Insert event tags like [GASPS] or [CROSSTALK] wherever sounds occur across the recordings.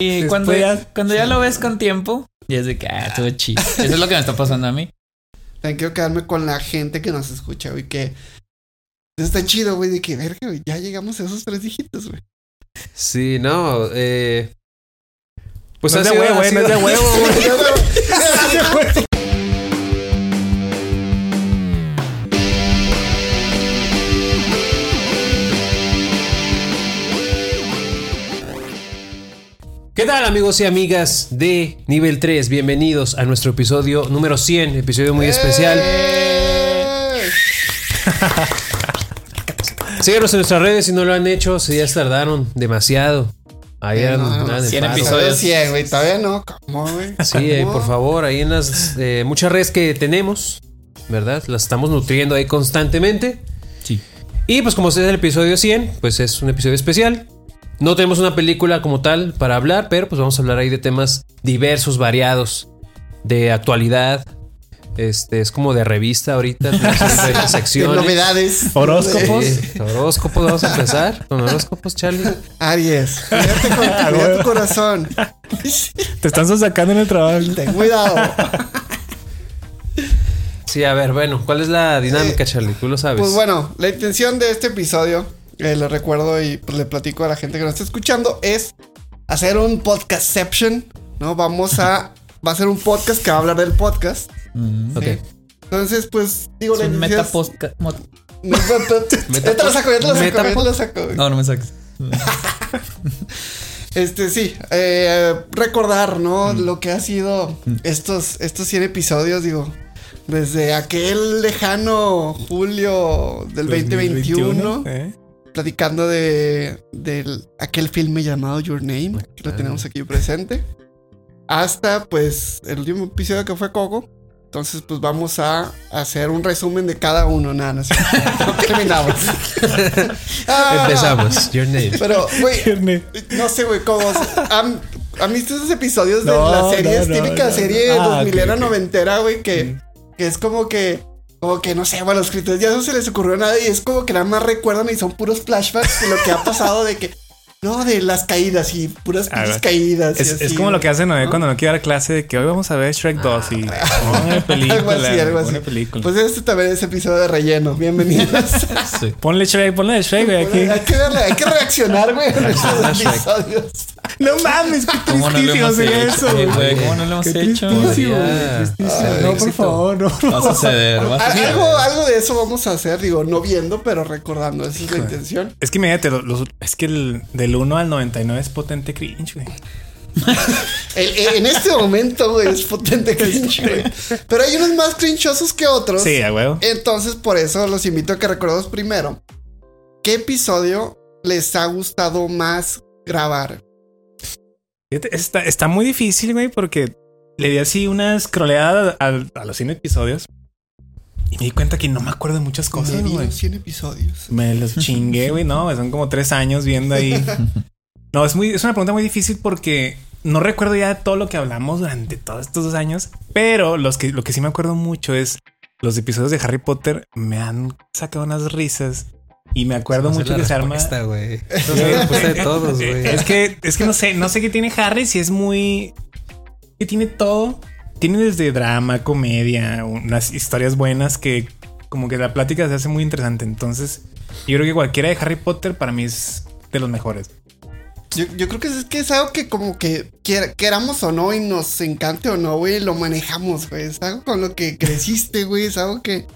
Y Después cuando ya- cuando ya lo ves con [LAUGHS] tiempo, ya es de que, ah, estuvo chido. Eso es lo que me está pasando a mí. También quiero quedarme con la gente que nos escucha, güey, que está chido, güey, de que, verga, güey, ya llegamos a esos tres dígitos, güey. Sí, no, eh. Pues no es de huevo, güey, no es de huevo, [LAUGHS] güey. ¿Qué tal amigos y amigas de nivel 3? Bienvenidos a nuestro episodio número 100, episodio muy especial. ¡Eh! Síguenos en nuestras redes si no lo han hecho, si ya tardaron demasiado. Ahí eran- no, no, eran de 100 paso. episodios. 100, güey, todavía no, ¿cómo, güey? Sí, eh, por favor, ahí en las eh, muchas redes que tenemos, ¿verdad? Las estamos nutriendo ahí constantemente. Sí. Y pues como este es el episodio 100, pues es un episodio especial. No tenemos una película como tal para hablar, pero pues vamos a hablar ahí de temas diversos, variados, de actualidad. Este es como de revista ahorita, [LAUGHS] secciones. novedades. Horóscopos. Horóscopos, vamos a empezar con horóscopos, Charlie. Aries, cuídate con [LAUGHS] cuida tu corazón. Te están sacando en el trabajo. Ten cuidado. Sí, a ver, bueno, ¿cuál es la dinámica, Charlie? Tú lo sabes. Pues bueno, la intención de este episodio, eh, lo recuerdo y pues le platico a la gente que nos está escuchando, es hacer un podcastception, ¿no? Vamos a... [LAUGHS] Va a ser un podcast que va a hablar del podcast. Mm. Entonces, pues, digo, Es la un intención meta Ya te lo saco, ya te lo saco, ya te lo saco. No, no me saques. [LAUGHS] Este, sí, eh, recordar, ¿no? Lo que ha sido estos, estos 100 episodios, digo, desde aquel lejano julio del 2021, ¿eh? Platicando de, del aquel filme llamado Your Name, que lo tenemos aquí presente, hasta pues el último episodio que fue Coco. Entonces, pues vamos a hacer un resumen de cada uno, nada, no, sé. [LAUGHS] No terminamos. [LAUGHS] Ah, Empezamos. Your name. Pero, güey, no sé, güey, cómo. ¿Han, ¿Han visto esos episodios de No, la serie? no, es no, típica no. serie Ah, 2000 ok, ok. noventera, güey, que, que es como que. Como que no sé, bueno, los escritores ya no se les ocurrió nada y es como que nada más recuerdan y son puros flashbacks de lo que ha pasado de que. No, de las caídas y puras Ah, caídas. y Es, así, es como lo que hace Noé cuando no quiere dar clase de que hoy vamos a ver Shrek 2 y una [LAUGHS] película. Algo así, algo así. Una película. Pues este también es episodio de relleno. Bienvenidos. [LAUGHS] Sí. ponle Shrek, ponle Shrek, güey, aquí. hay que darle, hay que reaccionar, güey, Shrek. episodios. No mames, qué ¿Cómo no tristísimo sería hecho? eso, güey. ¿Cómo no lo hemos Qué hecho? tristísimo, No, por favor, no. Va a suceder, va a suceder. Algo, algo de eso vamos a hacer, digo, no viendo, pero recordando. Esa es la intención. Es que imagínate, los, los- es que el, del 1 al 99 es potente cringe, güey. [LAUGHS] El- el- en este momento, güey, es potente cringe, güey. Pero hay unos más crinchosos que otros. Sí, a huevo. Entonces, por eso los invito a que recordemos primero. ¿Qué episodio les ha gustado más grabar? Está, está muy difícil, güey, porque le di así una scrolleada a, a los 100 episodios y me di cuenta que no me acuerdo de muchas cosas, Me vi güey. los 100 episodios. Me los chingué, güey, no, son como tres años viendo ahí. [LAUGHS] No, es muy, es una pregunta muy difícil porque no recuerdo ya todo lo que hablamos durante todos estos dos años, pero los que, lo que sí me acuerdo mucho es los episodios de Harry Potter me han sacado unas risas y me acuerdo mucho que se arma. Güey. Esa es la respuesta de todos, güey. [LAUGHS] Es que, es que no sé, no sé qué tiene Harry, si es muy. que tiene todo. Tiene desde drama, comedia, unas historias buenas que como que la plática se hace muy interesante. Entonces, yo creo que cualquiera de Harry Potter para mí es de los mejores. Yo, yo creo que es, que es algo que como que queramos o no y nos encante o no, güey, lo manejamos, güey. Es algo con lo que creciste, güey. Es algo que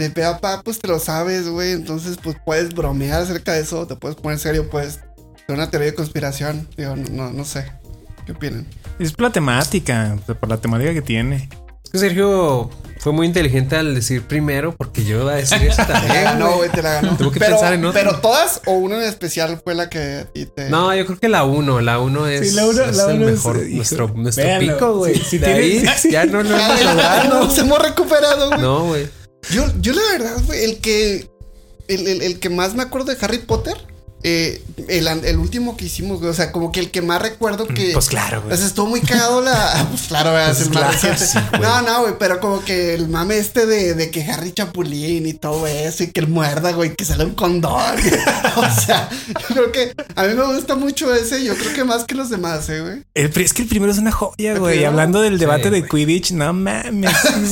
de pe a pa, pues te lo sabes, güey. Entonces, pues puedes bromear acerca de eso, te puedes poner serio, puedes hacer una teoría de conspiración. Digo, no, no, no sé. ¿Qué opinan? Es por la temática, por la temática que tiene. Es que Sergio fue muy inteligente al decir primero, porque yo iba a decir eso también. [LAUGHS] ganó, güey. te la ganó. Tuvo que pero, pensar en otro. pero todas o una en especial fue la que a ti te. No, yo creo que la 1, la 1 es, Sí, la uno- es la el uno es, mejor, nuestro, nuestro véanlo. pico, güey. Sí, sí De tiene- ahí [LAUGHS] sí. ya no lo Ah, hemos logrado. nos hemos recuperado, güey. No, güey. Yo, yo la verdad, güey, el que. El, el- el que más me acuerdo de Harry Potter eh, el, el último que hicimos, güey. O sea, como que el que más recuerdo que. Pues claro, O güey. sea, estuvo muy cagado la. [LAUGHS] Pues claro, güey, es el más claro, reciente. sí, güey. no, no, güey, pero como que el mame este de, de que Harry Chapulín y todo eso, y que él muerda, güey, que sale un condón. [LAUGHS] o sea, yo creo que a mí me gusta mucho ese, yo creo que más que los demás, eh, güey. El es que el primero es una joya, ¿El güey. primero? Hablando del debate Sí, de güey. Quidditch, no mames.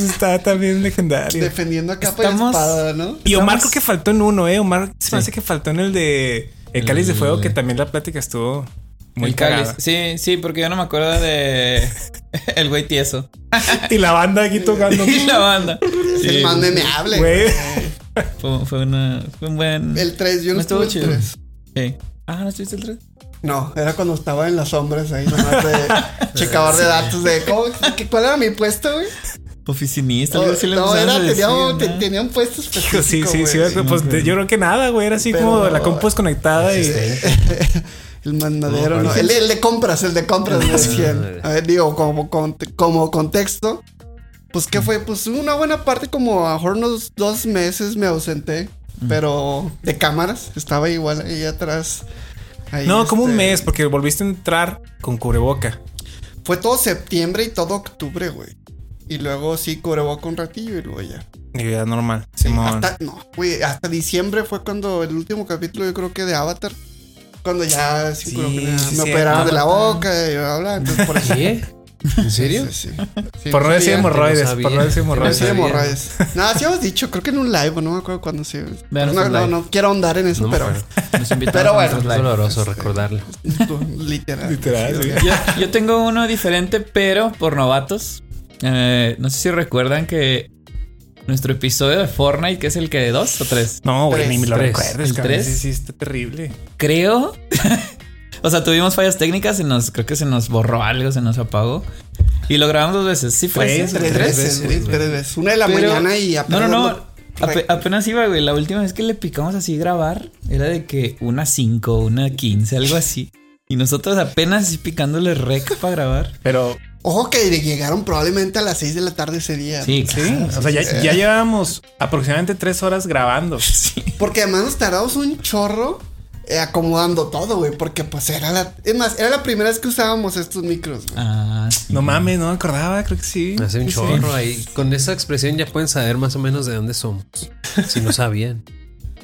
está también legendario. Defendiendo a capa y Estamos- espada, ¿no? Y Omar Estamos- creo que faltó en uno, ¿eh? Omar se me Sí. hace que faltó en el de El Cáliz de Fuego, que también la plática estuvo muy el cáliz. Sí, sí, porque yo no me acuerdo de [LAUGHS] el güey tieso. Y la banda aquí tocando. [LAUGHS] y la banda. Es Sí, el más memeable, Güey. güey. Fue, fue una, fue un buen. El 3, yo no No estuvo estuve el chido. 3. Sí. Ah, ¿no estuviste el 3? No, era cuando estaba en las sombras ahí, nomás de [LAUGHS] checador de datos de ¿cómo? ¿Qué- ¿Cuál era mi puesto, güey? Oficinista, No, era, a tenía, decir, te- ¿no? tenía un puesto [LAUGHS] Hijo, específico. sí, sí, sí. pues no, yo creo que nada, güey. Era así Pero- como la compu desconectada y. [LAUGHS] El mandadero, No, ¿no? ¿cuál El, el de compras, el de compras de 100. A ver, digo, como, como contexto, pues ¿qué fue? Pues una buena parte, como a lo mejor unos dos meses me ausenté, pero de cámaras, estaba igual ahí atrás. Ahí, No, como un este, mes, porque volviste a entrar con cubreboca. Fue todo septiembre y todo octubre, güey. Y luego sí, cubreboca un ratillo y luego ya. Y ya normal. Simón. Hasta, no, güey, hasta diciembre fue cuando el último capítulo, yo creo que de Avatar. Cuando ya sí, Sí, sí, me sí, operaron de la boca y bla, bla. Entonces, por [LAUGHS] eso. ¿Qué? ¿En serio? Sí, sí. Sí, Por no decir hemorroides. Por no decir Por no hemorroides. hemorroides. Nada, sí hemos dicho, creo que en un live, o no me acuerdo cuándo sí. No, no, no quiero ahondar en eso, No pero Pero bueno, Es doloroso recordarlo. [LAUGHS] literal. Literal, sí. Yo, yo tengo uno diferente, pero por novatos. Eh, no sé si recuerdan que nuestro episodio de Fortnite, que es el que de dos o tres, No, güey, ni me lo Tres. recuerdes, ¿El cabrón. tres? Sí, sí, está terrible. creo. [LAUGHS] o sea, tuvimos fallas técnicas, se nos, creo que se nos borró algo, se nos apagó. Y lo grabamos dos veces. Sí, fue Tres. Tres, Tres veces, tres veces. Una de la Pero- mañana y No, apenas no, no. Ape- apenas iba, güey. La última vez que le picamos así grabar era de que una 5, una 15, algo así. Y nosotros apenas picándole rec para grabar. Pero Ojo que llegaron probablemente a las 6 de la tarde ese día. Sí, sí, claro, o sea, ya, ya llevábamos aproximadamente tres horas grabando. [LAUGHS] sí. Porque además nos tardamos un chorro eh, acomodando todo, güey. Porque pues era la. Es más, era la primera vez que usábamos estos micros. Ah, sí. No mames, no me acordaba, creo que sí. Hace un chorro ahí. Con esa expresión ya pueden saber más o menos de dónde somos. Si no sabían.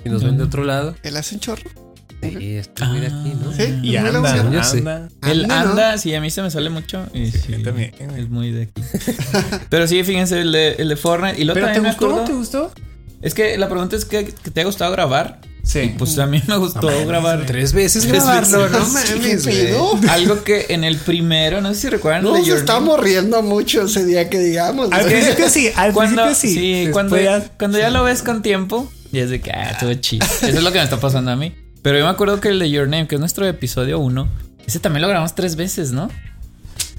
Si nos ven de otro lado. ¿Él hace un chorro? Sí, muy de aquí, ¿no? Sí. Y Muy anda, sí. anda. El Anda, ¿no? anda, sí, a mí se me sale mucho. Y sí, yo también. Es muy de aquí. Pero sí, fíjense, el de, el de Fortnite. Y luego ¿Pero te también me gustó? acuerdo- ¿Te gustó? Es que la pregunta es que, que te ha gustado grabar. Sí. Pues a mí me gustó grabar. Tres veces Tres grabarlo, veces. no [LAUGHS] No mames, güey. Algo que en el primero, no sé si recuerdan de Nos Your estamos riendo mucho ese día que digamos. Al principio sí, al Cuando, principio sí. sí, cuando, ya- cuando ya lo ves con tiempo, y es de que, ah, estuvo chido. Eso es lo que me está pasando a mí. Pero yo me acuerdo que el de Your Name, que es nuestro episodio 1, ese también lo grabamos tres veces, ¿no?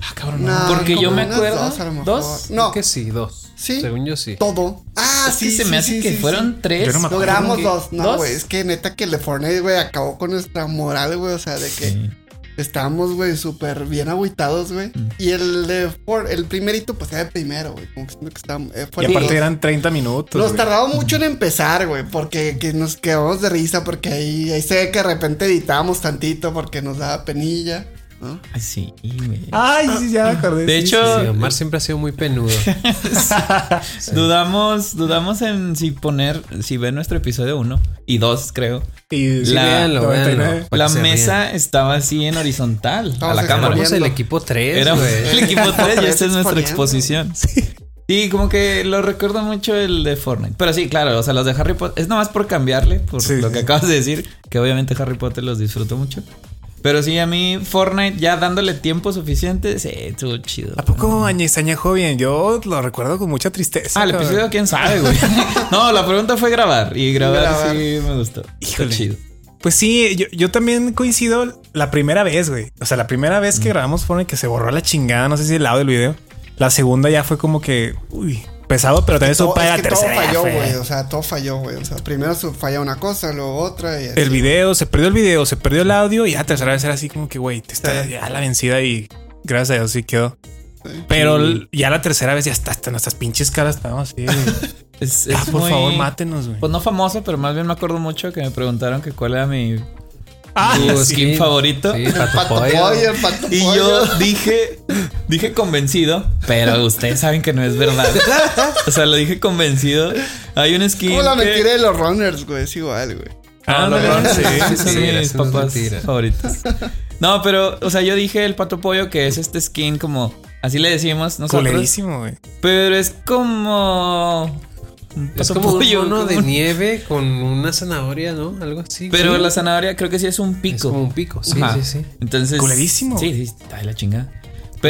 Ah, cabrón, No, Porque yo me acuerdo- Dos, a lo mejor. ¿dos? No, Que sí, dos. Sí. Según yo sí. todo. Ah, es sí. que se sí, me hace sí, que sí, fueron sí. tres. Yo no me acuerdo. Logramos que- dos. No. Es que neta que el de Fortnite, güey, acabó con nuestra moral, güey. O sea, de que Sí. Estábamos, güey, súper bien agüitados, güey. Mm. Y el de el primerito, pues era el primero, güey. Como que siento que eh, Y aparte eran 30 minutos. Nos tardaba mucho en empezar, güey, porque que nos quedamos de risa, porque ahí, ahí se ve que de repente editábamos tantito porque nos daba penilla, ¿no? Ay, sí, güey. Ay, sí, ya me acordé. De sí, hecho, Sí, Omar siempre ha sido muy penudo. [LAUGHS] Dudamos, dudamos en si poner, si ven nuestro episodio 1 y 2, creo. Y Sí, la- véanlo, 99. véanlo. Para La que se mesa estaba así en horizontal a la cámara. Éramos el equipo 3, Era güey. el equipo 3 y esta es nuestra exposición. Sí, como que lo recuerdo mucho el de Fortnite. Pero sí, claro, o sea, los de Harry Potter. Es nomás por cambiarle, por Sí, lo sí. que acabas de decir, que obviamente Harry Potter los disfruto mucho. Pero sí, a mí Fortnite, ya dándole tiempo suficiente, sí, estuvo chido. ¿A poco se añejó bien? Yo lo recuerdo con mucha tristeza. Ah, el cabrón. episodio, quién sabe, güey. [LAUGHS] no, la pregunta fue grabar. Y grabar, Grabar. sí me gustó. Estuvo Híjole. chido. Pues sí, yo, yo también coincido la primera vez, güey. O sea, la primera vez que grabamos fue que se borró la chingada, no sé si el lado del video. La segunda ya fue como que, uy, pesado, pero también Todo- estuvo para es la que todo tercera. ya falló, fue. güey. O sea, todo falló, güey. O sea, primero falla una cosa, luego otra. Y así. El video, se perdió el video, se perdió el audio y ya tercera vez era así como que, güey, te está Sí. ya la vencida y gracias a Dios sí quedó. Sí. Pero ya la tercera vez ya está hasta nuestras pinches caras estábamos así. [LAUGHS] Es, Ah, por muy- favor, mátenos, güey. Pues no famoso, pero más bien me acuerdo mucho que me preguntaron que cuál era mi Ah, tu sí. skin favorito. Sí, pato pato pollo. pollo, pato Y pollo. yo dije, dije convencido, pero ustedes saben que no es verdad. O sea, lo dije convencido. Hay un skin. Como la que- mentira de los runners, güey. Es igual, güey. Ah, los no, Runners, sí. sí, son Mentira, mis papas favoritos. No, pero, o sea, yo dije el pato pollo, que es este skin como. Así le decimos nosotros. Culerísimo, güey. Pero es como. Un Es como un pollo, mono como de un- nieve con una zanahoria, ¿no? Algo así. Pero Sí. la zanahoria creo que sí es un es pico. como un pico. Sí, Ajá. sí, sí. Entonces. Culerísimo. Sí, sí, está de la chingada.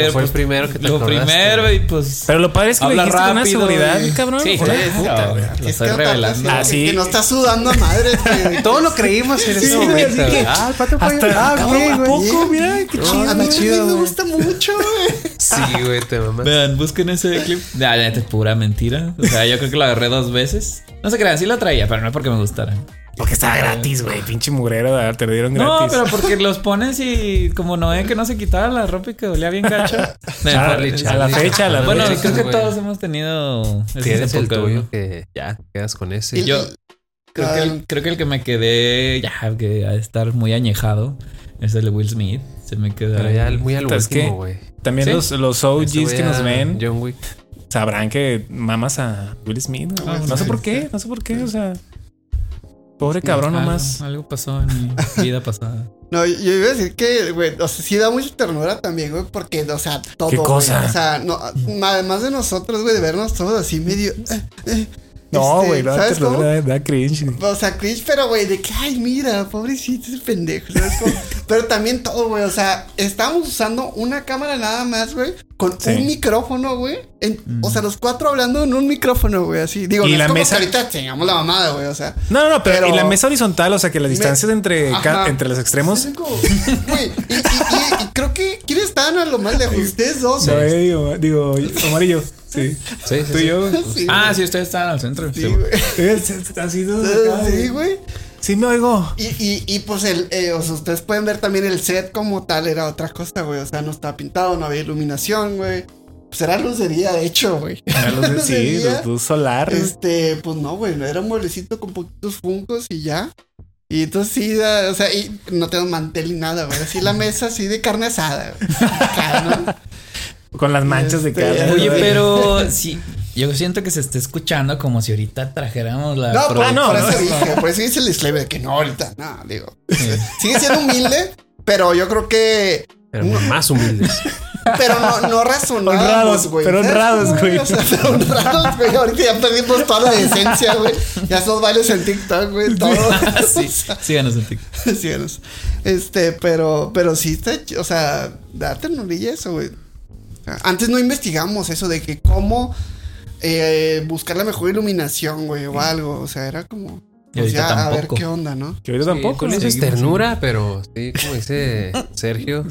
Pero fue pues, el primero que te Lo acordaste. primero, y pues. Pero lo padre es que lo habla dijiste con una rápido seguridad, y- cabrón. Sí, Joder, sí, puta, no, güey. Lo Es estoy revelando. aparte, Ah. Que no está sudando a madre, [LAUGHS] güey. Todos lo creímos en ese Sí, momento. así que-. Ah, el pato. Hasta, Ah, güey, ¿a poco? Mira, qué A chido. mí me gusta mucho, güey. Sí, güey, te mamás. Vean, busquen ese clip. Ya, ya, es pura mentira. O sea, yo creo que lo agarré dos veces. No se crean, sí lo traía, pero no es porque me gustara. Porque estaba gratis, güey. Pinche mugrero, te lo dieron No, gratis. pero porque los pones y como no ven que no se quitaba la ropa y que olía bien Mejor- [LAUGHS] a la fecha, a la Bueno, fecha. creo que todos hemos tenido Tienes el tuyo que ya quedas con ese. Y- Yo creo que, el, creo que el que me quedé ya que ha de estar muy añejado es el de Will Smith. Se me quedó. Pero ya muy al Es que- último, güey. También ¿Sí? los, los OGs que nos a ven John Wick. sabrán que mamas a Will Smith. güey. Ah, no sé por qué, no sé por qué, o sea. Pobre cabrón algo, nomás. Algo pasó en mi vida pasada. [LAUGHS] No, yo iba a decir que, güey, o sea, sí da mucha ternura también, güey, porque, o sea, todo. ¿Qué cosa? güey, o sea, no, además de nosotros, güey, de vernos todos así medio. eh, eh, No, este, güey, no, ¿sabes cómo? da, da cringe. O sea, cringe, pero güey, de que, ay, mira, pobrecito ese pendejo. ¿sabes cómo? [LAUGHS] pero también todo, güey. O sea, estábamos usando una cámara nada más, güey, con Sí. un micrófono, güey. O sea, los cuatro hablando en un micrófono, güey, así. Digo, Y no es la como mesa- que ahorita tengamos la mamada, güey, o sea. No, no, no, pero, Pero- y la mesa horizontal, o sea que las distancias entre, ca- entre los extremos. Güey, y, y- y- y creo que ¿quiénes estaban a lo más lejos? [LAUGHS] Ustedes dos, güey. eh, digo, digo, Omar y yo. Sí. Sí, sí, Tú y yo. [LAUGHS] Sí, ah, güey. sí, ustedes estaban al centro. Sí, Sí, güey. Así Sí, güey. Sí me oigo. Y, y, y pues el, eh, o sea, ustedes pueden ver también el set como tal, era otra cosa, güey. O sea, no estaba pintado, no había iluminación, güey. Pues era luz de día, de hecho, güey. [LAUGHS] Era luz de- Luz de sí, luz, luz solar. Este, pues no, güey, era un mueblecito con poquitos funcos y ya. Y entonces sí, da- o sea, y no tengo mantel ni nada, güey. Así la mesa así de carne asada, güey. [LAUGHS] ¿no? Con las manchas de Este, carne. Oye, güey. pero sí, yo siento que se está escuchando como si ahorita trajéramos la. No, por, pro- no, por no, eso no. dije, por eso hice el disclaimer de que no, ahorita, no, digo. Sigue siendo humilde, pero yo creo que Pero más humildes. Pero no, no razonábamos, Honrados, güey. pero ¿Sabes honrados, güey? O sea, pero honrados, güey. Ahorita ya perdimos toda la decencia, güey. Ya esos bailes en TikTok, güey. Todo. [LAUGHS] sí, síganos en TikTok. Síganos. Este, pero, pero sí está, ch- o sea, da ternurilla eso, güey. Antes no investigamos eso de que cómo eh, buscar la mejor iluminación, güey, o algo. O sea, era como, Y pues ya, a ver qué onda, ¿no? Que ahorita tampoco. Sí, con ¿no? eso es ternura, pero sí, como dice [LAUGHS] Sergio,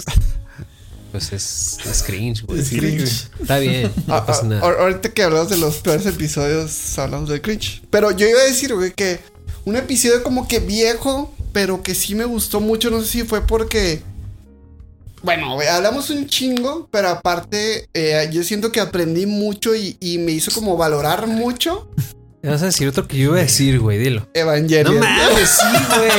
pues es, es cringe, güey. Güey. Está bien, no Ah, pasa ah, nada. ahor- Ahorita que hablamos de los peores episodios, hablamos del cringe. Pero yo iba a decir, güey, que un episodio como que viejo, pero que sí me gustó mucho. No sé si fue porque. Bueno, güey, hablamos un chingo, pero aparte, eh, yo siento que aprendí mucho y, y me hizo como valorar mucho Te Vas a decir otro que yo iba a decir, güey, dilo. No Evangelion. mames, sí, güey.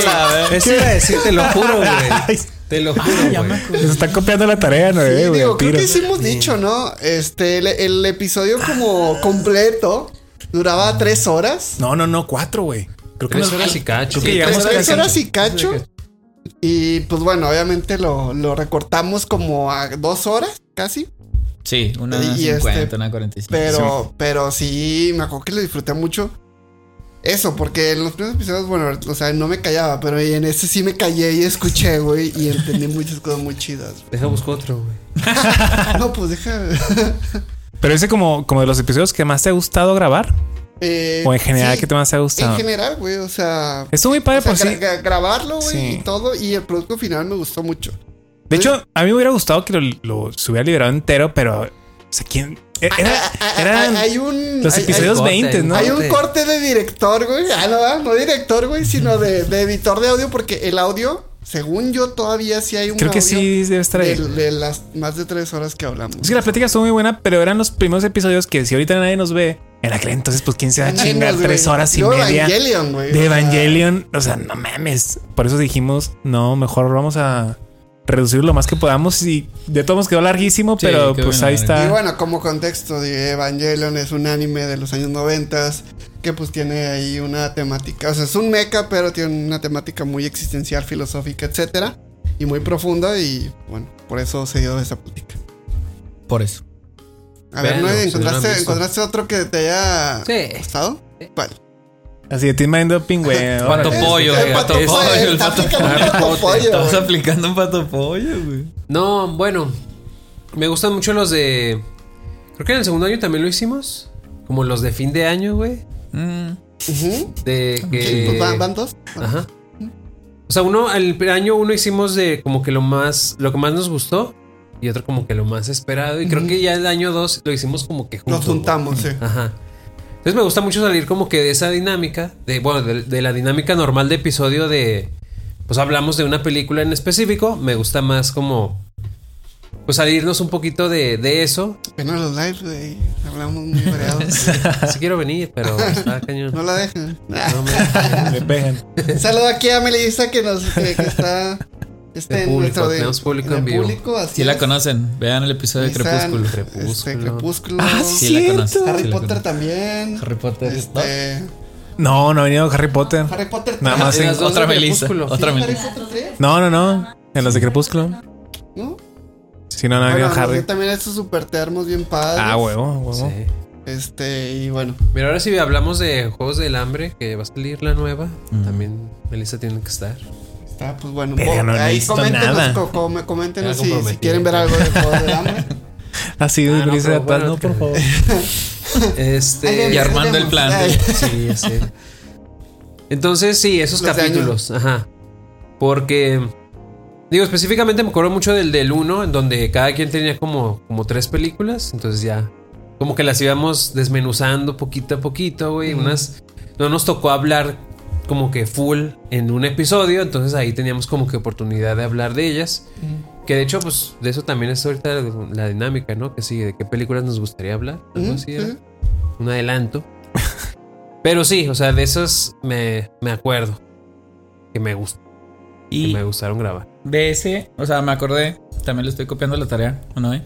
[LAUGHS] Eso iba a decir, te lo juro, güey. [LAUGHS] Te lo juro, ya güey. está copiando la tarea, ¿no? Sí, eh, güey, digo, creo tiro. que sí hemos dicho, ¿no? Este, el, el episodio como completo duraba tres horas. No, no, no, cuatro, güey. Creo que Tres horas y cacho. Creo que Sí, llegamos tres horas y cacho. Y pues bueno, obviamente lo, lo recortamos como a dos horas, casi. Sí, una Y 50, este, una 45. Pero, pero sí, me acuerdo que lo disfruté mucho. Eso, porque en los primeros episodios, bueno, o sea, no me callaba, pero en ese sí me callé y escuché, güey, y entendí muchas cosas muy chidas. Deja busco otro, güey. [LAUGHS] No, pues deja. Pero ese como, como de los episodios que más te ha gustado grabar. Eh, O en general sí, que te más te ha En gustado. general, güey, o sea. Estuvo muy padre o sea, por sí. gra- gra- grabarlo, güey, Sí. y todo, y el producto final me gustó mucho. De hecho, a mí me hubiera gustado que lo, lo se hubiera liberado entero, pero. O sea, ¿quién? Era, Ah, ah, ah, eran hay un. los hay- episodios corte, 20, ¿no? Hay un Corte. de director, güey. Ah, no, no director, güey, sino de, de editor de audio, porque el audio según yo, todavía sí hay un Creo que sí debe estar ahí. de, de las más de tres horas que hablamos. Es que la plática estuvo muy buena, pero eran los primeros episodios que si ahorita nadie nos ve, en aquel entonces, pues quién se va a chingar tres horas y Luego media Evangelion, güey. de Evangelion. O sea, no mames. Por eso dijimos, no, mejor vamos a reducir lo más que podamos. Y de todos modos quedó larguísimo, Sí, pero quedó pues ahí está. Y bueno, como contexto, de Evangelion es un anime de los años noventas que pues tiene ahí una temática, o sea, es un mecha, pero tiene una temática muy existencial, filosófica, etcétera, y muy profunda y bueno, por eso se dio esa plática. Por eso. A ver, Véanlo, ¿no? ¿Encontraste. ¿encontraste otro que te haya Sí. gustado? ¿Cuál? Así de Team Mind Doping, güey. [LAUGHS] Pato pollo, güey. pato Pato pollo, el pato aplicando pollo. un pato pollo, Estás güey. aplicando un pato pollo, güey. No, bueno. Me gustan mucho los de. Creo que en el segundo año también lo hicimos. Como los de fin de año, güey. Mm. De Sí, que. pues van, dos. Ajá. O sea, uno, el año uno hicimos de como que lo más, lo que más nos gustó y otro como que lo más esperado. Y creo que ya el año dos lo hicimos como que juntos. Nos juntamos, sí. güey. Ajá. Entonces me gusta mucho salir como que de esa dinámica, de, bueno, de, de la dinámica normal de episodio de, pues hablamos de una película en específico. Me gusta más como, pues salirnos un poquito de, de eso. Bueno, los lives, güey, hablamos muy variados. [LAUGHS] Sí quiero venir, pero está cañón. No la dejan. No me- Me pegan. Saludo aquí a Melissa que nos que, que está, está en tenemos público en vivo. público, así Si la conocen, vean el episodio de Crepúsculo. Crepúsculo. Este, Crepúsculo. Ah, Sí, la conocen. Harry sí Potter también. Harry Potter. Este, No, no ha venido Harry Potter. Harry Potter Nada más En Otra Melissa. Crepúsculo. Otra Harry Melissa. Potter 3, No, no, no. En los de Crepúsculo. ¿no? Si no, no ha Bueno, venido Harry. también estos super termos bien padres. Ah, huevo, huevo. Sí. Este, y bueno. Mira, ahora sí hablamos de Juegos del Hambre, que va a salir la nueva. Mm. También Melissa tiene que estar. Está, pues bueno. Po- no he ahí visto coméntenos, nada. co- co- coméntenos si, quieren ver algo de Juegos del Hambre. [LAUGHS] Así de Ah, no, pero de atrás, bueno, no, por favor. [LAUGHS] Este. Y armando el plan. Sí, sé. Entonces, sí, esos Los capítulos. Ajá. Porque. Digo, específicamente me acuerdo mucho del del 1, en donde cada quien tenía como, como tres películas. Entonces ya. Como que las íbamos desmenuzando poquito a poquito, güey. Unas. No nos tocó hablar como que full en un episodio. Entonces ahí teníamos como que oportunidad de hablar de ellas. Que de hecho, pues de eso también es ahorita la, la dinámica, ¿no? Que sí, de qué películas nos gustaría hablar. Algo así era. Un adelanto. Pero sí, o sea, de esos me, me acuerdo. Que me gustó. Que Y me gustaron grabar. de ese, o sea, me acordé, también le estoy copiando la tarea, ¿o no? eh?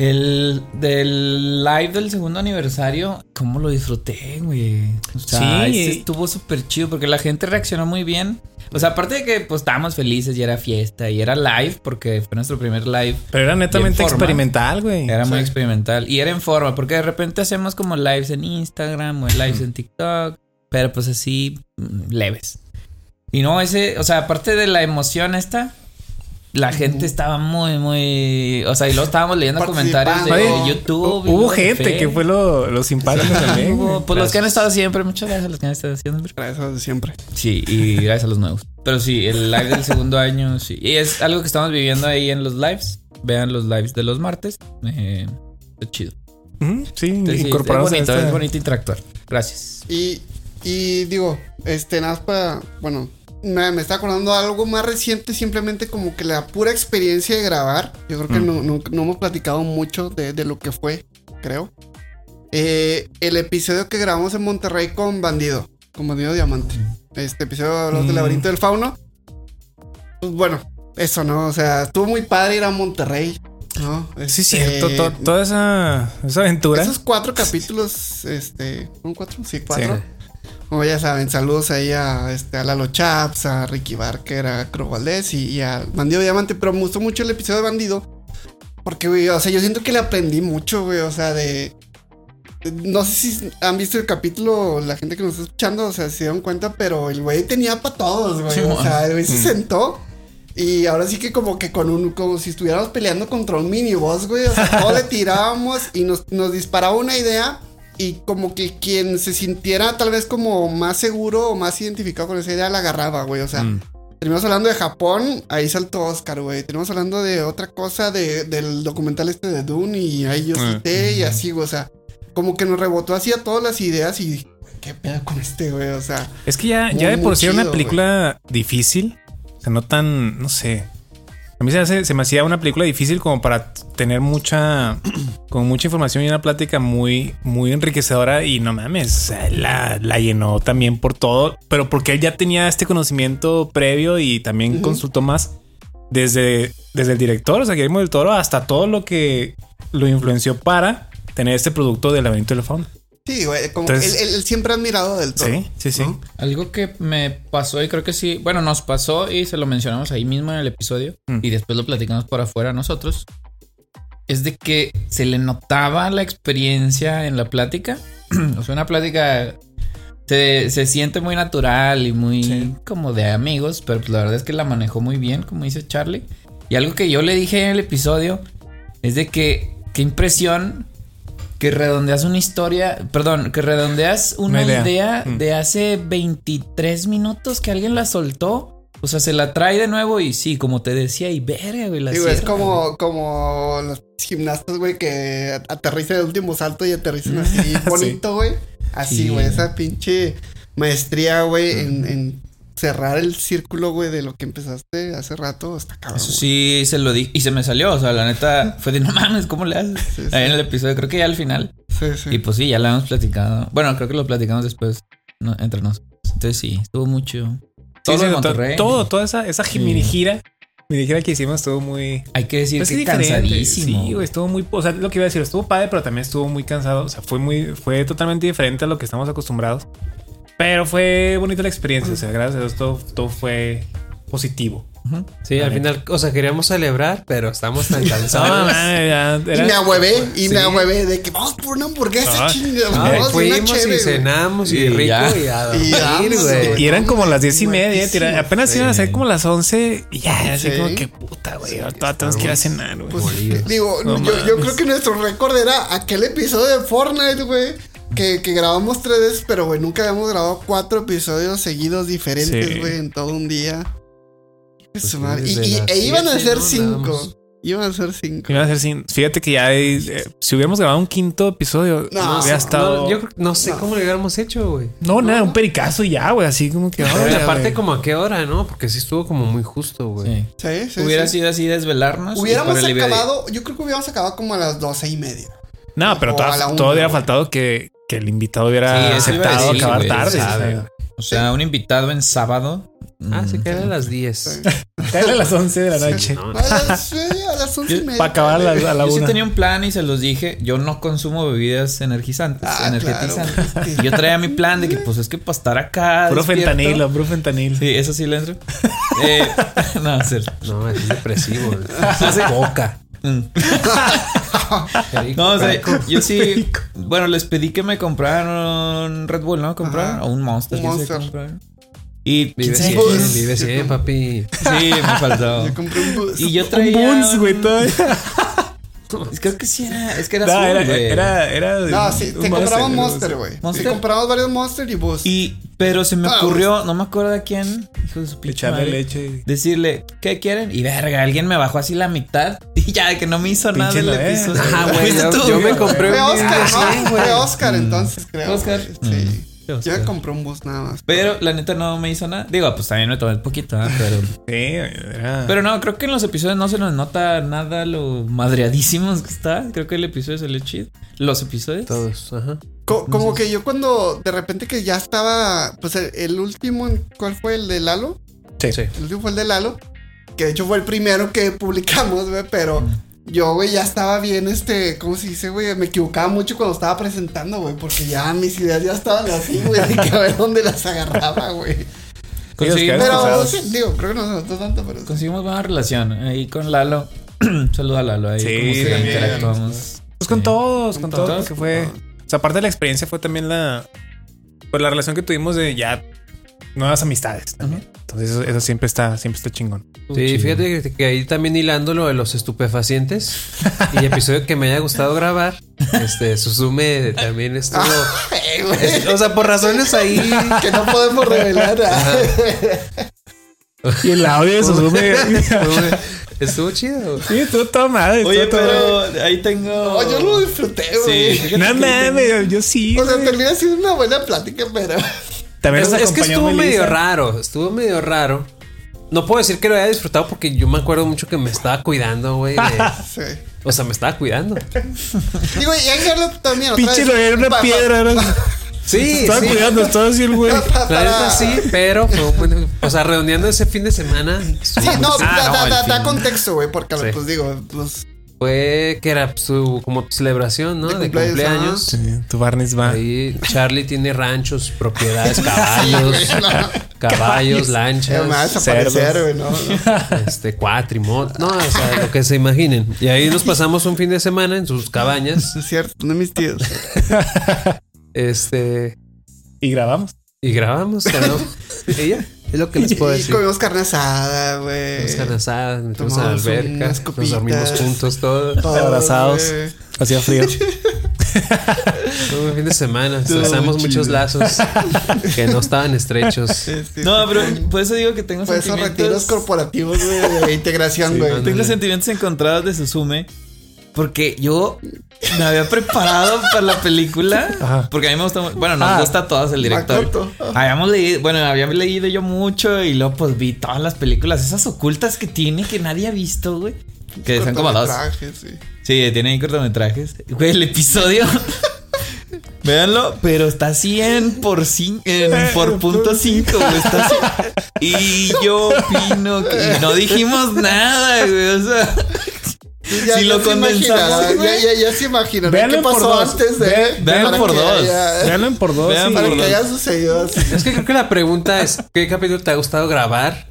El del live del segundo aniversario, ¿cómo lo disfruté, güey? O sea, Sí. ese estuvo súper chido porque la gente reaccionó muy bien. O sea, aparte de que pues estábamos felices y era fiesta y era live porque fue nuestro primer live. Pero era netamente experimental, güey. Era muy experimental y era en forma porque de repente hacemos como lives en Instagram o lives en TikTok, pero pues así mm, leves. Y no, ese, o sea, aparte de la emoción esta, la gente estaba muy, muy, o sea, y luego estábamos leyendo comentarios de. YouTube. Hubo gente que fue lo, lo simpático también. Hubo, güey. pues los que han Gracias. estado siempre, muchas gracias a los que han estado. Para eso de siempre. Sí, y gracias a los nuevos. Pero sí, el live del segundo año, sí. Y es algo que estamos viviendo ahí en los lives. Vean los lives de los martes. Eh, está chido. Sí, Entonces, sí, es bonito, a esta- es bonito interactuar. Gracias. Y, y digo, este, nada más para, bueno, me, me está acordando algo más reciente, simplemente como que la pura experiencia de grabar. Yo creo que Mm. no, no- no hemos platicado mucho de, de lo que fue, creo. Eh, el episodio que grabamos en Monterrey con Bandido, con Bandido Diamante. Este episodio hablamos del Mm. laberinto del fauno. Pues bueno, eso, ¿no? O sea, estuvo muy padre ir a Monterrey, ¿no? Sí, Este, cierto. to- toda esa, esa aventura. esos cuatro capítulos, este, ¿son cuatro? Sí, cuatro. Sí. Como ya saben, saludos ahí a, este, a Lalo Chaps, a Ricky Barker, a Crow Valdés y, y a Bandido Diamante. Pero me gustó mucho el episodio de Bandido. Porque, güey, o sea, yo siento que le aprendí mucho, güey. O sea, de. No sé si han visto el capítulo, la gente que nos está escuchando, o sea, se dieron cuenta, pero el güey tenía para todos, güey. Sí, o sea, el güey se Mm. sentó. Y ahora sí que como que con un, como si estuviéramos peleando contra un mini boss, güey. O sea, todo le tirábamos y nos, nos disparaba una idea. Y como que quien se sintiera tal vez como más seguro o más identificado con esa idea la agarraba, güey. O sea, Mm. terminamos hablando de Japón, ahí saltó Oscar, güey. Tenemos hablando de otra cosa, de, del documental este de Dune y ahí yo Ah. cité y así, güey. O sea, como que nos rebotó así a todas las ideas y ¿qué pedo con este, güey? O sea, Es que ya, Muy, ya de por sí era una película difícil. O sea, no tan, no sé. A mí se, hace- se me hacía una película difícil como para tener mucha, [CLEARS THROAT] con mucha información y una plática muy, muy enriquecedora y no mames, la, la llenó también por todo, pero porque él ya tenía este conocimiento previo y también consultó más desde, desde el director, o sea, Guillermo del Toro, hasta todo lo que lo influenció para tener este producto del laberinto del fauno. Sí, güey, como Entonces- él, él- él siempre ha admirado del todo. Sí, sí, sí. ¿no? Algo que me pasó y creo que sí, bueno, nos pasó y se lo mencionamos ahí mismo en el episodio Mm. y después lo platicamos por afuera nosotros, es de que se le notaba la experiencia en la plática. [CLEARS THROAT] o sea, una plática se, se siente muy natural y muy Sí. como de amigos, pero pues la verdad es que la manejó muy bien, como dice Charlie. Y algo que yo le dije en el episodio es de que qué impresión que redondeas una historia, perdón, que redondeas una, Una idea. idea, Mm. de hace 23 minutos que alguien la soltó. O sea, se la trae de nuevo y sí, como te decía, y verga, güey, la Sí, güey, es cierra, como, como los gimnastas, güey, que aterrizan el último salto y aterrizan [LAUGHS] así bonito, güey. Así, Sí. güey, esa pinche maestría, güey, en, en cerrar el círculo, güey, de lo que empezaste hace rato, está cabrón. Eso sí se lo di y se me salió. O sea, la neta [LAUGHS] fue de no mames, ¿cómo le haces? Sí, sí. Ahí en el episodio, creo que ya al final. Sí, sí. Y pues sí, ya la hemos platicado. Bueno, creo que lo platicamos después no, entre nosotros. Entonces sí, estuvo mucho. Todo Sí, lo de sí, Monterrey. Todo, toda esa, esa Sí. mini gira, mini gira que hicimos estuvo muy, Hay que decir Pues que cansadísimo. Sí, güey, estuvo muy, o sea, lo que iba a decir, estuvo padre, pero también estuvo muy cansado, o sea, fue muy, fue totalmente diferente a lo que estamos acostumbrados. Pero fue bonita la experiencia, o sea, gracias a Dios todo, todo fue positivo. Sí, al final, o sea, queríamos celebrar, pero estamos tan [LAUGHS] No, cansados. man, ya Y me ahuevé, y Sí. me ahuevé de que vamos por una hamburguesa Ah. chinga, vamos por una fuimos y cenamos y, Y rico ya. y a Y dormir, güey. y eran como las diez y media, tira- apenas iban a ser Sí. como las once y ya, así Sí. como que puta, güey, ahora tenemos que ir a cenar, güey. Pues, digo, No yo, yo creo que nuestro récord era aquel episodio de Fortnite, güey. Que, que grabamos tres veces, pero güey, nunca habíamos grabado cuatro episodios seguidos diferentes, Sí. güey, en todo un día. Pues. Y, e iban a ser ¿no? cinco. Iban a ser cinco. Iban a ser sin- fíjate que ya hay, eh, si hubiéramos grabado un quinto episodio, No, hubiera estado. No, yo creo- no sé No. cómo lo hubiéramos hecho, güey. No, nada, un pericazo y ya, güey, así como que. Pero aparte, como a qué hora, ¿no? Porque sí estuvo como muy justo, güey. Sí. Sí, sí. Hubiera sí. sido así desvelarnos. Hubiéramos acabado, yo creo que hubiéramos acabado como a las doce y media. No, pero O toda- a la una, todo hubiera güey. faltado que, que el invitado hubiera Sí, aceptado decir, acabar güey, tarde. sabe. o sea. Un invitado en sábado. Ah, mm, se quedan a las 10. Cállale [LAUGHS] a las 11 de la noche. No, A las, a las once y media. Para acabar a la, a la Yo sí tenía un plan y se los dije. Yo no consumo bebidas energizantes, Ah, energetizantes. claro. Y [LAUGHS] yo traía mi plan de que, pues, es que para estar acá. Puro despierto- fentanilo, puro fentanilo. Sí, eso sí le entro. [LAUGHS] Eh, no, es cierto. no, es depresivo. Es coca. Mm. [LAUGHS] No, o sea, yo sí. Bueno, les pedí que me compraran Red Bull, ¿no? ¿Compraron? Ajá. O un Monster. Un ¿quién Monster. Y Vive ¿quién sabe 100, quién? vive 100, papi. Sí, me faltó. Yo compré un bus. Y yo Un traía. Buns, güey, un- todavía. [LAUGHS] Creo que sí era. Es que era No, azul, era, era, era. No, sí, un te compramos Monster, güey. Sí, ¿Monster? compramos varios Monster y bus. Y, pero se me Ah, ocurrió, no me acuerdo de quién, hijo de su pinche Echarle madre, leche. y- Decirle, ¿qué quieren? Y verga, alguien me bajó así la mitad [LAUGHS] y ya, que no me hizo nada del episodio. Ah, güey, [LAUGHS] ¿Fuiste yo, me compré Fue un Oscar, Vive ¿no? 100, güey. Fue Oscar entonces, creo. Oscar. güey. Sí. Mm. Yo me compré un bus nada más. Pero la neta no me hizo nada. Digo, pues también me tomé un poquito, ¿ah? pero. [LAUGHS] Sí, era. Pero no, creo que en los episodios no se nos nota nada lo madreadísimos que está. Creo que el episodio salió chido. Los episodios. Todos, ajá. Co- como que yo cuando de repente que ya estaba, pues el, el último, ¿cuál fue? El de Lalo. sí. Sí. El último fue el de Lalo. Que de hecho fue el primero que publicamos, güey, pero yo, güey, ya estaba bien, este, ¿cómo se dice, güey? Me equivocaba mucho cuando estaba presentando, güey, porque ya mis ideas ya estaban así, güey, de que a ver dónde las agarraba, güey. Conseguimos, Pero- pesados. sí, digo, creo que no se notó tanto, pero sí. conseguimos buena relación ahí con Lalo. [CLEARS THROAT] Saluda a Lalo ahí. Sí, como que interactuamos. Pues con Sí. todos, con Con todos, todos, porque fue. O sea, aparte de la experiencia, fue también la. Pues la relación que tuvimos de ya nuevas amistades también. Entonces, eso, eso siempre está, siempre está chingón. Sí, fíjate que, que ahí también hilando lo de los estupefacientes y [LAUGHS] episodio que me haya gustado grabar, este, Susume también estuvo. [LAUGHS] Ay, güey, es- o sea, por razones ahí. que no podemos revelar. Y el audio de Suzume. [LAUGHS] Estuvo, estuvo chido. sí, estuvo todo madre. Oye, todo- pero ahí tengo. No, yo lo disfruté, güey. Sí, No mames, yo sí. O sea, termina siendo una buena plática, pero. También Es, nos es que estuvo Melissa. medio raro, estuvo medio raro. no puedo decir que lo haya disfrutado porque yo me acuerdo mucho que me estaba cuidando, güey. de- [LAUGHS] Sí. o sea, me estaba cuidando. Digo, y también. Pinche lo era una Pa- pa- piedra. ¿no? Sí, Estaba sí. cuidando, estaba así el güey. [LAUGHS] La neta sí, pero fue un buen- O sea, redondeando ese fin de semana. Sí, no, Ah, da, no, da- el da- da fin. contexto, güey, porque Sí. pues digo, pues. Fue que era su como celebración, ¿no? De De cumpleaños, cumpleaños. Sí, tu Barnes va. Ahí Charlie tiene ranchos, propiedades, [LAUGHS] caballos, caballos, a lanchas, cerdos. ¿no? no. este cuatrimoto, no, o sea, lo que se imaginen. Y ahí nos pasamos un fin de semana en sus cabañas, [LAUGHS] Es cierto, uno de mis tíos. este, Y grabamos. y grabamos, ¿no? [LAUGHS] Y ya, es lo que les puedo [LAUGHS] Y decir. comimos carne asada, güey. Nos carne asada, nos a la Tomamos alberca, nos dormimos juntos todo. Todos, abrazados. Hacía frío. [LAUGHS] Todo un fin de semana, muy muchos lazos que no estaban estrechos. [LAUGHS] Sí, sí, No, pero por eso digo que tengo Fue esos sentimientos. retiros corporativos, güey, de integración, güey. Tengo sentimientos encontrados de Suzume. Porque yo me había preparado para la película. Ajá. Porque a mí me gusta. Bueno, nos Ah. gusta a todos el director. Habíamos leído, bueno, había leído yo mucho y luego pues vi todas las películas, esas ocultas que tiene que nadie ha visto, güey. Que son como dos. Cortometrajes, sí. Sí, tiene ahí cortometrajes. Güey, el episodio. [LAUGHS] Véanlo, pero está 100 por, cin- en- por punto 5, güey. Está así. Y yo opino que no dijimos nada, güey. O sea, Ya, Si ya lo condensamos. Ya, ya, ya se imaginan. Véanlo ¿Qué pasó dos. antes de. Ve- véanlo para por dos. haya- Veanlo en por dos. Vean y- Para que haya sucedido así. Es que creo que la pregunta es, ¿qué capítulo te ha gustado grabar?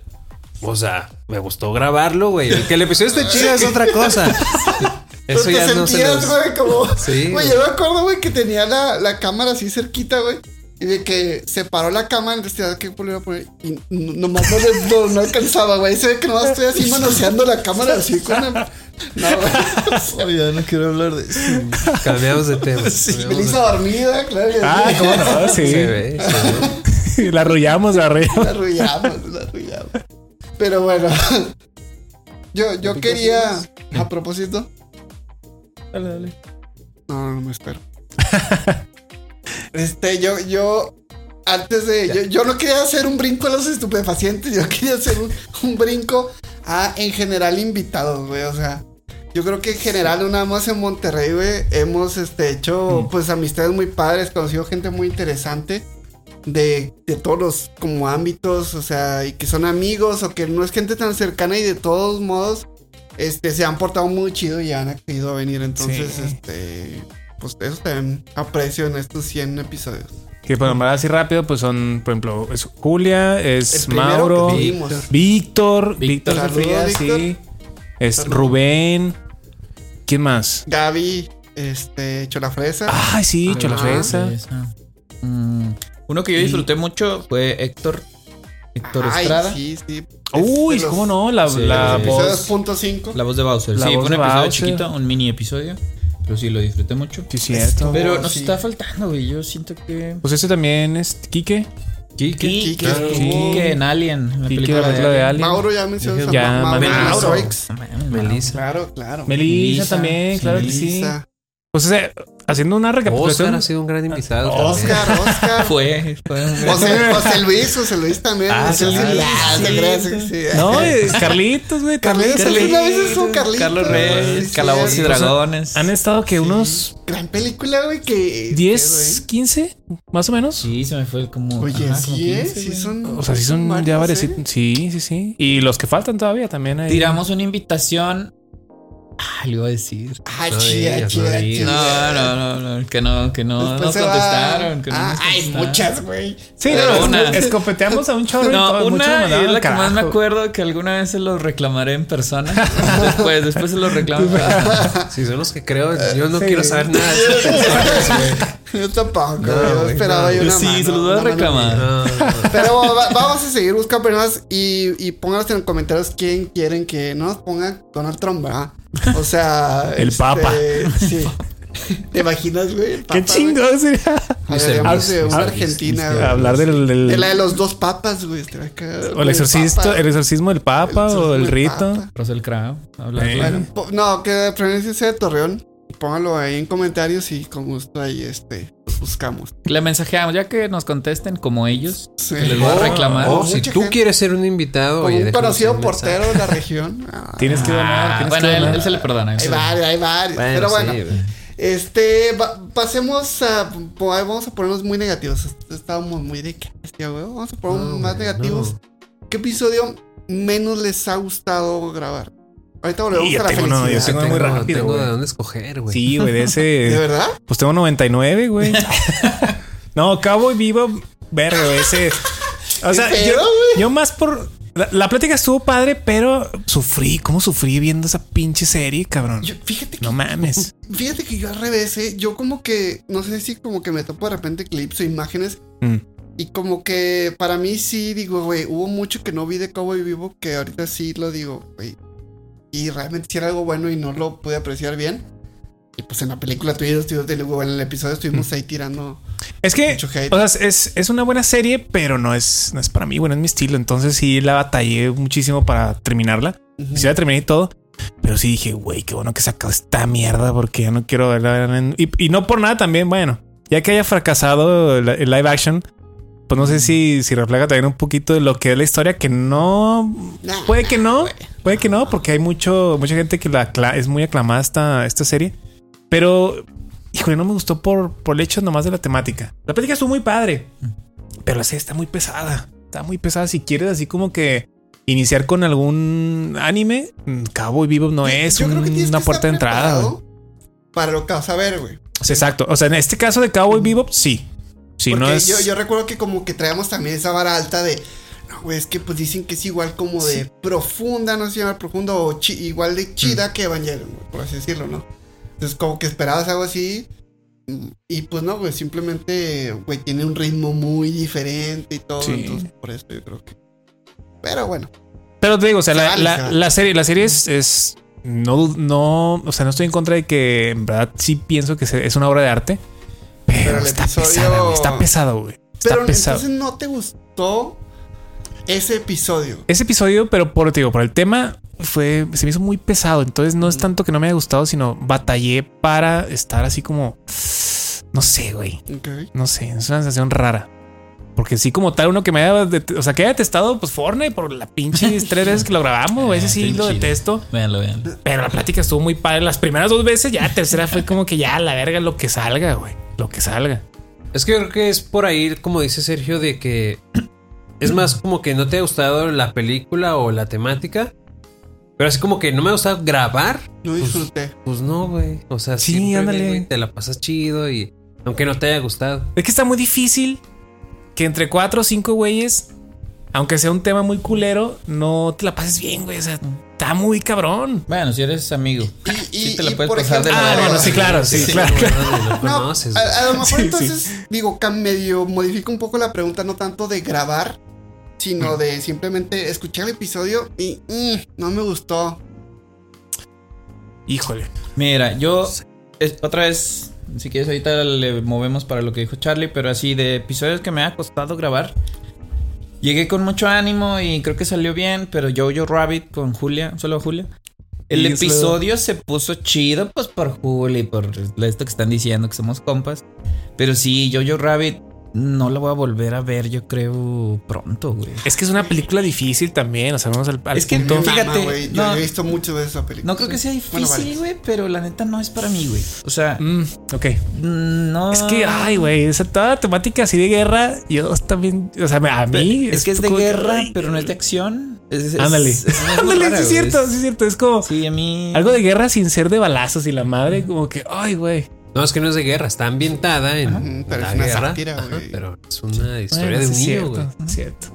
O sea, me gustó grabarlo, güey. El Que el episodio esté chido es otra cosa. [LAUGHS] Eso Pero ya te no se sentías, los... güey, como. Sí, Güey, güey. yo me acuerdo, güey, que tenía la, la cámara así cerquita, güey. Y de que se paró la cámara, entonces tenía que volver a poner. Y nomás no, le- no, no alcanzaba, güey. Se ve que nomás estoy así manoseando la cámara así con el. No, güey. [LAUGHS] ya no quiero hablar de eso. [LAUGHS] Cambiamos de tema. [LAUGHS] Melissa dormida, claro. Ah, sí. cómo no, sí. Se ve, se ve. la arrullamos, la arrullamos. La arrullamos, la arrullamos. Pero bueno. Yo, yo quería. A propósito. Dale, dale. No, no me espero. Este, yo, yo. Antes de. Yo, yo no quería hacer un brinco a los estupefacientes. Yo [LAUGHS] quería hacer un, un brinco a, en general, invitados, güey. O sea. Yo creo que en general, nada más en Monterrey, güey, hemos este, hecho pues amistades muy padres, conocido gente muy interesante de, de todos los como ámbitos, o sea, y que son amigos o que no es gente tan cercana y de todos modos, este, se han portado muy chido y han accedido a venir. Entonces, Sí. este, pues eso también aprecio en estos 100 episodios. Que por nombrar así rápido, pues son, por ejemplo, es Julia, es Mauro. Víctor, Víctor Sofía, Víctor. sí. Es. Rubén. ¿Quién más? Gaby, este, Cholafresa. Ay, sí. Cholafresa. Esa. Mm, Uno que yo disfruté mucho fue Héctor. Héctor Ay, Estrada. sí, sí. Uy, los- ¿cómo no? La, Sí, la voz. 2.5. La voz de Bowser. La sí, voz fue un episodio Bowser. chiquito, un mini episodio. Pero sí, lo disfruté mucho. Sí, cierto. Pero nos sí. está faltando, güey. Yo siento que. Pues ese también es Quique. Kike. Kike, Kike estuvo- en Alien. En la Quique, película de Alien. Mauro ya mencionó. Ya, Ma- Mauro, Melissa. Mames, Melissa. Claro, claro. Melissa también, claro que sí. Pues ese, haciendo una Oscar recapitulación. ha sido un gran invitado. también. Oscar, Oscar. [LAUGHS] Fue, fue un- José, José Luis, José Luis también. Ah, José Luis. Ah, sí. No, Carlitos, güey. Carlitos, una vez Carlitos. Carlos Reyes, Sí, Calabozos y. Dragones. Han estado que unos Gran película, güey, que... 10, 15, más o menos. Sí, se me fue como. Oye, ajá, como sí, ¿eh? 15, Sí son... O sea, sí son varios, ya varios. ¿eh? Sí, sí, sí. Y los que faltan todavía también hay. Tiramos una invitación. Ah, le iba a decir. Ay, No digas, no digas. No, no, no, no, que no, que no Después va- contestaron. Que no Ah, nos hay muchas, güey. Sí, no, una- escopeteamos a un chorro. No, una es la que más me acuerdo que alguna vez se los reclamaré en persona. Después, después se los reclamo. [LAUGHS] Si son los que creo, yo no Sí. quiero saber nada de esas [LAUGHS] personas, güey. Yo tampoco, No, yo esperaba no. ahí una Sí, mano, se los voy a reclamar. mía. No, no. Pero va- vamos a seguir buscando personas y, y pónganos en los comentarios quién quieren que no nos ponga Donald Trump, ¿verdad? O sea... [LAUGHS] El Papa. Sí. [LAUGHS] ¿Te imaginas, güey? Qué chingo sería. Hablaríamos de una Ah, Argentina, güey. Hablar del. del- De la de los dos papas, güey. o el papa. el exorcismo del Papa El o el rito. Papa. Russell Crowe. hablando. Eh. Bueno, no, que de preferencia sea de Torreón. Póngalo ahí en comentarios y con gusto ahí, este, los buscamos. Le mensajeamos, ya que nos contesten como ellos. Sí. que les voy a Oh, reclamar. Oh, si tú gente- quieres ser un invitado, Como oye, un conocido portero de la [LAUGHS] región. Ah, Tienes que donar. Ah, tienes bueno, que él, donar. él se le perdona. hay varios, hay varios. Bueno, Pero bueno, este, pasemos a. Vamos a ponernos muy negativos. Estábamos muy de güey. Vamos a ponernos No, más negativos. no. ¿Qué episodio menos les ha gustado grabar? Ahorita volvemos Y yo a la tengo yo felicidad. tengo muy Tengo- rápido, Tengo güey. de dónde escoger, güey. Sí, güey, de [LAUGHS] ¿De ese. verdad? Pues tengo 99, güey. [LAUGHS] no, Cabo y Vivo, verga, ese. O sea, ¿Qué yo, yo más por. La, la plática estuvo padre, pero sufrí. ¿Cómo sufrí viendo esa pinche serie, cabrón? Yo- fíjate que no mames. [LAUGHS] Fíjate que yo al revés, ¿eh? yo como que, no sé si como que me topo de repente clips o imágenes Mm. y como que para mí sí digo, güey, hubo mucho que no vi de Cowboy Vivo que ahorita sí lo digo, güey. Y realmente sí era algo bueno y no lo pude apreciar bien. Y pues en la película tú y yo estuvimos, de- bueno, en el episodio estuvimos ahí tirando. Es que, Mucho hate. o sea, es, es una buena serie, pero no es, no es para mí, bueno, es mi estilo. Entonces sí la batallé muchísimo para terminarla. Ujú. Sí la terminé y todo. Pero sí dije, güey, qué bueno que sacó esta mierda porque ya no quiero verla. Y, y no por nada también, bueno, ya que haya fracasado el, el live action, pues no sé si, si refleja también un poquito de lo que es la historia, que no... Puede que no, puede que no, porque hay mucho, mucha gente que la es muy aclamada esta, esta serie. Pero, híjole, no me gustó por, por el hecho nomás de la temática. La plática estuvo muy padre, pero la serie está muy pesada. Está muy pesada. Si quieres así como que iniciar con algún anime, mm, Cabo y Vivo no es Yo creo que un- tienes una puerta de entrada. Para lo que vas a ver, güey. Exacto. O sea, en este caso de Cabo y Vivo, sí. Si Porque no es... yo, yo recuerdo que como que traemos también esa vara alta de. No, güey, es que pues dicen que es igual como de profunda, no sé si llama profunda o chi- igual de chida Mm. que Evangelion, güey, por así decirlo, ¿no? Entonces como que esperabas algo así. Y pues no, güey, simplemente, güey, tiene un ritmo muy diferente y todo. Sí. Entonces, por eso yo creo que. Pero bueno. Pero te digo, o sea, Se la, la- se serie, la serie es, es- no, no, o sea, no estoy en contra de que en verdad sí pienso que se- es una obra de arte, pero, Pero el está episodio- pesada, güey, está pesado, güey. Está Pero pesado. entonces no te gustó ese episodio. Ese episodio, pero por, te digo, por el tema fue, se me hizo muy pesado. Entonces no es tanto que no me haya gustado, sino batallé para estar así como, no sé, güey. No sé, es una sensación rara. Porque sí, como tal, uno que me haya, o sea, que haya detestado, pues Fortnite por la pinche [LAUGHS] tres veces que lo grabamos, ese Ah, sí lo detesto. Véanlo, véanlo. Pero la plática estuvo muy padre. Las primeras dos veces, ya la tercera fue como que ya la verga, lo que salga, güey. Lo que salga. Es que yo creo que es por ahí, como dice Sergio, de que [CLEARS THROAT] es más como que no te ha gustado la película o la temática. Pero así como que no me ha gustado grabar. Yo disfruté. Pues no, güey. O sea, Sí, siempre, ándale. te la pasas chido y aunque no te haya gustado. Es que está muy difícil que entre cuatro o cinco güeyes, aunque sea un tema muy culero, no te la pases bien, güey. O sea, está muy cabrón. Bueno, si eres amigo. Y, y- Sí te la y, puedes por pasar de la Ah, bueno, sí, claro, sí, claro. no, no conoces, a, a lo mejor Sí, sí. entonces, digo, cam- medio modifico un poco la pregunta, no tanto de grabar, sino de simplemente escuchar el episodio y mm, no me gustó. Híjole. Mira, yo es- otra vez, si quieres ahorita le movemos para lo que dijo Charlie, pero así de episodios que me ha costado grabar. Llegué con mucho ánimo y creo que salió bien, pero Jojo Rabbit con Julia, solo Julia. El Y episodio se puso chido, pues por Julia y por esto que están diciendo que somos compas. Pero sí, Jojo Rabbit no la voy a volver a ver, yo creo, pronto, güey. Es que es una película difícil también. O sea, vamos al, al Es que punto. mama, Fíjate, güey, yo, no. yo he visto mucho de esa película. No creo que sea Bueno, difícil, vale. güey, pero la neta no es para mí, güey. O sea, Mm, ok. no. Es que, ay, güey, esa toda la temática así de guerra, yo también, o sea, a mí. Es que es de que, guerra, pero no es de acción. Es- es- Ándale. es- es Ándale, es güey. cierto, sí es cierto. Es como Sí, a mí. algo de guerra sin ser de balazos y la madre, como que, ay, güey. No, es que no es de guerra, está ambientada en Ujú, pero la es una guerra. sátira, Ajá, güey. pero es una historia Bueno, de un sí niño, cierto, güey. es cierto.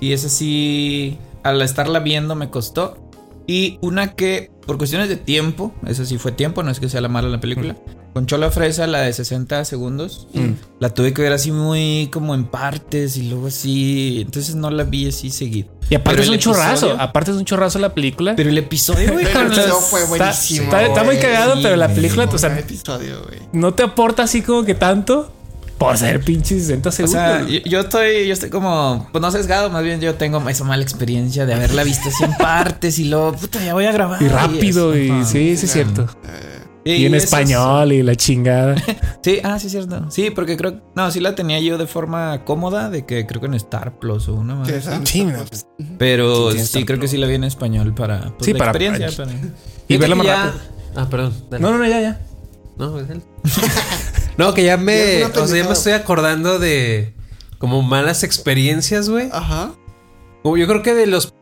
Y esa sí, al estarla viendo me costó. Y una que, por cuestiones de tiempo, esa sí fue tiempo, no es que sea la mala la película. Con Chola Fresa, la de 60 segundos, Mm. la tuve que ver así muy como en partes y luego así. Entonces no la vi así seguido. Y aparte Pero es un chorrazo, aparte es un chorrazo la película. Pero el episodio, güey, El fue Está- buenísimo. está, está muy cagado, Sí, pero la película, o sea, episodio, no te aporta así como que tanto por ser pinche 60 O segundos. sea, yo, yo estoy, yo estoy como, pues no sesgado, más bien yo tengo esa mala experiencia de haberla visto así en [LAUGHS] partes y luego, puta, ya voy a grabar. y rápido, y sí, sí es cierto. Eh, Sí, y en español y la chingada. [LAUGHS] Sí, ah, sí, es cierto. Sí, porque creo. No, sí la tenía yo de forma cómoda, de que creo que en Star Plus o una más. Sí, esa- Sí, no, Pero Sí, creo que sí la vi en español para. Pues, Sí, la para- experiencia. para- Y verla más ya- rápido. Ah, perdón. dale. No, no, no, ya, ya. No, es él. [LAUGHS] no, que ya me. O sea, ya me estoy acordando de. Como malas experiencias, güey. Ajá. Como yo creo que de los.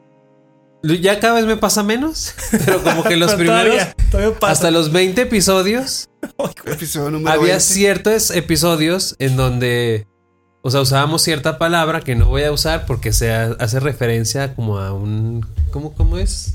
Ya cada vez me pasa menos. [LAUGHS] Pero como que los primeros. Todavía, todavía pasa. Hasta los 20 episodios. Episodio número había 20. ciertos episodios en donde. O sea, usábamos cierta palabra que no voy a usar porque se ha- hace referencia como a un. ¿Cómo, cómo es?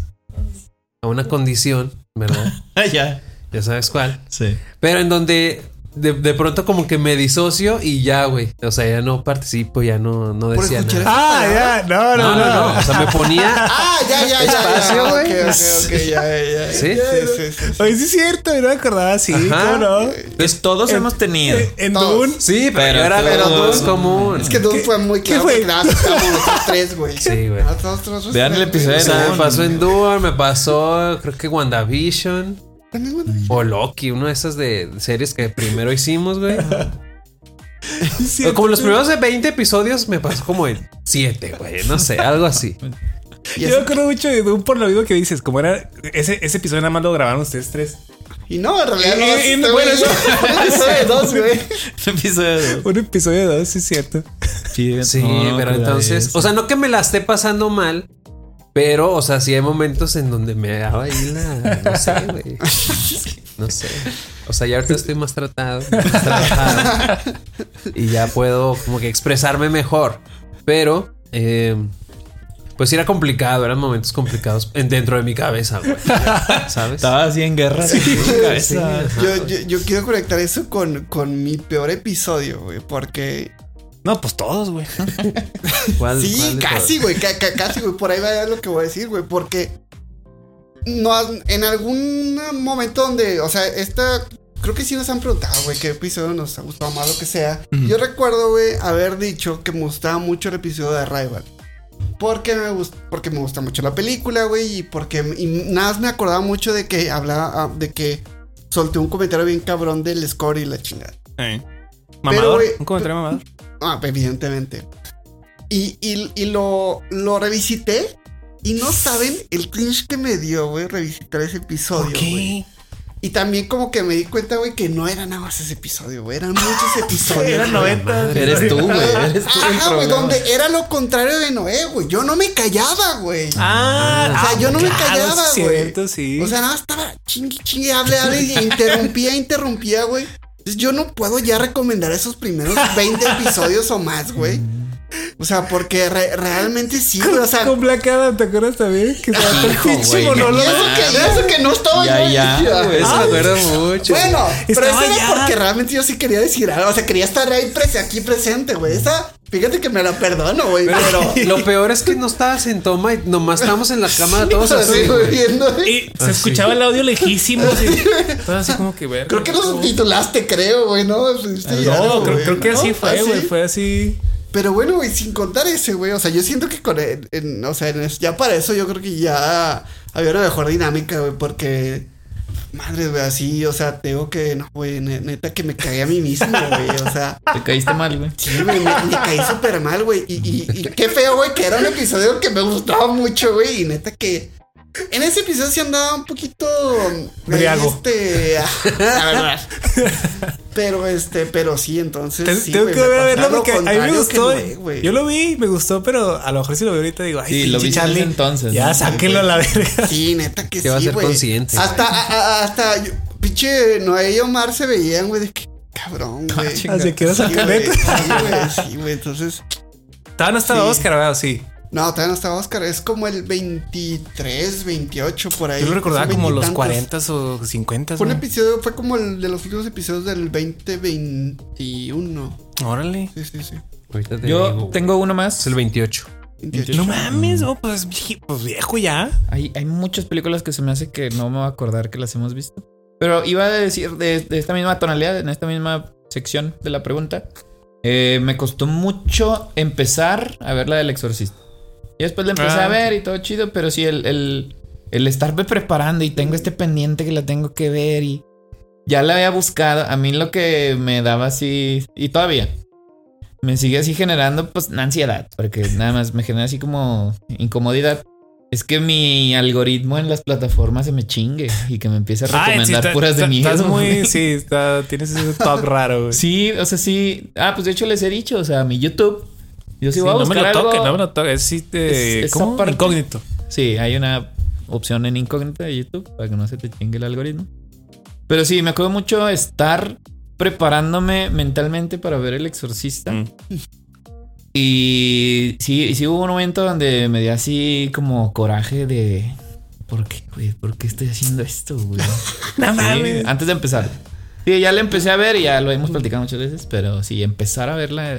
A una condición, ¿verdad? Ah, [LAUGHS] ya. Ya sabes cuál. Sí. Pero en donde de, de pronto como que me disocio y ya, güey. O sea, ya no participo, ya no, no decía nada. Ah, ya. No, No, no, no, no. O sea, me ponía. [LAUGHS] Ah, ya, ya, ya. Espacio, ya, güey. Ok, ok, ok, ya, ya, ya. ¿Sí? Sí, sí, sí. sí. Oye, sí es cierto, no me acordaba así. Ajá. ¿Cómo no? Pues todos hemos tenido. En. Dune. Sí, pero, Pero era pero más tú- común. Es que Doom fue muy ¿Qué claro. fue? nosotros [LAUGHS] tres, güey. Sí, güey. Vean el episodio O güey. sea, me Dune. pasó en Dune, me pasó, creo que WandaVision También, o Loki, una de esas de series que primero hicimos, güey. Sí, Como los primeros de 20 episodios me pasó como en 7, güey, no sé, algo así. Yo me acuerdo mucho de Dune por lo mismo que dices. Como era ese, ese episodio nada más lo grabaron ustedes tres. y no, en realidad no. Y- y- bueno, eso- [LAUGHS] un episodio de dos, güey. [LAUGHS] episodio. Un episodio de dos, sí es cierto. Sí, no, pero entonces, eso. o sea, no que me la esté pasando mal, pero, o sea, sí hay momentos en donde me daba ahí la, no sé, güey. [LAUGHS] No sé. O sea, ya ahorita estoy más tratado, más [LAUGHS] trabajado. y ya puedo como que expresarme mejor. Pero, eh, pues sí era complicado, eran momentos complicados en- dentro de mi cabeza, güey. ¿Sabes? Estaba así en guerra. en su cabeza. Yo, yo, yo quiero conectar eso con, con mi peor episodio, güey, porque... No, pues todos, güey. [LAUGHS] ¿Cuál- Sí, cuál casi, güey, ca- ca- casi, güey, por ahí va lo que voy a decir, güey, porque... No, en algún momento donde, o sea, esta... Creo que sí nos han preguntado, güey, qué episodio nos ha gustado más, lo que sea. Yo recuerdo, güey, haber dicho que me gustaba mucho el episodio de Arrival. Porque me, gust- porque me gusta mucho la película, güey, y porque y nada más me acordaba mucho de que hablaba, ah, de que solté un comentario bien cabrón del score y la chingada. Mamador. güey, un comentario mamador. Ah, evidentemente. Y, y- y lo, lo revisité y no saben el cringe que me dio, güey, revisitar ese episodio. Y también como que me di cuenta, güey, que no era nada más ese episodio, güey, eran muchos episodios. Eran güey. 90. Eres tú, güey. Eres tú Ajá, güey, donde era lo contrario de Noé, güey. Yo no me callaba, güey. Ah, O sea, yo no me callaba, güey. sí. O sea, nada más estaba chingue, chingue, hable, hable, y [LAUGHS] interrumpía, interrumpía, güey. Yo no puedo ya recomendar esos primeros 20 episodios o más, güey. O sea, porque re- realmente sí, güey. O sea, con Black Adam, ¿te acuerdas también? Que se va Hijo, pinche monólogo. eso eso que no estaba Ya, yo ya, güey, Eso me acuerdo mucho. Bueno, pero Estaba eso era ya. porque realmente yo sí quería decir algo. O sea, quería estar ahí prese- aquí presente, güey. Esa, fíjate que me la perdono, güey. Pero. [LAUGHS] Lo peor es que no estabas en toma y nomás estábamos en la cama todos así, viendo. Y se Así. escuchaba el audio lejísimo. así. [LAUGHS] Todo así como que ver. Creo que lo subtitulaste, creo, güey, ¿no? Sí, No, algo, creo, güey, creo que ¿no? así fue, ¿Ah, güey. sí? Fue así. Pero bueno, güey, sin contar ese, güey. O sea, yo siento que con el- en- o sea, en ya para eso yo creo que ya había una mejor dinámica, güey, porque. Madre, güey, así, o sea, tengo que, no, güey, ne- neta que me cagué a mí mismo, [LAUGHS] güey, o sea, Te caíste mal, güey. sí, güey, me, me caí súper mal, güey, y, y, y qué feo, güey, que era un episodio que me gustaba mucho, güey, y neta que en ese episodio sí andaba un poquito, Briago. este, [LAUGHS] la verdad, pero este, pero sí, entonces, Te- sí, tengo güey, que verlo porque a mí me gustó. Yo lo vi, me gustó, pero a lo mejor si lo veo ahorita digo, ay, Sí, lo ese Charlie. entonces, Ya, ¿no? sáquenlo a la verga. Sí, neta que [LAUGHS] Que va a sí, ser consciente. Hasta, a- a- hasta, yo- pinche Noé y Omar se veían, güey, de que cabrón, güey. Ah, Sí. Así que era sí, güey, sí, güey, entonces. Estaban hasta Sí. Oscar, ¿verdad? Sí. No, todavía no estaba Oscar, es como el 23, 28 por ahí. Yo lo recordaba como los veintitantos. 40 o 50. Fue un episodio, fue como el de los últimos episodios del 2021. Órale. Sí, sí, sí. Ahorita te Yo digo. tengo uno más. Es el 28. 28. No mames, oh, pues, pues viejo ya. Hay, hay muchas películas que se me hace que no me voy a acordar que las hemos visto. Pero iba a decir de, de esta misma tonalidad, en esta misma sección de la pregunta. eh, me costó mucho empezar a ver la del exorcista. Y después la empecé Ah, a ver y todo chido, pero sí, el, el, el estarme preparando y tengo este pendiente que la tengo que ver y, ya la había buscado. A mí lo que me daba así, y todavía, me sigue así generando pues ansiedad, porque nada más me genera así como incomodidad. Es que mi algoritmo en las plataformas se me chingue y que me empiece a recomendar sí, está- puras de está- miedo. Estás muy, sí, está, tienes ese talk raro, güey. Sí, o sea, sí. Ah, pues de hecho les he dicho, o sea, mi YouTube. Yo sí, Sí, no me lo algo. toques, no me lo toques. Es, sí, te- Es- parte- Incógnito. Sí, hay una opción en incógnita de YouTube para que no se te chingue el algoritmo. Pero sí, me acuerdo mucho estar preparándome mentalmente para ver El Exorcista. Mm. Y sí, sí hubo un momento donde me dio así como coraje de... ¿Por qué, güey? ¿Por qué estoy haciendo esto, güey? [LAUGHS] No Sí, mames. antes de empezar. Sí, ya la empecé a ver y ya lo hemos platicado muchas veces, pero sí, empezar a verla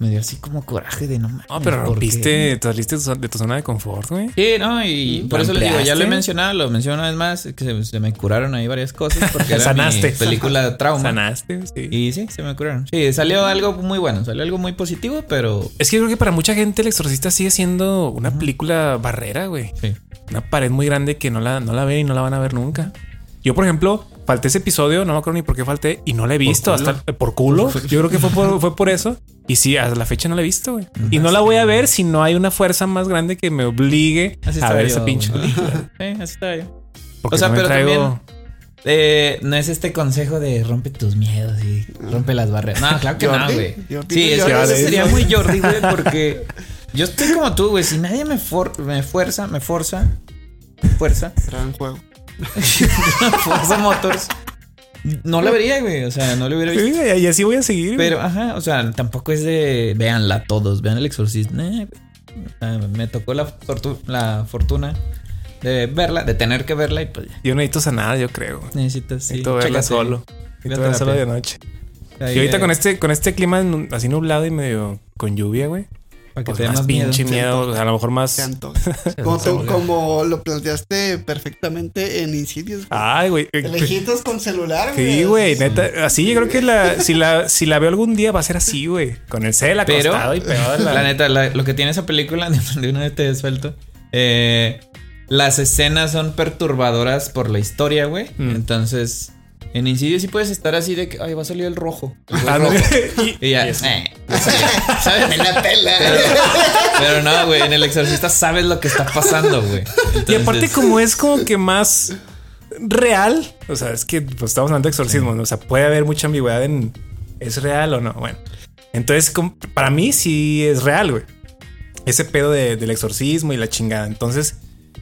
me dio así como coraje de no mames. No, pero ¿por rompiste, te saliste de tu- zona de confort, güey. Sí, no, y Mm. por ¿Lo eso le digo, ya lo he mencionado, lo menciono una vez más, que se, se me curaron ahí varias cosas porque era Sanaste. mi película de trauma. Sanaste, sí. Y sí, se me curaron. Sí, salió algo muy bueno, salió algo muy positivo, pero Es que creo que para mucha gente El Exorcista sigue siendo una película barrera, güey. sí. Una pared muy grande que no la, no la ven y no la van a ver nunca. Yo, por ejemplo, falté ese episodio, no me acuerdo ni por qué falté y no la he visto culo? hasta por culo. Yo creo que fue por, fue por eso. Y sí, hasta la fecha no la he visto, güey. Y no la voy a ver si no hay una fuerza más grande que me obligue Así a ver yo, esa pinche güey. película. [LAUGHS] Sí, así está yo. Porque O sea, no pero traigo- también- Eh, no es este consejo de rompe tus miedos y rompe las barreras. No, claro que no, Jordi, güey. Jordi, Sí, es eso sería muy Jordi, güey, [LAUGHS] porque yo estoy como tú, güey. Si nadie me, for- me fuerza, me forza, fuerza, Gran juego. [LAUGHS] Forza Motors, no la vería, güey. O sea, no lo hubiera visto. Sí, y así voy a seguir. güey. Pero, ajá, o sea, tampoco es de véanla todos, vean el exorcismo. Eh, güey. O sea, me tocó la, fortu- la fortuna de verla, de tener que verla y pues ya. Yo no necesito sanar, yo creo. Necesitas sí, necesito verla chécate. solo. Necesito verla solo de noche. Ahí, Y ahorita eh, con este, con este clima así nublado y medio con lluvia, güey. Para que Pues te dé más más miedo. pinche miedo. a lo mejor más. [LAUGHS] Como, tú- como lo planteaste perfectamente en Insidious. güey. Ay, güey. De lejitos con celular, güey. Sí, güey, neta. Así yo creo que la, si, la, si la veo algún día va a ser así, güey. Con el cel Pero, acostado y pegado la. La neta, la- lo que tiene esa película, [LAUGHS] de una vez te desfalto, eh, las escenas son perturbadoras por la historia, güey. Mm. Entonces, en Insidious sí puedes estar así de que, ay, va a salir el rojo. el Ah, rojo. no. y, [LAUGHS] Y ya, y eh, [LAUGHS] ¿sabes? En la tela. Pero no, güey, en El Exorcista sabes lo que está pasando, güey. Y aparte, como es como que más real, o sea, es que pues, estamos hablando de exorcismo, ¿no? o sea, puede haber mucha ambigüedad en es real o no. Bueno, entonces, como- para mí sí es real, güey. Ese pedo de- del exorcismo y la chingada. Entonces,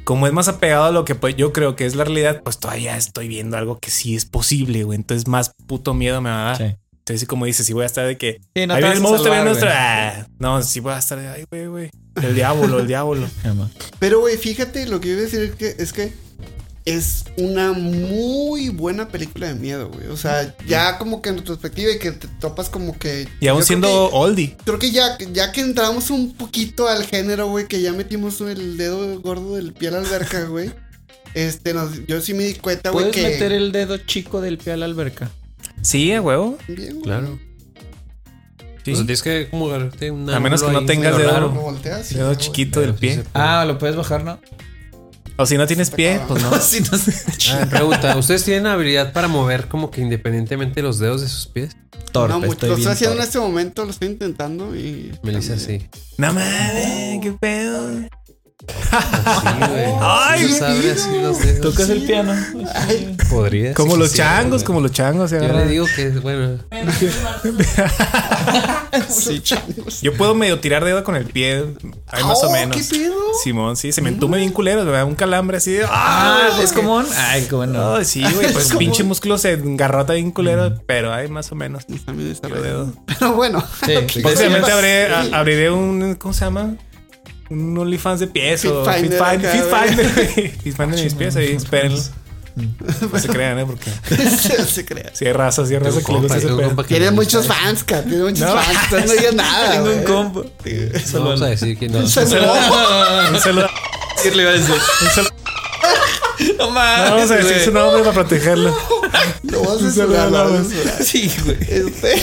como es más apegado a lo que pues, yo creo que es la realidad, pues todavía estoy viendo algo que sí es posible, güey. Entonces, más puto miedo me va a dar. Sí. Entonces, sí, como dices, sí voy a estar de que. Sí, no ahí viene el monstruo, viene. Ah, no, sí voy a estar de ay, güey, güey. El diablo, el diablo. [LAUGHS] Pero, güey, fíjate, lo que yo iba a decir es que, es que es una muy buena película de miedo, güey. O sea, ya como que en retrospectiva y que te topas como que... Y aún siendo que- oldie. Creo que ya, ya que entramos un poquito al género, güey, que ya metimos el dedo gordo del pie a la alberca, [LAUGHS] güey. Este, nos- yo sí me di cuenta, güey, ¿Puedes meter el dedo chico del pie a la alberca? Sí, a huevo. Bien, güey. Claro. Sí. O sea, tienes que como agarrarte un A menos que no tengas dedo. raro. Volteas Dedo ya, chiquito del pie. Ah, lo puedes bajar, ¿no? O si no tienes pie, pues no. [LAUGHS] Sí, no. Ah, pregunta, ¿ustedes tienen habilidad para mover como que independientemente los dedos de sus pies? Torpe, No, mucho. estoy lo bien estoy haciendo en este momento, lo estoy intentando y... Melissa sí. No mames, qué pedo. Sí, güey. [LAUGHS] Ay, Sí sabe así los dedos. ¿Tocas el piano? Podría. Como sí los quisiera, changos, güey. como los changos. se Yo agarran. le digo que, bueno, Sí, changos. Yo puedo medio tirar dedo con el pie. Ahí más o Oh, menos. ¿Qué pedo? Simón, sí, se me entume bien culero, me da un calambre así de. Ah, ¡Ah! es común. Ay, qué bueno. No, sí, güey, pues como- pinche músculo se engarrota bien culero, pero hay más o menos. Está medio desarrollado. Pero bueno. Sí, [LAUGHS] Próximamente abriré, Sí. a- abriré un. ¿Cómo se llama? Un OnlyFans de pies o Fit Finder Fit acá, Fit güey. [LAUGHS] Finder, güey. Fit Finder de mis pies, ahí espérenlo. No se crean, ¿eh? Porque [LAUGHS] se crea. si hay raza, si hay raza que le gusta ese pedo. Tiene muchos fans, cara. Tiene muchos No. fans. No digas [LAUGHS] nada. Tengo un combo. eso. No vamos a decir que no. Un saludo. Un saludo. ¿Qué le iba a decir? Un saludo. No No mames. vamos a decir su nombre para protegerlo. Lo vas a Un censurar, lo vas a. Sí, güey. Este.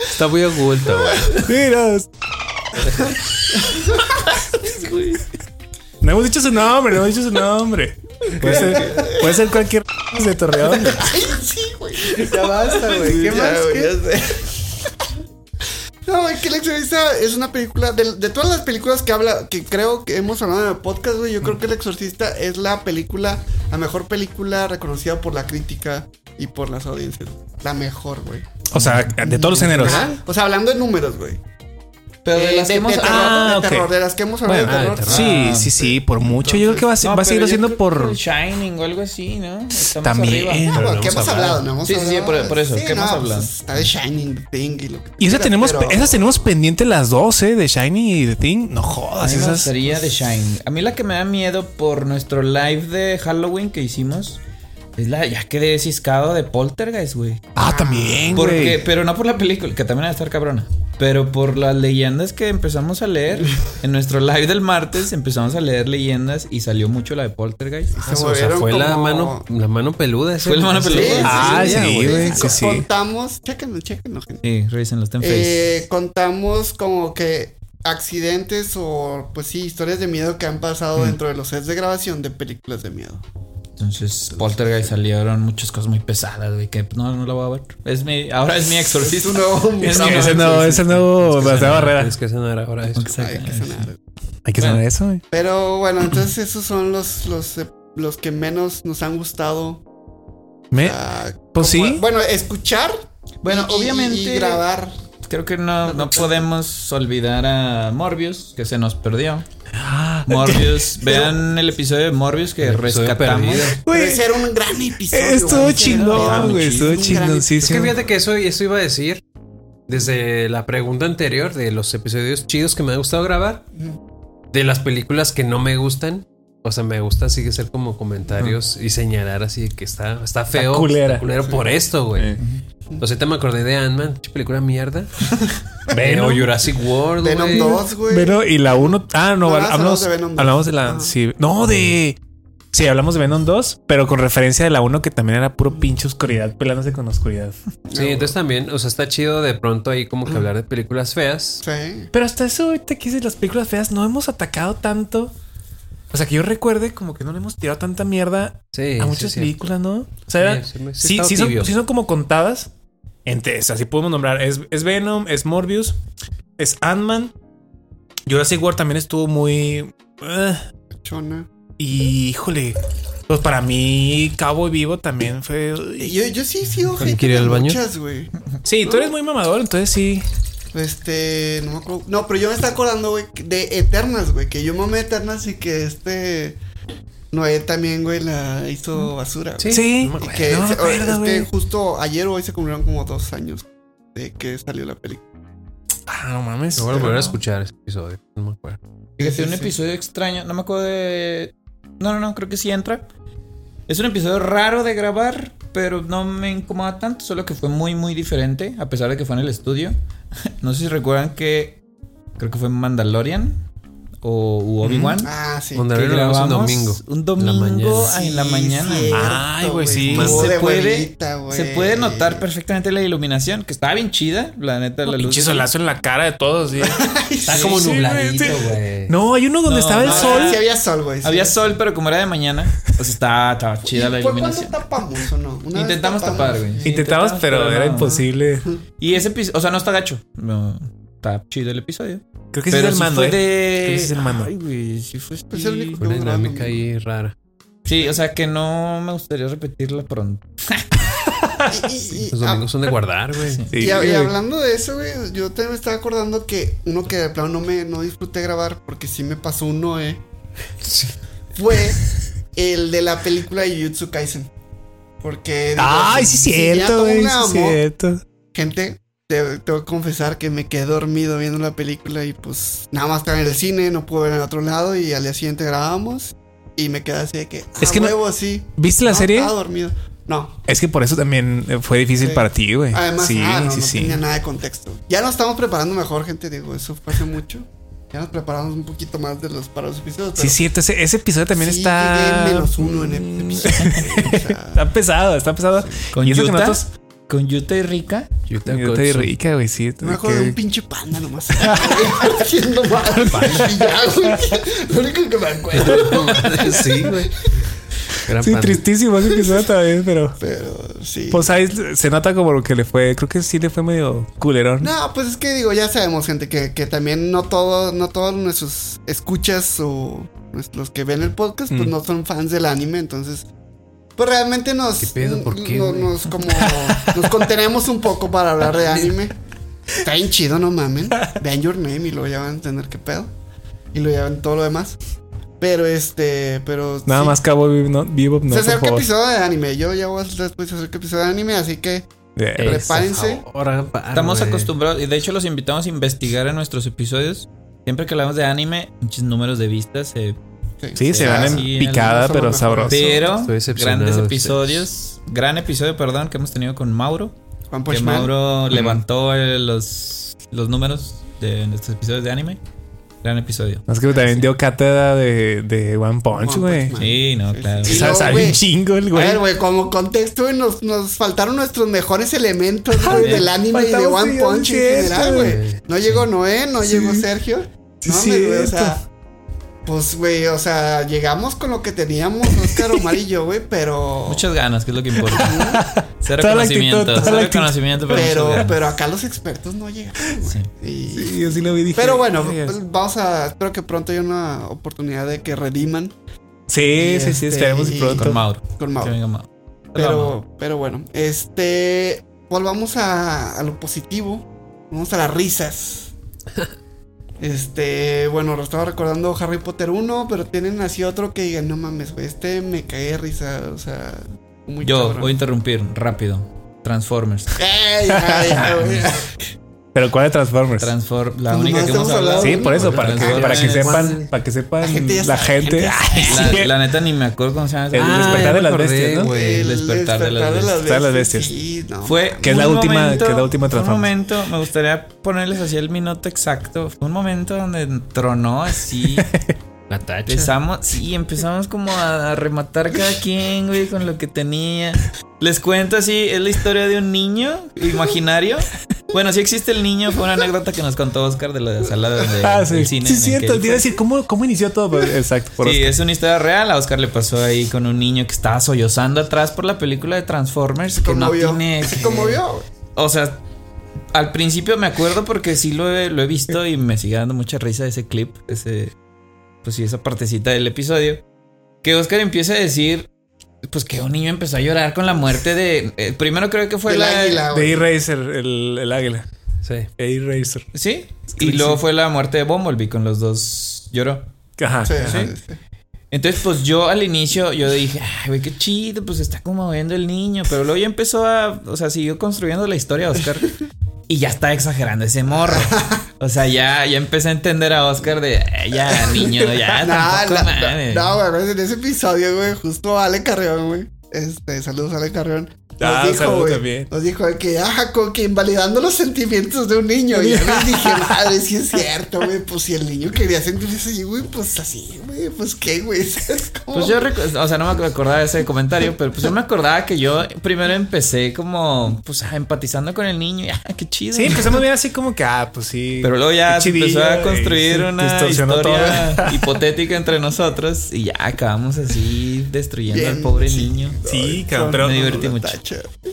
Está muy oculto, güey. Mira. No hemos dicho su nombre, no hemos dicho su nombre. Puede ser, puede ser cualquier [LAUGHS] de Torreón. Ay, sí, güey. Ya basta, güey. ¿Qué Ya, más? güey, ¿Qué? ya sé. No, güey, que El Exorcista es una película. De, de todas las películas que habla, que creo que hemos hablado en el podcast, güey, yo creo que El Exorcista es la película, la mejor película reconocida por la crítica y por las audiencias. La mejor, güey. O sea, de todos los géneros. Ajá. O sea, hablando de números, güey. Pero de las que hemos Ah, de terror, de las que hemos hablado Bueno, de ah, terror. Sí, Ah, sí, sí, por mucho. Yo creo que va a, va a seguir siendo por. Shining o algo así, ¿no? Estamos También. ¿qué hemos hablado? hablado. No hemos Sí, sí, sí, hablado. por- por eso, ¿qué hemos hablado? pues, está de Shining, The Thing y lo que Y esas quieras, tenemos, pero- esas tenemos pendiente las dos, ¿eh? De Shiny y The Thing. No jodas, esas. gustaría de Shining. A mí la que me da miedo por nuestro live de Halloween que hicimos es la ya quedé ciscado de Poltergeist, güey. Ah, también, Porque, güey. pero no por la película, que también va a estar cabrona. Pero por las leyendas que empezamos a leer. [LAUGHS] en nuestro live del martes empezamos a leer leyendas y salió mucho la de Poltergeist. Se O sea, fue la mano, la mano peluda. ese- Fue la mano peluda. Sí, Ah, sí, güey. Sí, sí. Contamos, chéquenlo, chéquenlo, gente. Sí, revísenlo, está en Face. Eh, contamos como que accidentes o, pues sí, historias de miedo que han pasado Mm. dentro de los sets de grabación de películas de miedo. Entonces, Poltergeist salieron muchas cosas muy pesadas, güey, que no, no la voy a ver. Es mi, ahora es mi exorcista. Es nuevo- Es no, mi Ese no, ese no, Es que Barrera. Tienes que cenar ahora eso. Exacto. Hay que sonar. Hay que Bueno. saber eso, güey. Pero bueno, entonces esos son los, los, eh, los que menos nos han gustado. Me- Ah, Pues sí. Bueno, escuchar. Bueno, y- obviamente. Y grabar. Creo que no, no podemos olvidar a Morbius, que se nos perdió. Ah, Morbius, [LAUGHS] vean el episodio de Morbius que rescatamos. Debe ser un gran episodio. estuvo chingón, güey. Estuvo gran- Es que chingoncísimo. fíjate que eso, eso iba a decir desde la pregunta anterior de los episodios chidos que me ha gustado grabar, de las películas que no me gustan. O sea, me gusta así que hacer como comentarios y señalar así que está, está feo. culera. está culero por esto, güey. Eh. O sea, te me acordé de Ant-Man, pinche película mierda. [LAUGHS] Venom. O Jurassic World, Venom güey. 2, güey. Pero, y la 1. Ah, no, No, hablamos, hablamos de Venom dos. hablamos de la. Ah. Sí, no, de. Sí, hablamos de Venom 2, pero con referencia de la 1 que también era puro pinche oscuridad, pelándose con oscuridad. Sí, entonces también, o sea, está chido de pronto ahí como que hablar de películas feas. Sí. Pero hasta eso, ahorita que dices las películas feas, no hemos atacado tanto. O sea, que yo recuerde como que no le hemos tirado tanta mierda Sí. a muchas sí. películas, ¿no? O sea, Sí, sí, me- sí, sí, estaba sí, son, tibio. sí son como contadas. Entre esas, así podemos nombrar. Es, es Venom, es Morbius, es Ant-Man. Jurassic World también estuvo muy. eh, Chona. y híjole, pues para mí, Cabo Vivo también fue. Yo, yo sí sigo ¿Alguien gente quiere ir de al baño? muchas, güey. Sí, tú eres muy mamador, entonces sí. Este, no me acuerdo. No, pero yo me estaba acordando, güey, de Eternas, güey. Que yo mamé Eternas y que este. Noé también, güey, la hizo basura. güey. Sí, no Y que no me se- acuerdo, es que güey. justo ayer o hoy se cumplieron como dos años de que salió la película. Ah, no mames. Me voy a volver a escuchar ese episodio. No me acuerdo. Fíjate, Sí, un sí. episodio extraño. No me acuerdo de. No, no, no, creo que sí entra. Es un episodio raro de grabar, pero no me incomoda tanto, solo que fue muy, muy diferente, a pesar de que fue en el estudio. [LAUGHS] no sé si recuerdan que. Creo que fue Mandalorian o u Obi-Wan. Ah, sí. Donde que grabamos un domingo. Un la domingo en la mañana. cierto, Ay, güey, sí. Se de puede, se puede notar perfectamente la iluminación, que estaba bien chida, la neta, la luz. Pinche solazo en la cara de todos, sí. [LAUGHS] Está como Sí, nubladito, güey, sí. No, hay uno donde No, estaba el sol. Sí, había sol, güey. sí. Había sol, pero como era de mañana, pues estaba, estaba chida la ¿Fue cuando iluminación. tapamos o no? Una Intentamos tapamos. tapar, güey. Sí, Intentamos, pero era no. imposible. Y ese episodio, o sea, no está gacho. No, está chido el episodio. Creo que sí es el mando, fue eh. de. Creo que sí es el mando. Ay, güey, sí fue. Pues el único Una Estuvo dinámica ahí rara. Sí, o sea que no me gustaría repetirla pronto. [LAUGHS] Y, y- y- Los domingos son de guardar, güey. Sí, y- y hablando de eso, güey, yo también me estaba acordando que uno que de plano no me no disfruté grabar porque sí me pasó un Noé. Fue el de la película de Jujutsu Kaisen. Porque. digo, Ay, sí, si ya cierto, güey. Sí, cierto. Gente, te- tengo que confesar que me quedé dormido viendo la película y pues nada más estaba en el cine, no pude ver en otro lado y al día siguiente grabamos y me quedé así de que, ah, Es que no- huevo, sí. ¿Viste la No, serie? Estaba dormido. No. Es que por eso también eh, fue difícil Sí. para ti, güey. Además, sí, ah, no, sí, no sí. tenía nada de contexto. Ya nos estamos preparando mejor, gente, digo, eso fue hace mucho. Ya nos preparamos un poquito más de los para los episodios. Sí, cierto. Ese, ese episodio también sí está. llegué en menos uno en el episodio. güey, o sea, [LAUGHS] Está pesado, está pesado. Con Y eso que nosotros- con Yuta y Rica. Yuta Yo te Kotsu. rica, güey, sí. me acuerdo de un pinche panda nomás. [LAUGHS] Haciendo [LAUGHS] mal. Y. Lo único que me acuerdo. [LAUGHS] sí, güey. Gran Sí, tristísimo ese episodio también, pero. Pero sí. Pues ahí se nota como que le fue. Creo que sí le fue medio culerón. No, pues es que digo, ya sabemos, gente, que, que también no todo, no todos nuestros escuchas o los que ven el podcast, pues Mm. no son fans del anime, entonces. Pues realmente nos. ¿Qué pedo? ¿Por qué, no- güey? nos como. [LAUGHS] nos contenemos un poco para hablar de anime. Está bien chido, no mamen. Vean Your Name y luego ya van a entender qué pedo. Y luego ya ven todo lo demás. Pero este. Pero. Nada sí. más Cabo Vivo, Vivo, no, Se por acerca episodio de anime. Yo ya voy a hacer después de acerca episodio de anime, así que. Yeah. Prepárense. hagan paro, Estamos acostumbrados, y de hecho los invitamos a investigar en nuestros episodios. Siempre que hablamos de anime, muchos números de vistas, eh, Sí, se van en sí, picada, pero sabroso. pero grandes de episodios. Gran episodio, perdón, que hemos tenido con Mauro. Juan Que. Mauro levantó los, los números de nuestros episodios de anime. Gran episodio. Es que también dio cátedra de, de One Punch, güey. Sí, no, claro. sí. Sabe un chingo el A güey. ver, güey, como contexto, güey, nos, nos faltaron nuestros mejores elementos, [LAUGHS] del anime y de One sí, Punch en general, güey. No llegó Noé, no Sí. llegó Sergio. Sí, no, güey, o sea, pues, güey, o sea, llegamos con lo que teníamos, Oscar Omar y yo, güey, pero. Muchas ganas, que es lo que importa. Cero conocimiento, cero conocimiento, pero, Pero, pero acá los expertos no llegaron, güey. Sí. Y- Sí, yo sí lo vi dije. Pero bueno, "Ay, pues, vamos a. Espero que pronto haya una oportunidad de que rediman Sí, y sí, sí, este, esperemos y- pronto. Con Mauro. con Que Mauro. venga Mauro. Pero, pero bueno, este. Volvamos a, a lo positivo. Vamos a las risas. [LAUGHS] Este, bueno, lo estaba recordando Harry Potter 1, pero tienen así otro que digan, no mames, güey, este me cae risa, o sea, muy Yo cabrón. voy a interrumpir rápido. Transformers. Ey, ya, güey. [LAUGHS] Pero ¿cuál de Transformers? Transform, la No, única no que hemos hablado. sí, por eso, para que, Transformers. para que sepan, para que sepan La gente la gente. La, [LAUGHS] la neta ni me acuerdo cómo se llama. El película. despertar de me las acordé, bestias, ¿no? güey. El despertar de las Despertar de las bestias. Sí, no, Fue Que es la última- momento- que es la última fue Un Transformers. momento, me gustaría ponerles así el minuto exacto. Fue un momento donde tronó así. [LAUGHS] La tacha. Empezamos, sí, empezamos como a, a rematar cada quien, güey, con lo que tenía. Les cuento así, es la historia de un niño imaginario. Bueno, sí existe el niño, fue una anécdota que nos contó Oscar de la sala de, Ah, sí. del cine. sí, es cierto. Te iba a decir, ¿cómo, cómo inició todo? Exacto, por Sí, Oscar. es una historia real. A Oscar le pasó ahí con un niño que estaba sollozando atrás por la película de Transformers. Que no tiene. Se conmovió, güey. O sea, al principio me acuerdo porque sí lo he, lo he visto y me sigue dando mucha risa ese clip, ese, pues sí, esa partecita del episodio. Que Oscar empieza a decir, pues que un niño empezó a llorar con la muerte de... eh, primero creo que fue Del la... águila, De güey. Eraser, el, el águila. Sí. Eraser. Sí. Y luego fue la muerte de Bumblebee con los dos lloró. Ajá. Sí, ajá. sí, sí. Entonces, pues yo al inicio, yo dije, ay, güey, qué chido, pues está como viendo el niño. Pero luego ya empezó a, o sea, siguió construyendo la historia Oscar. y ya está exagerando ese morro. [LAUGHS] O sea, ya, ya empecé a entender a Oscar de, "Eh, ya, [LAUGHS] niño, ya, No, tampoco no, mames". no, no, güey, en ese episodio, güey, justo Ale Carreón, güey. Este, saludos a Ale Carreón. Nos Ah, dijo, también. Nos dijo que, ajá, como que invalidando los sentimientos de un niño. Y yo les dije, [LAUGHS] madre, sí es cierto, güey. Pues si el niño quería sentirse así, güey, pues así, güey. Pues qué, güey. [LAUGHS] Pues yo, o sea, no me acordaba de ese comentario, pero pues yo me acordaba que yo primero empecé como, pues, ah, empatizando con el niño. y, ah, qué chido. Sí, empezamos bien así como que, ah, pues sí. Pero luego ya empezó a construir una historia todo. [LAUGHS] hipotética entre nosotros y ya acabamos así destruyendo Bien, al pobre sí. niño. Sí, cabrón, pero, me divertí mucho.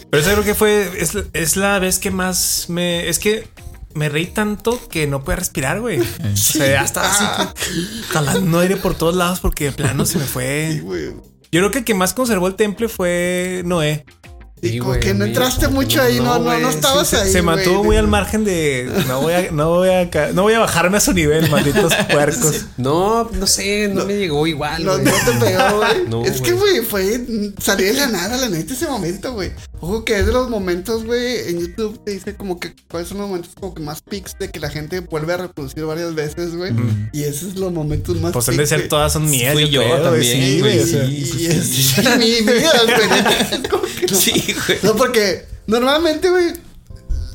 Pero eso creo que fue. Es, es la vez que más me. Es que me reí tanto que no pude respirar, güey. O sea, ya estaba así jalando aire por todos lados porque de plano se me Sí, fue. güey. Yo creo que el que más conservó el temple fue Noé. Y Sí, como que no entraste mucho no, ahí, no, no, no sí, estabas se, ahí. se mantuvo muy al margen de. No voy a, no voy a, ca- no voy a bajarme a su nivel, malditos [LAUGHS] puercos. No, no sé, no, me llegó igual. No, güey. no te pegó, [LAUGHS] güey. No, es que, güey. fue salir de la nada, la neta, ese momento, güey. Ojo que es de los momentos, güey, en YouTube te dice como que cuáles son los momentos como que más pics de que la gente vuelve a reproducir varias veces, güey. Y esos son los momentos más Pues han de ser todas son mías. Fui yo también, Sí, güey, sea, Y, y es [LAUGHS] mi vida, güey. No- Sí, güey. No, porque normalmente, güey,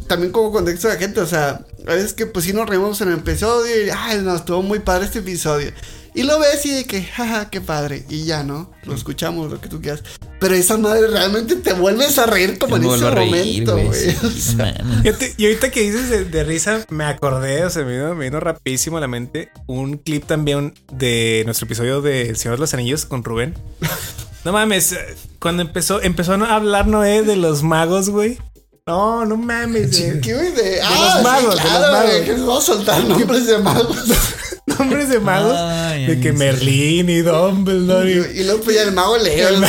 también como contexto de la gente, o sea, a veces que pues sí nos reímos en el episodio y, ay, no, estuvo muy padre este episodio. Y lo ves y de que, jaja, qué padre. Y ya, ¿no? Lo escuchamos, lo que tú quieras. Pero esa madre realmente te vuelves a reír como en ese reír, momento, güey. sí, [LAUGHS] mames. Fíjate, y ahorita que dices de, de risa, me acordé, o sea, me vino, me vino rapidísimo a la mente un clip también de nuestro episodio de El Señor de los Anillos con Rubén. [LAUGHS] No mames, eh, cuando empezó, empezó a hablar Noé de los magos, güey. No, no mames, güey. ¿Qué güey? De, ah, los sí, magos, de los magos. güey, que nos vamos a soltar nombres de magos. [LAUGHS] Nombres de magos. Ay, de que sí. Merlín y Dumbledore y y luego pues ya el mago Leo. El [LAUGHS]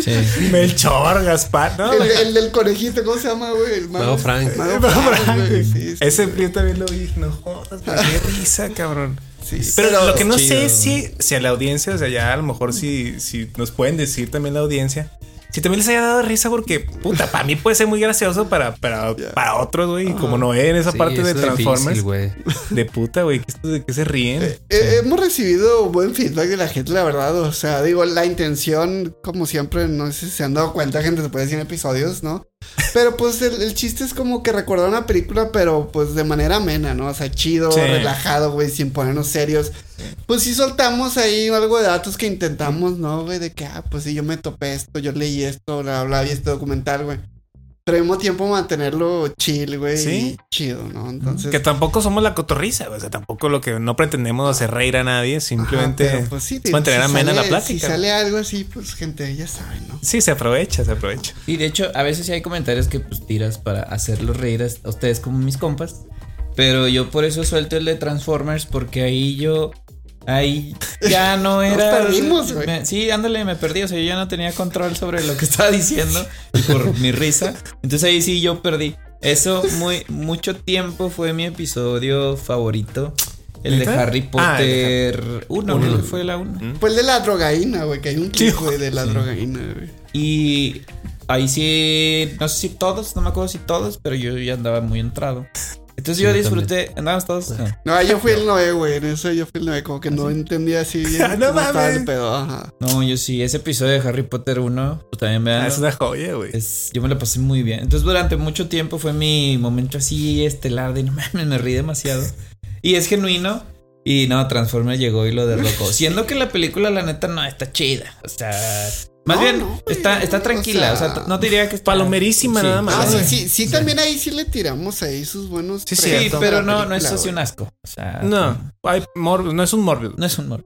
Sí. Melchor, Gaspar. No, el- del conejito, ¿cómo se llama, güey? El Mago Frank. Mago Mago Frank, Frank, güey. güey. Sí, sí, Ese güey. también lo vi. No jodas, qué risa, cabrón. Sí, Pero, lo que no chido. sé es si, si a la audiencia, o sea, ya a lo mejor si, si nos pueden decir también la audiencia, si también les haya dado risa, porque puta, para mí puede ser muy gracioso para, para, para otros, güey, como no en esa Sí, parte de Transformers, difícil, güey. de puta, güey, que esto de que se ríen. Eh, hemos recibido buen feedback de la gente, la verdad. O sea, digo, la intención, como siempre, no sé si se han dado cuenta, gente, se puede decir en episodios, ¿no? Pero pues el, el chiste es como que recordar una película, pero pues de manera amena, ¿no? O sea, chido, Sí. relajado, güey, sin ponernos serios. Pues sí soltamos ahí algo de datos que intentamos, ¿no, güey? De que, ah, pues sí, yo me topé esto, yo leí esto, bla, vi este documental, güey. Pero al mismo tiempo mantenerlo chill, güey. Sí. y Chido, ¿no? Entonces. Que tampoco somos la cotorriza, güey, o sea, tampoco lo que no pretendemos hacer reír a nadie, ajá, simplemente pero, pues, sí, es mantener si amena la plática. Si sale algo así, pues gente, ya saben, ¿no? Sí, se aprovecha, se aprovecha. Y de hecho, a veces sí hay comentarios que pues tiras para hacerlos reír a ustedes como mis compas. Pero yo por eso suelto el de Transformers, porque ahí yo. Ahí ya no [LAUGHS] Nos era. perdimos, güey. me- sí, ándale, me perdí. O sea, yo ya no tenía control sobre lo que [LAUGHS] estaba diciendo y por mi risa. Entonces ahí sí yo perdí. Eso muy mucho tiempo fue mi episodio favorito. El de. Harry Ah, de Potter 1, Uno. creo que fue la 1. Fue el de la drogaína, güey, que hay un güey, de la sí. drogaína, güey. Y ahí sí, no sé si todos, no me acuerdo si todos, pero yo ya andaba muy entrado. Entonces Sí, yo yo disfruté, andábamos todos. No. No, yo fui el Noé, güey, en eso yo fui el Noé, como que no entendía así [LAUGHS] bien Ah, no mames. el pedo, ajá. No, yo sí, ese episodio de Harry Potter 1, pues también me Ah, es una joya, güey. yo me lo pasé muy bien. Entonces durante mucho tiempo fue mi momento así estelar de no mames, me reí demasiado. [LAUGHS] Y es genuino. Y no, Transformers llegó y lo derrocó. Siendo que la película, la neta, no está chida. O sea, más No, bien no, güey, está, está tranquila. O sea, sea, no diría que está palomerísima nada más. Ah, sí, sí, sí, también ahí sí le tiramos ahí sus buenos. Sí, Sí, pero no, no es así un asco. O sea, No, hay Morbius, no es un Morbius. no es un humor.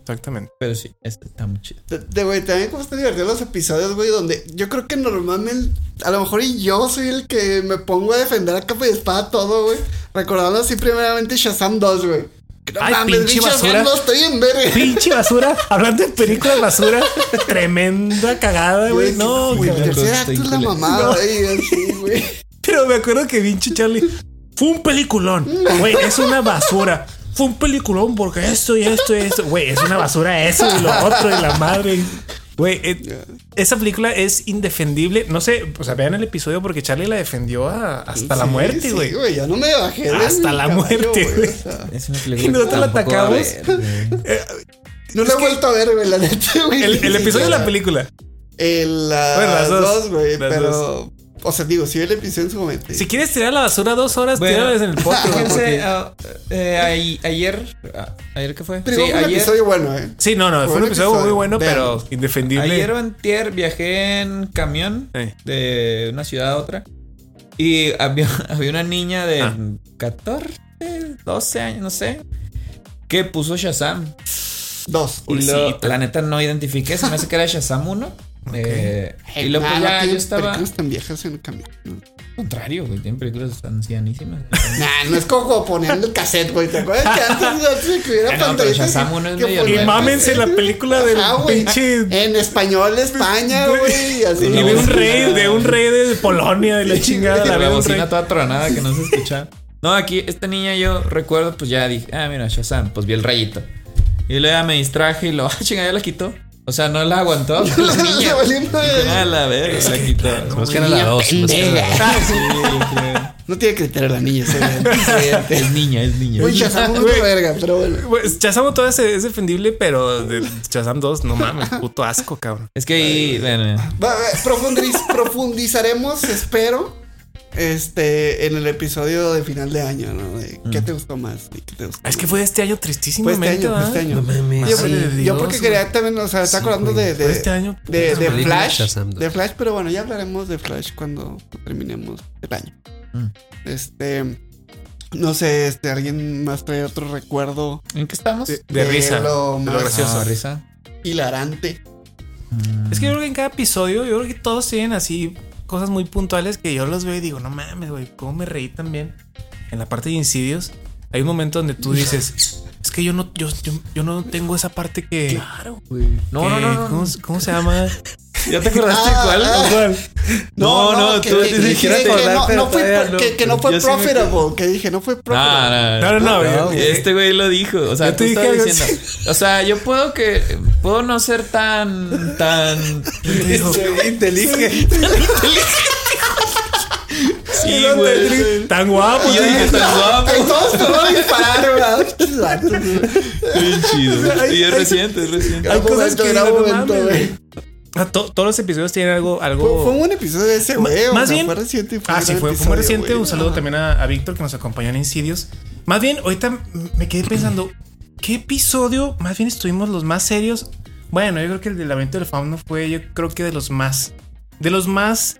Exactamente. Pero sí, este está muy chido. De, de, güey, también como están divertidos los episodios, güey, donde yo creo que normalmente, a lo mejor y yo soy el que me pongo a defender a capa y espada todo, güey. Recordando así primeramente Shazam 2, güey. No Ay, pinche basura. 2, estoy en verga. Pinche basura. [LAUGHS] Hablando de películas basura. [LAUGHS] tremenda cagada, güey. No, güey. El tercer acto es la mamada, güey, así, güey. Pero me acuerdo que pinche Charlie. Fue un peliculón. Güey, es una basura. Fue un peliculón porque esto y esto y esto. Güey, es una basura eso y lo otro y la madre. Güey, eh, esa película es indefendible. No sé, o sea, vean el episodio porque Charlie la defendió a- hasta la muerte, sí, güey. güey, ya no me bajé. de Hasta la caballo, muerte, güey. o sea, Es una Y película [LAUGHS] que nosotros la atacamos. güey. no lo he vuelto a ver, güey, la neta, güey. el, episodio de la película. El, las Bueno, las dos, güey, pero. O sea, digo, si el episodio en su momento. Si quieres tirar la basura dos horas, Bueno. tírala en el [LAUGHS] podcast. Fíjense, porque- ah, eh, ayer, ah, ayer qué fue? Pero sí, fue un ayer, episodio bueno, eh. Sí, no, no, fue un episodio muy bueno, pero indefendible. ayer o antier viajé en camión de una ciudad a otra y había, [LAUGHS] había una niña de Ah. 14, 12 años, no sé, que puso Shazam. Dos. Y lo- la neta no identifiqué, se me hace que era Shazam 1. Eh, y luego Ah, no ya yo estaba. películas tan viejas en el camión. No, Al contrario, güey, tienen películas ancianísimas. [LAUGHS] Nah, no es como poniendo el cassette, güey. ¿Te acuerdas que antes, antes que hubiera Ah, [LAUGHS] no, que- medio Y mámense la película del Ajá, güey. pinche. En español de España, [LAUGHS] güey. y Así. Y de un rey, de un rey de Polonia, de la chingada, la la bocina toda tronada que no se escuchaba. No, aquí esta niña yo recuerdo, pues ya dije, ah, mira, Shazam, pues vi el rayito. Y luego ya me distraje y lo, ah, chinga, ya la quitó. O sea, no la aguantó [LAUGHS] la niña. Se valió madre. Dijo, "Ah, la verga, la quitó. Busquen a la dos. busquen a la dos. Creo. No tiene criterio la niña, se ve. [LAUGHS] Es niña, es niña. Güey, Shazam es una verga, pero bueno. Pues, Shazam todo es, es defendible, pero de Shazam 2, no mames, puto asco, cabrón. Es que ahí, bueno, Va, va, profundiz- profundizaremos, espero, este, en el episodio de final de año, ¿no? De ¿Qué te gustó más? ¿Y qué te gustó Es que fue este año Fue tristísimamente. este año, fue este año. No mames. Yo, Dios, porque quería también, o sea, está Sí, acordando de, Fue de, este año. de, de película Flash. De Flash, pero bueno, ya hablaremos de Flash cuando terminemos el año. Mm. Este, no sé, este, alguien más trae otro recuerdo ¿en qué estamos? de, De risa, lo de lo más- gracioso. Ah, risa. hilarante. Es que yo creo que en cada episodio, yo creo que todos tienen así cosas muy puntuales que yo los veo y digo, no mames, güey, ¿cómo me reí también? En la parte de incidios, hay un momento donde tú dices, es que yo no, yo, yo, yo no tengo esa parte que. Claro, güey. No, no, no. ¿Cómo, cómo se llama? ¿Ya te acordaste Ah, cuál? ah. ¿Cuál? No, no, que, tú que- te que- acordar, no, pero no fue, pro- que, que no fue me profitable. Que dije, no fue profitable. No, No, no, no, no, güey. Este güey lo dijo. O sea, Yo tú algo diciendo. O sea, yo puedo que. Puedo no ser tan. tan. Inteligente. [LAUGHS] Sí, güey. Tan guapo. Yo dije tan [LAUGHS] guapo. Todos. Bien chido. Y es reciente, es reciente. Hay cosas que no güey. Ah, to- todos los episodios tienen algo. Fue, algo... fue un buen episodio de ese, güey. o más sea, bien- Fue reciente. Ah, sí, fue, fue muy reciente. Un saludo también a, a Víctor que nos acompañó en Incidios. Más bien, ahorita me quedé pensando, ¿qué episodio más bien estuvimos los más serios? Bueno, yo creo que el del lamento del fauno fue, yo creo que de los más. De los más.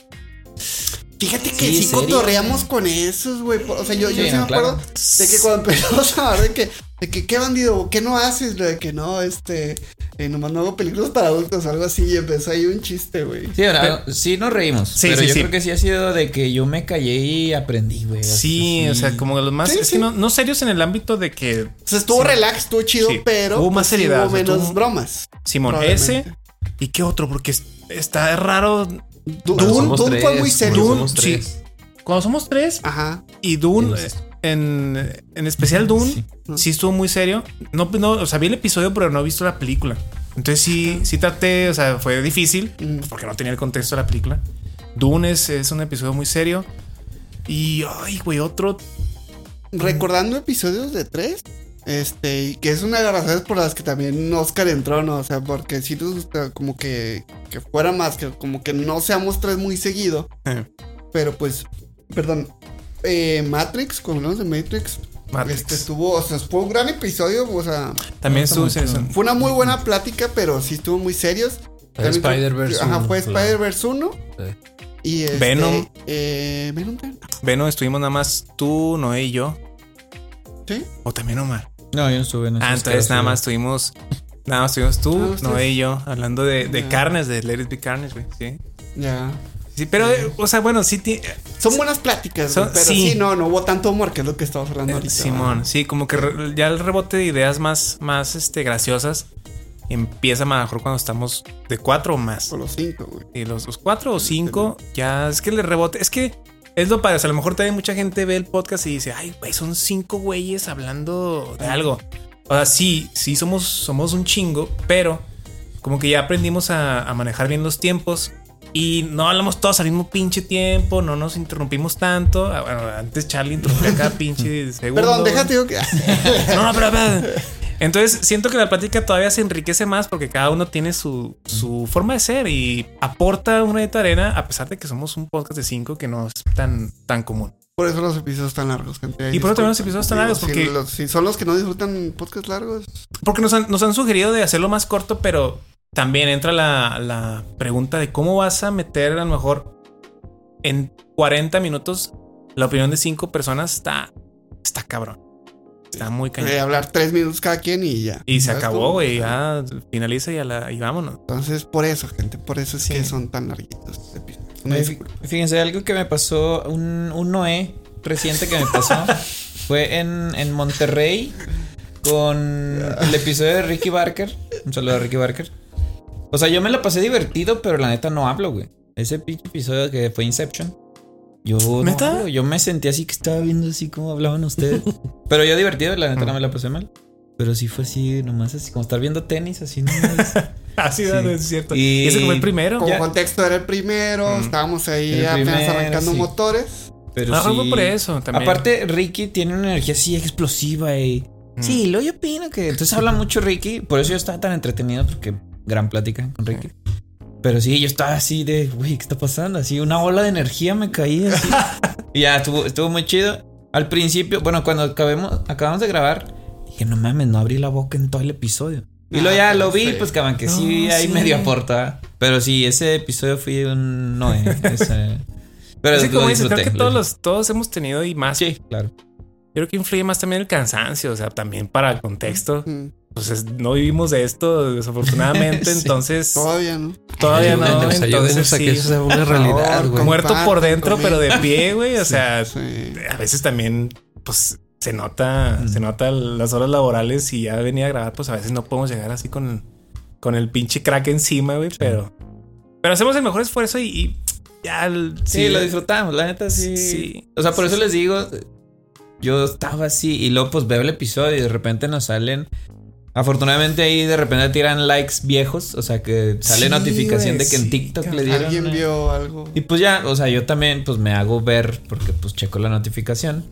Fíjate que Sí, sí, cotorreamos con esos, güey. O sea, yo yo Sí, no, me acuerdo de que cuando empezamos a hablar de que, de que, ¿qué bandido? ¿Qué no haces? De que no, este, eh, nomás no hago películas para adultos o algo así. Y empezó ahí un chiste, güey. Sí, ahora, sí nos reímos. Sí, pero sí, yo sí. creo que sí ha sido de que yo me callé y aprendí, güey. Sí, o sea, como de los más. Sí, es sí. que no, no serios en el ámbito de que. O sea, estuvo Sí. relax, estuvo chido, Sí. pero Hubo más pues, seriedad, hubo o sea, menos bromas. Simón, ese. ¿Y qué otro? Porque es- está raro. Dune, somos Dune fue muy serio. Dune, somos sí. Cuando somos tres, Ajá. Y Dune, Sí, en, en especial Dune, Sí. sí. estuvo muy serio. No, no, o sea, vi el episodio, pero no he visto la película. Entonces sí, sí traté, o sea, fue difícil, pues, porque no tenía el contexto de la película. Dune es, es un episodio muy serio. Y, ay, güey, otro. Recordando episodios de tres. Este, y que es una de las razones por las que también Oscar entró, ¿no? O sea, porque si nos gusta como que, que fuera más, que como que no seamos tres muy seguido. Eh. Pero pues, perdón, eh, Matrix, cuando hablamos de Matrix, Matrix. este estuvo, o sea, fue un gran episodio, o sea, También estuvo fue una muy buena plática, pero sí estuvo muy serios. Spider-Verse Ajá, fue. Spider-Verse 1. Sí. Y este, Venom. Eh, Venom. Bueno, estuvimos nada más tú, Noé y yo. Sí. O también Omar. No, yo no estuve en eso. Ah, entonces nada más estuvimos. Nada más estuvimos tú. Noé y yo, hablando de, de carnes, de Let It Be Carnes, güey. Sí. Ya. Sí, pero, o sea, bueno, sí. ti- Son buenas pláticas, Son- pero sí. sí. no, no hubo tanto humor, que es lo que estamos hablando Eh, ahorita. Simón, sí, como que re- ya el rebote de ideas más, más este, graciosas empieza mejor cuando estamos de cuatro o más. Por los cinco, güey. Y los, los cuatro o cinco, ya es que el rebote, es que es lo padre. O sea, a lo mejor también mucha gente ve el podcast y dice, ay, güey, son cinco güeyes hablando de algo. O sea, sí, sí somos, somos un chingo, pero como que ya aprendimos a, a manejar bien los tiempos. Y no hablamos todos al mismo pinche tiempo, no nos interrumpimos tanto. Ah, Bueno, antes Charlie interrumpía cada [LAUGHS] pinche segundo. Perdón, déjate que. [LAUGHS] No, no, pero, pero- Entonces siento que la plática todavía se enriquece más porque cada uno tiene su, su forma de ser y aporta una de arena a pesar de que somos un podcast de cinco que no es tan, tan común. Por eso los episodios tan largos, gente. Y por eso también los episodios tan largos, Si, porque- los- si son los que no disfrutan podcast largos. Porque nos han, nos han sugerido de hacerlo más corto, pero también entra la, la pregunta de cómo vas a meter a lo mejor en 40 minutos la opinión de cinco personas. Está, está cabrón. Está muy cañón. eh, hablar tres minutos cada quien y ya. Y se ¿Sabes acabó, güey. Ya finaliza y, a la, y vámonos. Entonces, por eso, gente. Por eso es Sí. que son tan larguitos. estos episodios. Una disculpa. fí- Fíjense, algo que me pasó, un, un Noé reciente que me pasó, [LAUGHS] fue en, en Monterrey con el episodio de Ricky Barker. Un saludo a Ricky Barker. O sea, yo me la pasé divertido, pero la neta no hablo, güey. Ese pinche episodio que fue Inception. Yo no yo me sentí así que estaba viendo así como hablaban ustedes. [LAUGHS] pero yo divertido, la neta no me la pasé mal. Pero sí fue así, nomás así, como estar viendo tenis, así nomás. [LAUGHS] Así Sí. es cierto. Y- Y ese fue el primero. Como ya. contexto, era el primero. Mm. Estábamos ahí el apenas primero, arrancando sí. motores. Pero Ah, sí. fue por eso también. Aparte, Ricky tiene una energía así explosiva y. Mm. Sí, lo yo opino que. Entonces habla mucho Ricky. Por eso yo estaba tan entretenido, porque gran plática con Ricky. Pero sí, yo estaba así de, güey, ¿qué está pasando? Así, una ola de energía me caía así. y [LAUGHS] ya estuvo, estuvo muy chido. Al principio, bueno, cuando acabemos, acabamos de grabar, dije, no mames, no abrí la boca en todo el episodio. Y luego ya Ah, lo vi, sí. pues cabrón, que sí, No, ahí sí. medio aporta. Pero sí, ese episodio fue un no, eh, ese- Pero lo como dices, creo que todos, los, todos hemos tenido y más. Sí, claro. Yo creo que influye más también el cansancio, o sea, también para el contexto. Mm. Pues es- no vivimos de esto, desafortunadamente. [LAUGHS] Sí. Entonces, Todavía no. todavía no. Ayúdenos, ayúdenos Entonces, a que sí. eso sea una realidad, favor, güey. Muerto por dentro, pero de pie, güey. O sea, Sí. a veces también, pues se nota, se nota las horas laborales y ya venía a grabar, pues a veces no podemos llegar así con, con el pinche crack encima, güey. Pero, pero hacemos el mejor esfuerzo y, y ya. el- Sí, lo disfrutamos, la neta sí. Sí. O sea, por eso les digo, yo estaba así y luego pues veo el episodio y de repente nos salen. Afortunadamente ahí de repente tiran likes viejos, o sea que sale Sí, notificación güey, de que en sí, TikTok cabrón. le dieron. Alguien vio algo. Y pues ya, o sea, yo también pues me hago ver porque pues checo la notificación.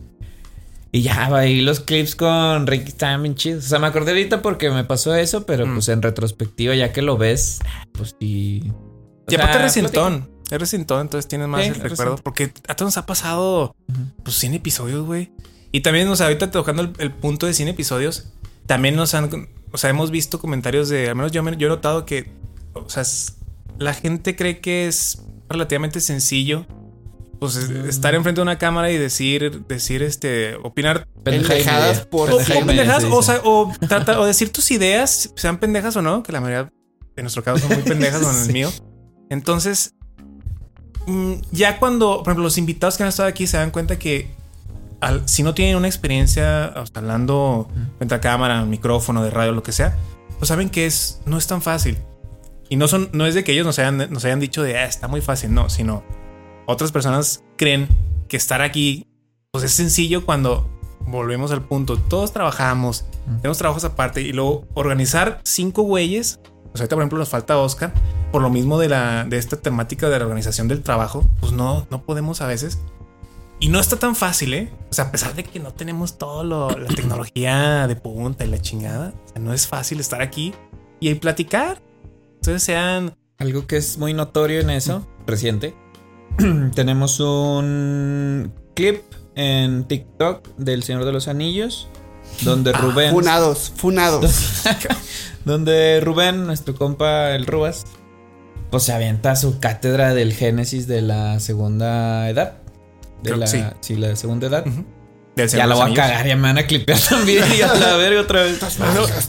Y ya, va ahí los clips con Ricky estaban bien chidos. O sea, me acordé ahorita porque me pasó eso, pero Mm. pues en retrospectiva, ya que lo ves, pues sí. Y aparte sea, es recintón. Es recintón, entonces tienes más Sí, el recuerdo. Porque a todos nos ha pasado Ujú. pues 100 episodios, güey. Y también, o sea, ahorita tocando el, el punto de 100 episodios, también nos han, o sea, hemos visto comentarios de, al menos yo, yo he notado que, o sea, es- la gente cree que es relativamente sencillo, pues es- Mm. estar enfrente de una cámara y decir, decir, este, opinar Pendejadas por o, Pendeja y o sea, o, trata- o decir tus ideas, sean pendejas o no, que la mayoría en nuestro caso son muy pendejas [LAUGHS] o en el Sí. mío. Entonces, mm, ya cuando, por ejemplo, los invitados que han estado aquí se dan cuenta que al- si no tienen una experiencia hablando frente a cámara, micrófono, de radio, lo que sea, pues saben que es, no es tan fácil. Y no, son, no es de que ellos nos hayan, nos hayan dicho de, ah, está muy fácil, no, sino otras personas creen que estar aquí pues es sencillo cuando volvemos al punto. Todos trabajamos, tenemos trabajos aparte y luego organizar cinco güeyes. Pues ahorita, por ejemplo, nos falta Oscar por lo mismo de la de esta temática de la organización del trabajo. Pues no, no podemos a veces. Y no está tan fácil, ¿eh? O sea, a pesar de que no tenemos todo lo, la tecnología de punta y la chingada, o sea, no es fácil estar aquí y ahí platicar. Entonces sean Algo que es muy notorio en eso, reciente. [CLEARS THROAT] Tenemos un clip en TikTok del Señor de los Anillos. Donde Ah, Rubén. Funados, funados. [LAUGHS] Donde Rubén, nuestro compa el Rubas, pues se avienta su cátedra del Génesis de la segunda edad. De Creo la, sí. sí. la segunda edad. del Ya de voy a cagar, ya me van a clipear [LAUGHS] también. Y a la verga otra vez.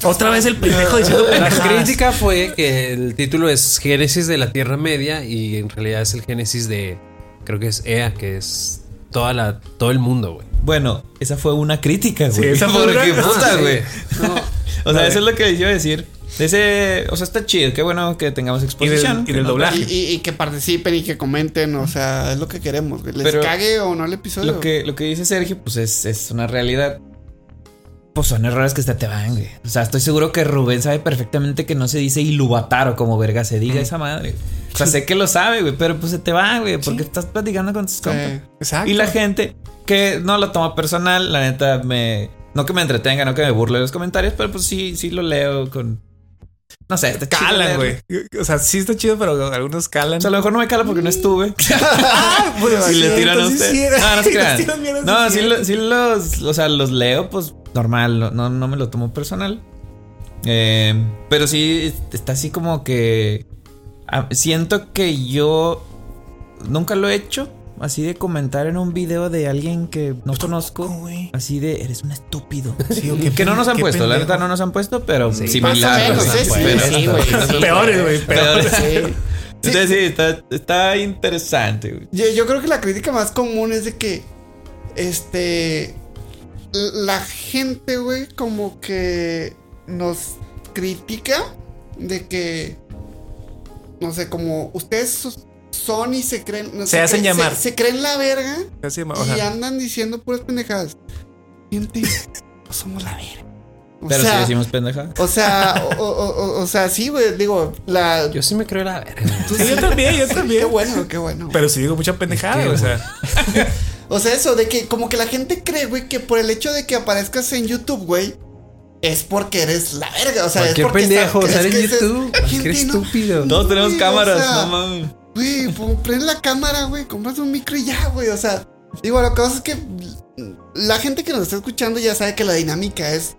Otra vez el pendejo diciendo [LAUGHS] La crítica fue que el título es Génesis de la Tierra Media y en realidad es el Génesis de, creo que es Ea, que es toda la, todo el mundo, güey. Bueno, esa fue una crítica, [LAUGHS] güey. Sí, esa fue una- puta, sí. güey. No, O sea, eso es lo que a decir. Ese, o sea, está chido. Qué bueno que tengamos Y exposición. del, y del doblaje. y, y- y que participen y que comenten, o sea, es lo que queremos. Les Pero cague o no el episodio. Lo que, lo que dice Sergio, pues es, es una realidad. Pues son errores que hasta te van, güey. O sea, estoy seguro que Rubén sabe perfectamente que no se dice Iluvatar o como verga se diga esa madre. O sea, sé que lo sabe, güey, pero pues se te va, güey, porque Sí. estás platicando con tus compas. Exacto. Y la gente que no lo toma personal, la neta me. No que me entretenga, no que me burle de los comentarios, pero pues sí, sí lo leo con. No sé, está calan, güey. O sea, sí está chido, pero algunos calan. O sea, a lo mejor no me cala porque no estuve. [LAUGHS] Ah, pues, si le tiran a usted. sí no, no se [LAUGHS] crean. No, sí sí, es lo- sí los, o sea, los leo, pues normal, no- no, no me lo tomo personal. Eh, pero sí está así como que ah, siento que yo nunca lo he hecho, así de comentar en un video de alguien que no conozco, güey. así de eres un estúpido. [LAUGHS] Sí, que no nos han puesto, la neta no nos han puesto, pero Sí. similar. Más o menos, nos han ¿eh? Sí. [LAUGHS] Peores, güey. Peores. Peores. Sí. Entonces sí, está, está interesante, güey. Yo, yo creo que la crítica más común es de que, este, la gente, güey, como que nos critica de que, no sé, como ustedes son y se creen, no, Se hacen creen- llamar. se, se creen la verga o y sea, andan diciendo puras pendejadas. Gente, no somos la verga. O Pero sea, sí decimos pendeja. o sea, o, o- o- o sea, sí, güey, digo, la... Yo sí me creo la verga. Sí, yo también, yo Qué también. bueno, qué bueno. Pero sí digo mucha pendejada, Es que, o sea. [LAUGHS] O sea, eso, de que como que la gente cree, güey, que por el hecho de que aparezcas en YouTube, güey, es porque eres la verga. O sea, Cualquier es porque pendejo, que es- YouTube. Qué no- estúpido. Todos tenemos güey, cámaras, o sea, no mames. Güey, pon- prende la cámara, güey, compras un micro y ya, güey. O sea, digo, lo que pasa es que la gente que nos está escuchando ya sabe que la dinámica es.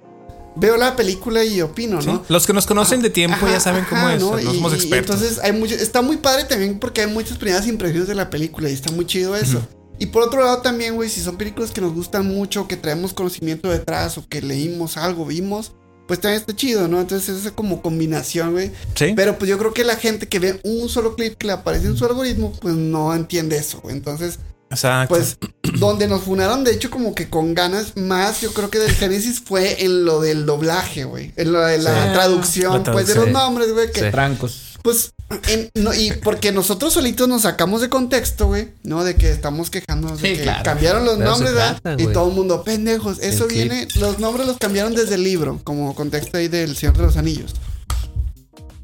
Veo la película y opino, Sí. ¿no? Los que nos conocen de tiempo Ajá, ya saben cómo es. No, Y- somos expertos. entonces hay mucho, está muy padre también porque hay muchas primeras impresiones de la película y está muy chido eso. Y por otro lado también, güey, si son películas que nos gustan mucho, que traemos conocimiento detrás o que leímos algo, vimos, pues también está chido, ¿no? Entonces esa como combinación, güey. Sí. Pero pues yo creo que la gente que ve un solo clip que le aparece en su algoritmo, pues no entiende eso, güey. Entonces, Exacto. pues [CLEARS THROAT] donde nos funaron, de hecho, como que con ganas más, yo creo que del Génesis fue en lo del doblaje, güey. En lo de la Sí. traducción, La pues de los nombres, güey. Que Sí. Francos. Pues, en- no, y porque nosotros solitos nos sacamos de contexto, güey, ¿no? De que estamos quejándonos de Sí, que claro. cambiaron los nombres, ¿verdad? trata, Y todo el mundo, pendejos. Eso El clip. viene, los nombres los cambiaron desde el libro, como contexto ahí del Señor de los Anillos.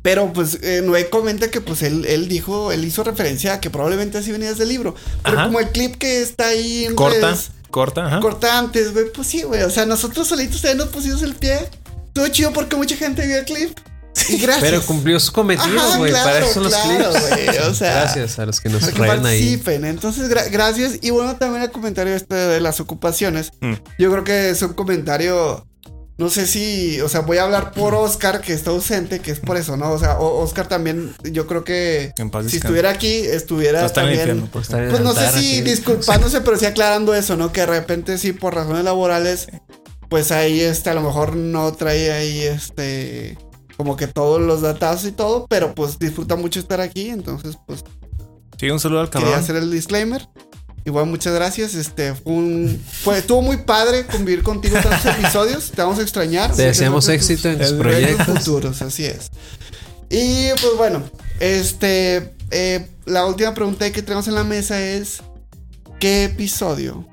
Pero pues eh, Noé comenta que pues él, él dijo, él hizo referencia a que probablemente así venía desde el libro. Pero Ajá. como el clip que está ahí en corta, redes, corta, ajá. corta antes, güey, pues sí, güey. O sea, nosotros solitos también nos pusimos el pie. Estuvo chido porque mucha gente vio el clip. Y gracias. Pero cumplió su cometido, güey. claro, Para eso son los claro, clips. güey, o sea, Gracias a los que nos traen ahí. Entonces, gra- gracias. Y bueno, también el comentario este de las ocupaciones. Mm. Yo creo que es un comentario. No sé si, o sea, voy a hablar por Oscar, que está ausente, que es por eso, ¿no? O sea, o- Oscar también, yo creo que En paz si estuviera aquí, estuviera No está en el también. infierno, en Pues no sé si aquí. disculpándose, pero sí aclarando eso, ¿no? Que de repente sí, por razones laborales, pues ahí este, a lo mejor no trae ahí este, como que todos los datos y todo, pero pues disfruta mucho estar aquí, entonces pues Sí, un saludo al quería cabrón. hacer el disclaimer. Igual muchas gracias, este, fue un, fue, estuvo muy padre convivir contigo tantos [LAUGHS] episodios, te vamos a extrañar. Te deseamos éxito en tus proyectos futuros, así es. Y pues bueno, este, eh, la última pregunta que tenemos en la mesa es, ¿qué episodio,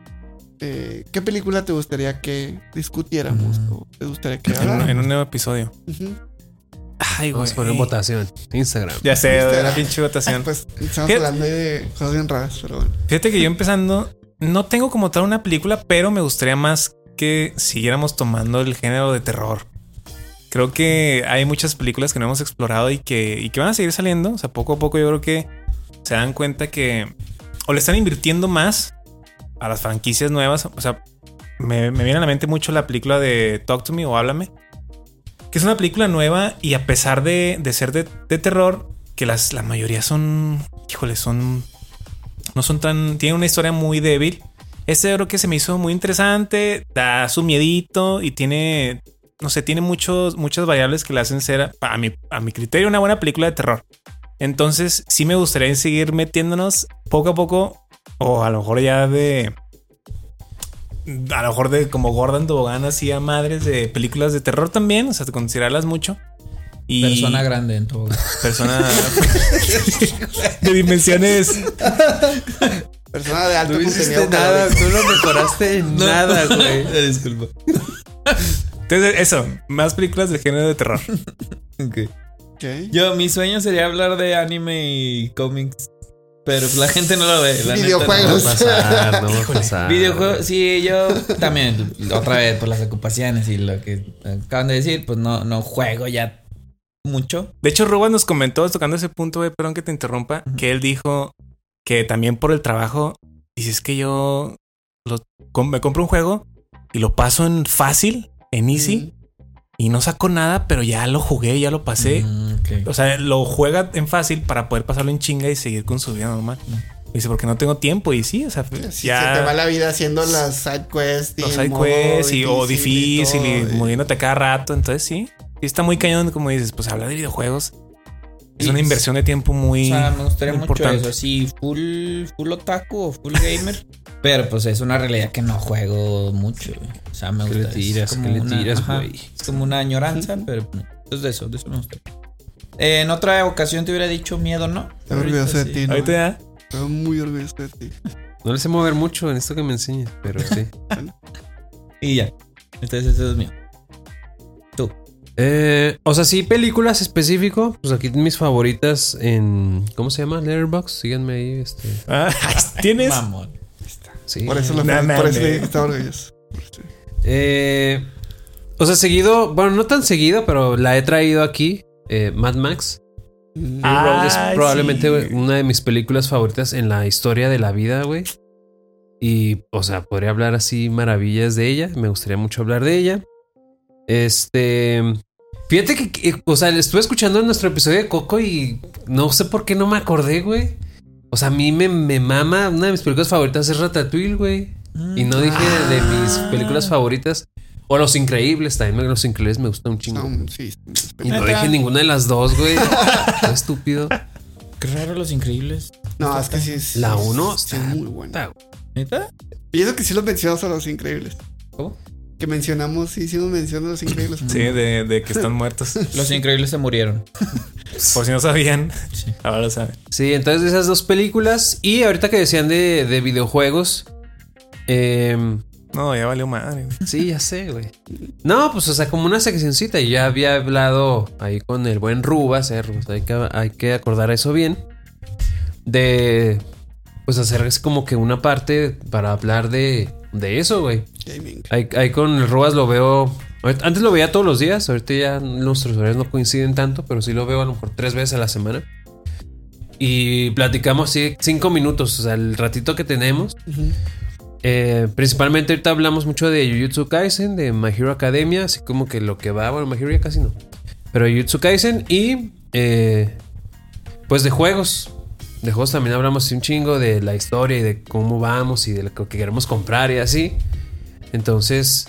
eh, qué película te gustaría que discutiéramos Mm. o te gustaría que En en un nuevo episodio. Ujú. Ay, Vamos a poner votación. Instagram. Ya sé, la pinche votación. Pues estamos ¿Qué? hablando de cosas bien raras, pero bueno. Fíjate que yo empezando, no tengo como tal una película, pero me gustaría más que siguiéramos tomando el género de terror. Creo que hay muchas películas que no hemos explorado y que, y que van a seguir saliendo. O sea, poco a poco yo creo que se dan cuenta que o le están invirtiendo más a las franquicias nuevas. O sea, me, me viene a la mente mucho la película de Talk to Me o Háblame. Es una película nueva y a pesar de, de ser de, de terror, que las, la mayoría son, híjole, son no son tan. Tienen una historia muy débil. Este creo que se me hizo muy interesante. Da su miedito y tiene. No sé, tiene muchos, muchas variables que le hacen ser, a mi, a mi criterio, una buena película de terror. Entonces, sí me gustaría seguir metiéndonos poco a poco. O a lo mejor ya de. A lo mejor de como Gordon Tobogán así a madres de películas de terror también. O sea, considerarlas mucho. Y Persona grande en todo. persona [LAUGHS] [LAUGHS] de dimensiones Persona de alto No contenido. nada, tú no mejoraste en nada, güey. [LAUGHS] Disculpa. Entonces, eso, más películas del género de terror. Ok. Ok. Yo, mi sueño sería hablar de anime y cómics. Pero pues, la gente no lo ve. la neta, Videojuegos. No va a pasar, no va a pasar. Videojuegos, sí, yo también, otra vez, por las ocupaciones y lo que acaban de decir, pues no, no juego ya mucho. De hecho, Rubén nos comentó, tocando ese punto, güey, perdón que te interrumpa, que él dijo que también por el trabajo, dice, es que yo lo- me compro un juego y lo paso en fácil, en easy, y no saco nada, pero ya lo jugué, ya lo pasé. Mm. O sea, lo juega en fácil para poder pasarlo en chinga y seguir con su vida normal. Dice, porque no tengo tiempo. Y sí, o sea, ya... se te va la vida haciendo las side quests y los side quests y, o difícil y, todo, muriéndote cada rato. Entonces sí, sí está muy cañón, como dices, pues hablar de videojuegos es Y- una inversión de tiempo muy O sea, me gustaría mucho importante. eso, así, full, full otaku o full gamer. [LAUGHS] pero pues es una realidad que no juego mucho. Sea, me ¿Qué gusta. le es tiras? como ¿Qué le una- tiras, ajá, güey? Es como una añoranza, pero no. es de eso, de eso me gusta. Eh, en otra ocasión te hubiera dicho miedo, ¿no? Estoy orgulloso de sí. ti, ¿no? Ahorita ya. Estoy muy orgulloso de ti. No le sé mover mucho en esto que me enseñes, pero sí. [LAUGHS] Y ya. Entonces eso es mío. Tú. Eh, o sea, sí, películas específico. Pues aquí mis favoritas en. ¿Cómo se llama? Letterboxd. Síganme ahí. Este. Ah, [LAUGHS] Tienes. Mamón. Sí. Por eso, lo No por eso le mames. dije que estaba orgulloso. Eh, o sea, seguido. Bueno, no tan seguido, pero la he traído aquí. eh, Mad Max. Ah, Road es probablemente sí. una de mis películas favoritas en la historia de la vida, güey. Y, o sea, podría hablar así maravillas de ella. Me gustaría mucho hablar de ella. Este. Fíjate que, que- o sea, estuve escuchando nuestro episodio de Coco y no sé por qué no me acordé, güey. O sea, a mí me, me mama. Una de mis películas favoritas es Ratatouille, güey. Y no dije de, de mis Ah. películas favoritas. O Los Increíbles, también Los Increíbles me gusta un chingo. No, sí, Y no dije ninguna de las dos, güey. [LAUGHS] Qué estúpido. Qué raro los increíbles. No, es que sí es. La uno sí, está es muy buena. ¿Neta? Y eso que sí los mencionamos a los increíbles. ¿Cómo? Que mencionamos, sí hicimos mención de los increíbles. Sí, de, de que están [LAUGHS] muertos. Los increíbles se murieron. [LAUGHS] Por si no sabían, Sí. ahora lo saben. Sí, entonces esas dos películas. Y ahorita que decían de, de videojuegos. Em, No, ya valió madre. güey. sí, ya sé, güey. No, pues o sea, como una seccioncita. Y ya había hablado ahí con el buen Rubas. eh, Rubas, hay, que, hay que acordar eso bien. De. Pues hacer es como que una parte para hablar de, de eso, güey. Gaming. Ahí, ahí con el Rubas lo veo. Antes lo veía todos los días, ahorita ya nuestros horarios no coinciden tanto, pero sí lo veo a lo mejor tres veces a la semana. Y platicamos así cinco minutos, o sea, el ratito que tenemos. Ujú. Eh, principalmente ahorita hablamos mucho de Jujutsu Kaisen, de My Hero Academia, así como que lo que va, bueno, My Hero ya casi no. Pero Jujutsu Kaisen y eh, pues de juegos. De juegos también hablamos un chingo de la historia y de cómo vamos y de lo que queremos comprar y así. Entonces,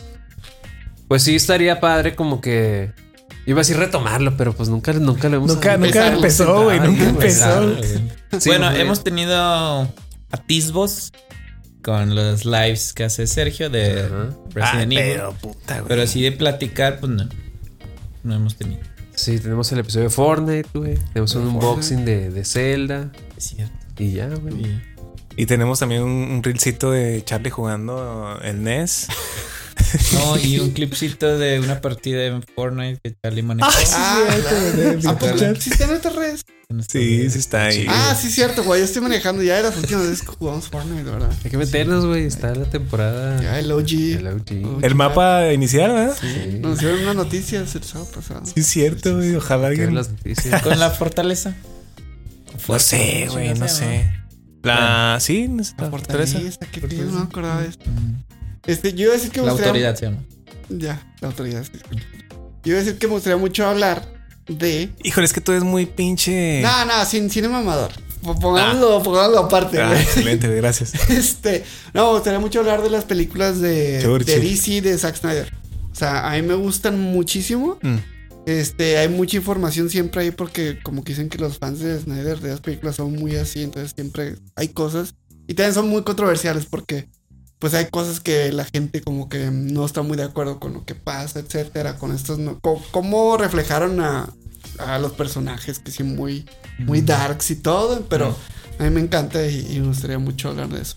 pues sí estaría padre como que iba a decir retomarlo, pero pues nunca, nunca lo hemos Nunca, nunca empezó, güey. Nunca empezó. Sí, bueno, hemos tenido atisbos con los lives que hace Sergio de Ajá. Ah, Resident Evil. pero puta, güey. Pero así de platicar, pues no. No hemos tenido. Sí, tenemos el episodio de Fortnite, güey. Tenemos un unboxing de, de Zelda. Es cierto. Y ya, güey. Y- Y tenemos también un, un reelcito de Charlie jugando el NES. [LAUGHS] [LAUGHS] No, y un clipcito de una partida en Fortnite que Charlie manejó. Ah, ¿A poco sí está en otras redes? Sí, sí está ahí. Ah, sí, cierto, güey. Yo estoy manejando. Ya de las últimas veces que jugamos Fortnite, de verdad. Hay que meternos, güey. Está la temporada. Ya el OG. El OG. El mapa inicial, ¿verdad? Sí. Nos dieron unas noticias el sábado pasado. Sí, es cierto, güey. Ojalá alguien. las noticias. [LAUGHS] Con la fortaleza. No sé, güey, no sé. La. Sí, no sé. La fortaleza. No me acordaba de esto. Este, yo iba a decir que me La gustaría- autoridad se llama. Ya, la autoridad. sí. Yo iba a decir que me gustaría mucho hablar de. Híjole, es que tú eres muy pinche. No, no, sin cine mamador. Po- Pongámoslo, pongámoslo aparte, Ah, güey. excelente, [LAUGHS] gracias. Este, no, me gustaría mucho hablar de las películas de, Churchill. de DC de Zack Snyder. O sea, a mí me gustan muchísimo. Mm. Este, hay mucha información siempre ahí porque como que dicen que los fans de Snyder de las películas son muy así, entonces siempre hay cosas y también son muy controversiales porque pues hay cosas que la gente como que no está muy de acuerdo con lo que pasa, etcétera, con estos no, co- cómo reflejaron a, a los personajes que sí muy muy darks y todo, pero a mí me encanta y, y me gustaría mucho hablar de eso.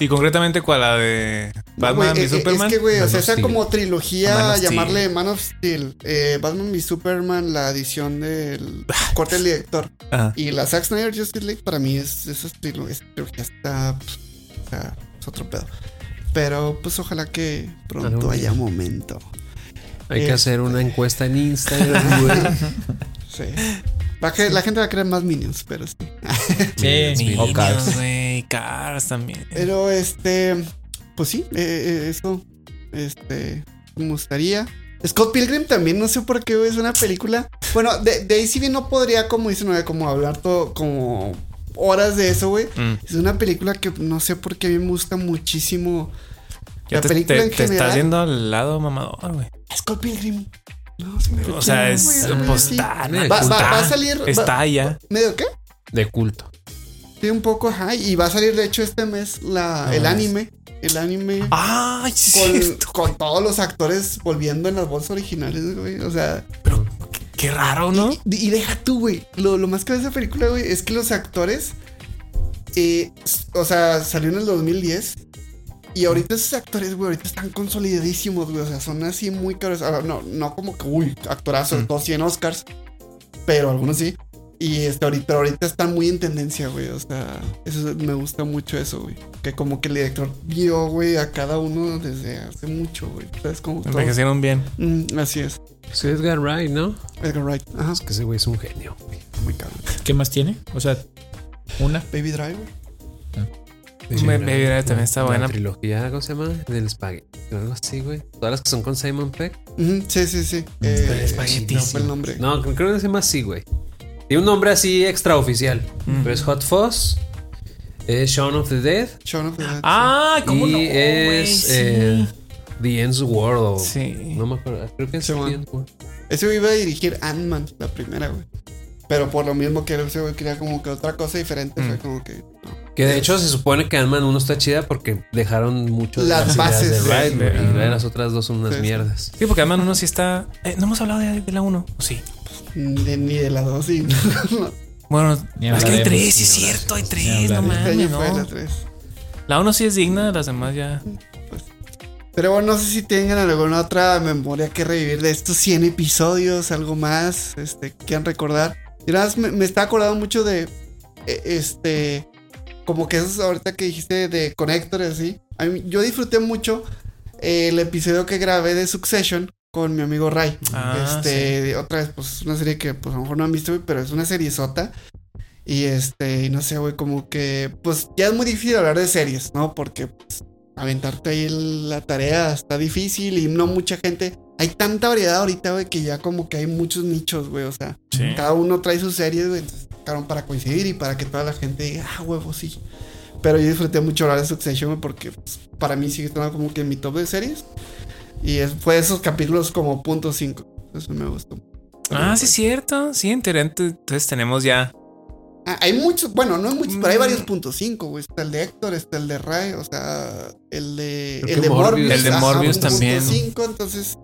Y concretamente, ¿cuál? La de Batman No, güey, y eh, Superman. Es que, güey, o sea, esa como trilogía, llamarle Man of Steel, eh, Batman y Superman, la edición del corte del director, Ajá. y la Zack Snyder Justice League, para mí es, esa, trilo- esa trilogía está, pff, o sea, es otro pedo. Pero, pues, ojalá que pronto haya momento. Hay que hacer una encuesta en [LAUGHS] Instagram, güey. Sí. La, gente va a querer más Minions, pero sí. [LAUGHS] Sí, o Cars. Minions. Cars también. Pero, este, pues sí, eh, eh, eso, este, me gustaría. Scott Pilgrim también, no sé por qué es una película. Bueno, de, de ahí si bien no podría, como dice como hablar todo, como horas de eso, güey. Mm. Es una película que no sé por qué a mí me gusta muchísimo. Ya la te, película te- en te general. estás yendo al lado mamador, güey. Scott Pilgrim. No, se me O sea, es. Pues está, Va- Va, va- está- va a salir. va- Está allá. ¿Medio qué? De culto. Sí, un poco, ajá. Y va a salir, de hecho, este mes la, el anime. El anime. Ay, sí, con, con todos los actores volviendo en las voces originales, güey. O sea, Qué raro, ¿no? y, y deja tú, güey. Lo, lo más que de esa película, güey, es que los actores, eh, o sea, salió en el 2010. Y ahorita esos actores, güey, ahorita están consolidadísimos, güey. O sea, son así muy caros. Ahora, no, no como que, uy, actorazos, Mm. todos 100 Oscars. Pero algunos sí. Y este, ahorita, ahorita están muy en tendencia, güey. O sea, eso me gusta mucho eso, güey. Que como que el director vio, güey, a cada uno desde hace mucho, güey. ¿Sabes cómo? todos- Envejecieron bien. Mm, así es. Sí, Edgar Wright, ¿no? Edgar Wright. Ajá. Es que ese güey es un genio. Muy cabrón. ¿Qué más tiene? O sea, una. Baby Driver. Me- Baby Driver también está La buena. trilogía, ¿cómo se llama? Del espagueti. Algo así, güey. Todas las que son con Simon Peck. Sí, sí, sí. Eh, espaguetísimo. no fue el nombre. No, creo creo que se llama así, güey. Tiene un nombre así extraoficial. Mm. Pero es Hot Fuzz. Es Shaun of the Dead. Shaun of the Dead. Ah, ¿cómo y no? es güey? Sí. eh, The End's World. Sí. No me acuerdo. Creo que es Sí, The. End's World. Ese iba a dirigir Ant-Man, la primera, güey. Pero por lo mismo que ese güey quería como que otra cosa diferente, fue Mm. como que. no. Que de hecho se supone que Ant-Man 1 está chida porque dejaron mucho de Las ideas bases de de- Wright, güey, de- y las otras dos son unas Sí, sí. mierdas. Sí, porque además uno sí está. eh, no hemos hablado de, de la 1. Sí. De- ni de las dos, sí. [LAUGHS] Bueno, Ni es que hay tres, es cierto, hay tres, no. Este mames, fue la tres. La 1 sí es digna, las demás ya. Pero bueno, no sé si tengan alguna otra memoria que revivir de estos 100 episodios, algo más, este, que quieran recordar. Y nada más me, me está acordando mucho de, eh, este, como que esos ahorita que dijiste de conectores, así. A mí- yo disfruté mucho el episodio que grabé de Succession con mi amigo Ray. Ah, este, sí. otra vez, pues es una serie que pues a lo mejor no han visto, pero es una serie sota. Y este, y no sé, güey, como que, pues ya es muy difícil hablar de series, ¿no? Porque pues, aventarte ahí la tarea está difícil y no mucha gente. Hay tanta variedad ahorita, güey, que ya como que hay muchos nichos, güey, o sea, Sí. cada uno trae sus series, güey, entonces para coincidir y para que toda la gente diga, ah, huevo, sí. Pero yo disfruté mucho hablar de Succession, güey, porque pues, para mí sigue estando como que en mi top de series. Y es- fue esos capítulos como punto 5. Eso me gustó. Ah, sí, es cierto. Sí, enterante. Entonces tenemos ya. Ah, hay muchos, bueno, no hay muchos, pero hay Mm. varios puntos 5, güey. Está el de Héctor, está el de Ray, o sea, el de, el de Morbius. Morbius. El de ajá, Morbius un punto también. cinco, entonces,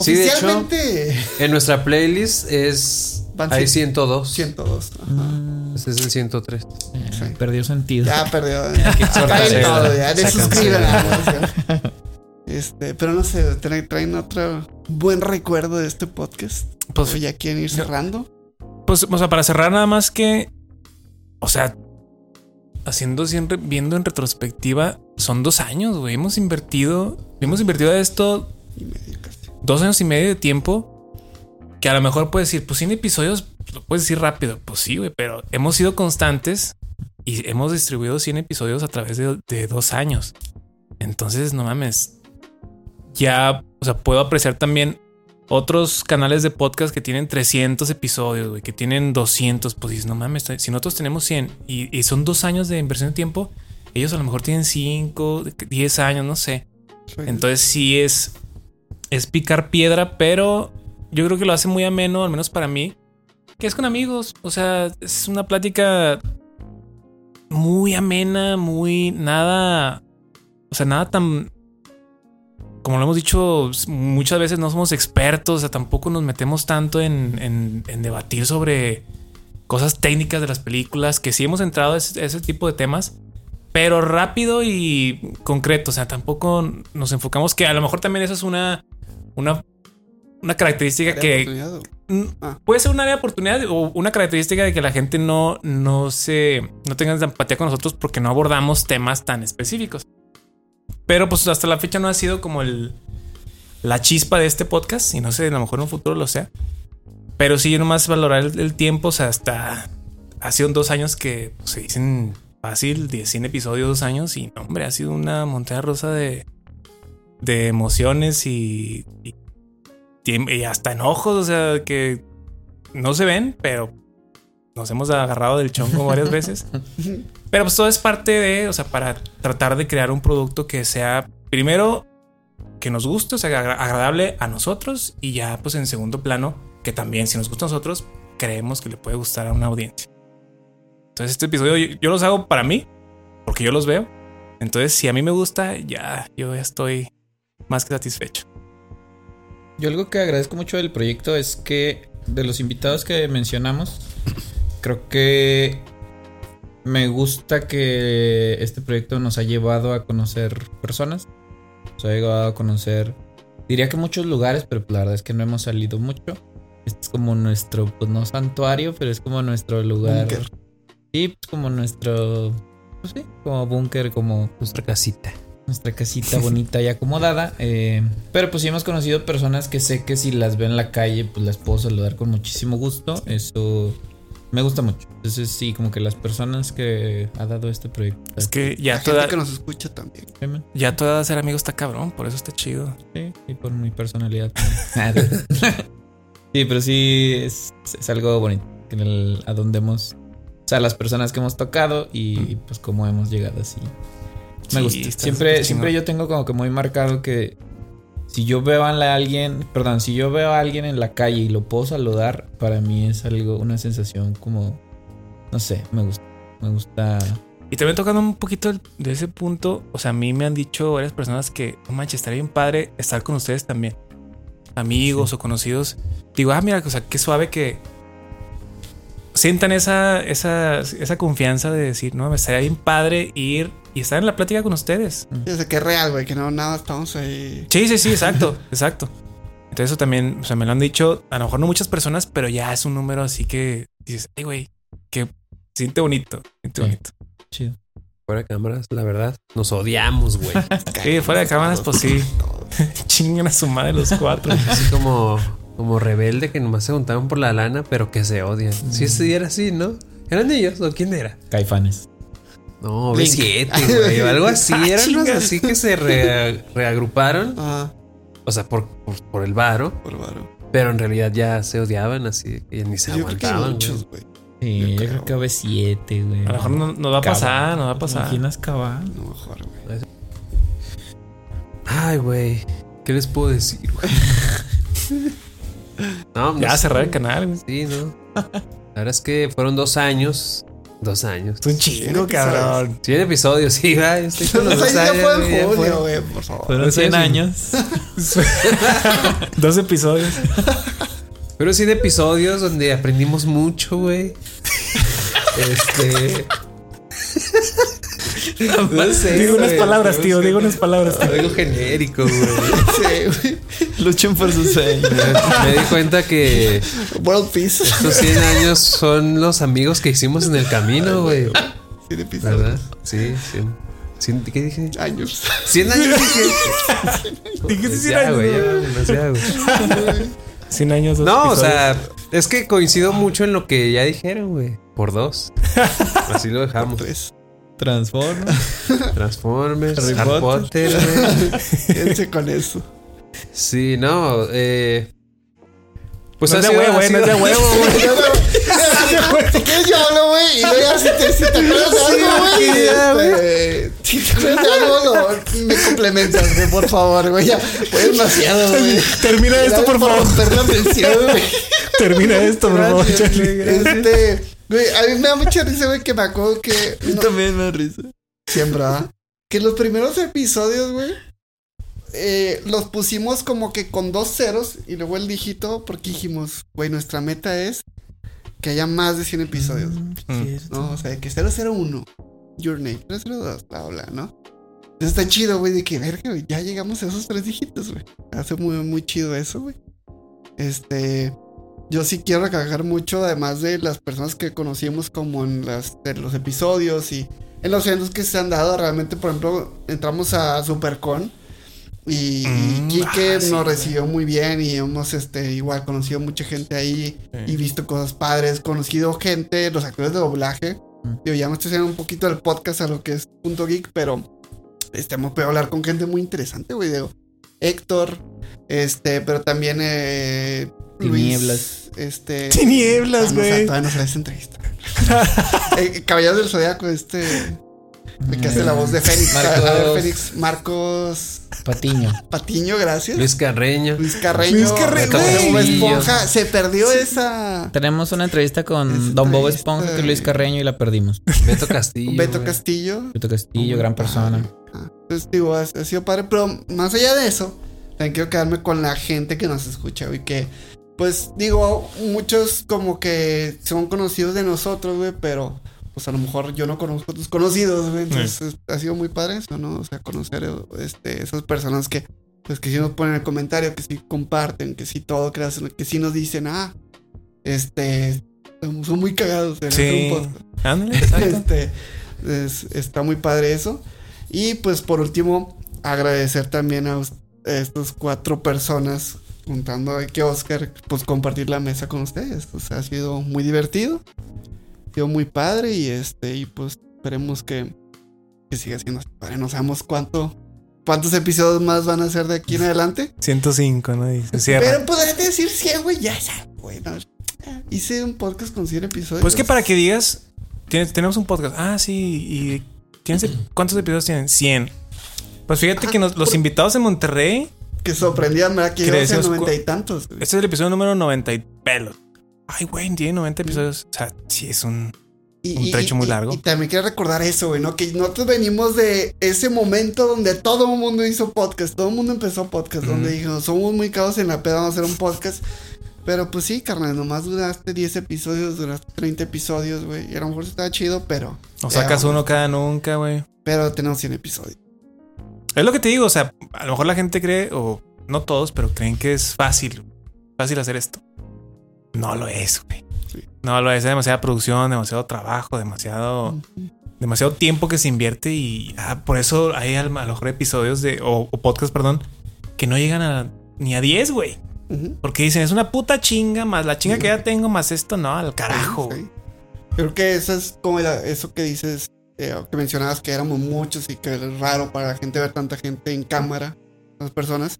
Sí, de hecho- oficialmente, En nuestra playlist es. Van Hay cien- 102. 102. ajá. Mm, Este es el 103. eh, Sí. Perdió sentido. Ya perdió. [LAUGHS] eso. todo, ya. Cancela. [LAUGHS] Este, pero no sé, traen, traen otro buen recuerdo de este podcast. Pues, ¿O ya quieren ir cerrando? pues, o sea, para cerrar nada más que. O sea, haciendo siempre, viendo en retrospectiva, son dos años, güey. Hemos invertido. Hemos invertido esto Y medio casi. dos años y medio de tiempo. Que a lo mejor puedes decir, pues 100 episodios, lo puedes decir rápido. Pues sí, güey, pero hemos sido constantes y hemos distribuido 100 episodios a través de, de dos años. Entonces, no mames. Ya, o sea, puedo apreciar también otros canales de podcast que tienen 300 episodios, güey, que tienen 200. Pues dices, no mames, si nosotros tenemos 100 y, y son dos años de inversión de tiempo, ellos a lo mejor tienen 5, 10 años, no sé. Entonces sí es, es picar piedra, pero yo creo que lo hace muy ameno, al menos para mí, que es con amigos. O sea, es una plática muy amena, muy nada, o sea, nada tan... Como lo hemos dicho muchas veces, no somos expertos, o sea, tampoco nos metemos tanto en, en- en debatir sobre cosas técnicas de las películas, que sí hemos entrado a ese, a ese tipo de temas, pero rápido y concreto. O sea, tampoco nos enfocamos que a lo mejor también eso es una, una, una característica que Ah. puede ser un área de oportunidad o una característica de que la gente no, no se no tenga empatía con nosotros porque no abordamos temas tan específicos. Pero pues hasta la fecha no ha sido como el la chispa de este podcast y no sé, a lo mejor en un futuro lo sea. Pero sí, nomás valorar el, tiempo, o sea, hasta ha sido dos años que pues, se dicen fácil, 10, 100 episodios, dos años y no, hombre, ha sido una montaña rusa de, de emociones y, y, y hasta enojos, o sea, que no se ven, pero nos hemos agarrado del chonco varias veces. [LAUGHS] Pero pues todo es parte de, o sea, para tratar de crear un producto que sea, primero, que nos guste, o sea, agra- agradable a nosotros y ya, pues en segundo plano, que también si nos gusta a nosotros, creemos que le puede gustar a una audiencia. Entonces este episodio yo, yo los hago para mí, porque yo los veo. Entonces si a mí me gusta, ya, yo ya estoy más que satisfecho. Yo algo que agradezco mucho del proyecto es que de los invitados que mencionamos, creo que me gusta que este proyecto nos ha llevado a conocer personas, nos ha llevado a conocer, diría que muchos lugares, pero pues la verdad es que no hemos salido mucho. Este es como nuestro, pues no santuario, pero es como nuestro lugar. Búnker. Sí, pues como nuestro, pues sí, como búnker, como Nuestra casita. nuestra casita [LAUGHS] bonita y acomodada. eh, pero pues sí hemos conocido personas que sé que si las veo en la calle, pues las puedo saludar con muchísimo gusto. Eso me gusta mucho. Entonces sí, como que las personas que ha dado este proyecto. Es que ya La gente toda, que nos escucha también. Sí, ya toda ser amigo está cabrón, por eso está chido. Sí, y por mi personalidad. también. [LAUGHS] sí, pero sí es, es algo bonito. En el- a donde hemos... O sea, las personas que hemos tocado y pues cómo hemos llegado así. Me Sí, gusta. Siempre, siempre yo tengo como que muy marcado que si yo veo a alguien, perdón, si yo veo a alguien en la calle y lo puedo saludar, para mí es algo, una sensación como, no sé, me gusta, me gusta. Y también tocando un poquito de ese punto, o sea, a mí me han dicho varias personas que, no manches, estaría bien padre estar con ustedes también. Amigos o conocidos. Digo, ah, mira, o sea, qué suave que sientan esa, esa, esa confianza de decir, no, me estaría bien padre ir y estar en la plática con ustedes. Sé que es real, güey, que no, nada, estamos ahí. Sí, sí, sí, exacto, [LAUGHS] exacto. Entonces eso también, o sea, me lo han dicho, a lo mejor no muchas personas, pero ya es un número así que dices, ay, güey, que siente bonito, siente Sí. bonito. Chido. Fuera de cámaras, la verdad, nos odiamos, güey. [LAUGHS] Sí, fuera de cámaras, pues sí. [LAUGHS] Chingan a su madre los cuatro. Así como, como rebelde que nomás se juntaban por la lana, pero que se odian. Sí, sí, era así, ¿no? ¿Eran ellos o quién era? Caifanes. No, Blink. B7, güey, o algo así. [LAUGHS] Ah, Eran unos así que se re- reagruparon, Ah, o sea, por, por, por el varo, por varo. pero en realidad ya se odiaban así, que ni se Yo creo que hay aguantaban, muchos, güey. Sí, Yo yo, creo. que B7, güey. A lo mejor no- va a pasar, nos va a ¿Te pasar. imaginas Cabal? No, mejor, güey. Ay, güey, ¿qué les puedo decir, güey? No, [LAUGHS] no Ya sé. cerrar el canal, güey. Sí, ¿no? La verdad es que fueron dos años. Dos años. Es un chingo, cabrón. 100 episodios, sí, va. Estoy con los [LAUGHS] dos ahí ya años. fue en fue. julio, güey, por favor. Fueron Pues 100 eso. años. [LAUGHS] Dos episodios. Fueron 100 episodios donde aprendimos mucho, güey. Este. [LAUGHS] No sé. Digo unas palabras, tío. Digo unas palabras, tío. Algo genérico, güey. Sí, güey. Luchen por sus sueños. Me di cuenta que World Peace. estos 100 años son los amigos que hicimos en el camino, güey. Cien episodios. ¿Verdad? Sí, 100. 100 ¿Qué dije? Años. 100 años dije. Dijiste Pues 100 ya, años, güey, güey. 100 años. dos No, o episodios. sea, es que coincido mucho en lo que ya dijeron, güey. Por dos. [LAUGHS] Así lo dejamos. Tres. Transforma. Transformers, Harry, Harry Potter, güey. [LAUGHS] Quédense con eso. Sí, no, eh. Pues no es de huevo, eh, [LAUGHS] no es de huevo, güey. Si quieres yo hablo, güey, y luego ya si te, si te acuerdas de algo, güey, ya, güey. este, si te acuerdas de algo, lo- me complementas, güey, por favor, güey, ya, fue demasiado, güey. Termina esto, por favor. romper la tensión, güey. [LAUGHS] Termina esto, por favor, Charlie. güey. Este, güey, a mí me da mucha risa, güey, que me acuerdo que no- También me da risa. siempre, ¿verdad? Que los primeros episodios, güey, eh, los pusimos como que con dos ceros y luego el dígito porque dijimos, güey, nuestra meta es que haya más de 100 episodios. No, o sea, que 001, Your Name, 002, bla, bla, ¿no? Entonces está chido, güey, de que, verga, güey, ya llegamos a esos tres dígitos, güey. Hace muy, muy chido eso, güey. Este, yo sí quiero recalcar mucho, además de las personas que conocimos como en, las, en los episodios y en los eventos que se han dado, realmente, por ejemplo, entramos a SuperCon. Y, y Mm, Quique ah, nos recibió muy bien y hemos este, igual conocido mucha gente ahí Sí. y visto cosas padres, conocido gente, los actores de doblaje. Mm. Digo, ya me estoy haciendo un poquito del podcast a lo que es Punto Geek, pero este, hemos podido hablar con gente muy interesante, güey. Digo, Héctor, este, pero también eh, Tinieblas. Luis, este. Tinieblas, ah, güey. todavía no sale esa entrevista. [LAUGHS] eh, Caballeros del Zodiaco, este. El que hace la voz de Fénix. Marcos- A ver, Fénix, Marcos Patiño. Patiño, gracias. Luis Carreño. Luis Carreño. Luis Carreño. Bob Esponja. Se perdió esa. Tenemos una entrevista con Esa Don Bob Esponja, que es Luis. Carreño, y la perdimos. Beto Castillo. Beto. Castillo. Beto Castillo, gran persona. Ah, Entonces, digo, ha, ha sido padre. Pero más allá de eso, también quiero quedarme con la gente que nos escucha, güey. Que, pues, digo, muchos como que son conocidos de nosotros, güey. Pero, pues, a lo mejor yo no conozco a tus conocidos, güey. Entonces, ha sido muy padre eso, ¿no? O sea, conocer este, esas personas que, pues, que sí nos ponen el comentario, que sí comparten, que sí todo, que, que sí nos dicen, ah, este, son muy cagados. en Sí. Ándale. [LAUGHS] Este, es- está muy padre eso. Y pues por último, agradecer también a, estas cuatro personas, juntando a que Oscar, pues compartir la mesa con ustedes. O sea, ha sido muy divertido, sido muy padre y este, y pues esperemos que, que siga siendo padre. No sabemos cuánto, cuántos episodios más van a ser de aquí en adelante. [LAUGHS] 105, ¿no? Dice, cierra. Pero podría decir 100, güey, ya, ya, bueno. Hice un podcast con 100 episodios. Pues que para que digas, tienes, tenemos un podcast. Ah, sí, y ¿tienes, ¿cuántos episodios tienen? 100. Pues fíjate Ah, que nos- los invitados de Monterrey que sorprendían, ¿verdad? Que en Crecios, noventa y tantos. güey. Este es el episodio número 90 y pelos. Ay, güey, tiene 90 episodios. O sea, sí es un. Y, Un y- trecho muy largo. Y, también quiero recordar eso, güey, ¿no? Que nosotros venimos de ese momento donde todo el mundo hizo podcast, todo el mundo empezó podcast, donde dijo, somos muy cagados en la peda, vamos a hacer un podcast. Pero pues sí, carnal, nomás duraste 10 episodios, duraste 30 episodios, güey. Y a lo mejor estaba chido, pero. O sacas uno cada nunca, güey. Pero tenemos 100 episodios. Es lo que te digo, o sea, a lo mejor la gente cree, o no todos, pero creen que es fácil, fácil hacer esto. No lo es, güey. Sí. No lo es, es demasiada producción, demasiado trabajo, demasiado, demasiado tiempo que se invierte y ah, por eso hay a lo mejor episodios de, o, o podcast, perdón, que no llegan a ni a 10, güey. Porque dicen, es una puta chinga, más la chinga que ya tengo, más esto, no, al carajo. Sí, güey. sí. Creo que eso es como la- eso que dices, eh, que mencionabas que éramos muchos y que es raro para la gente ver tanta gente en cámara, las personas.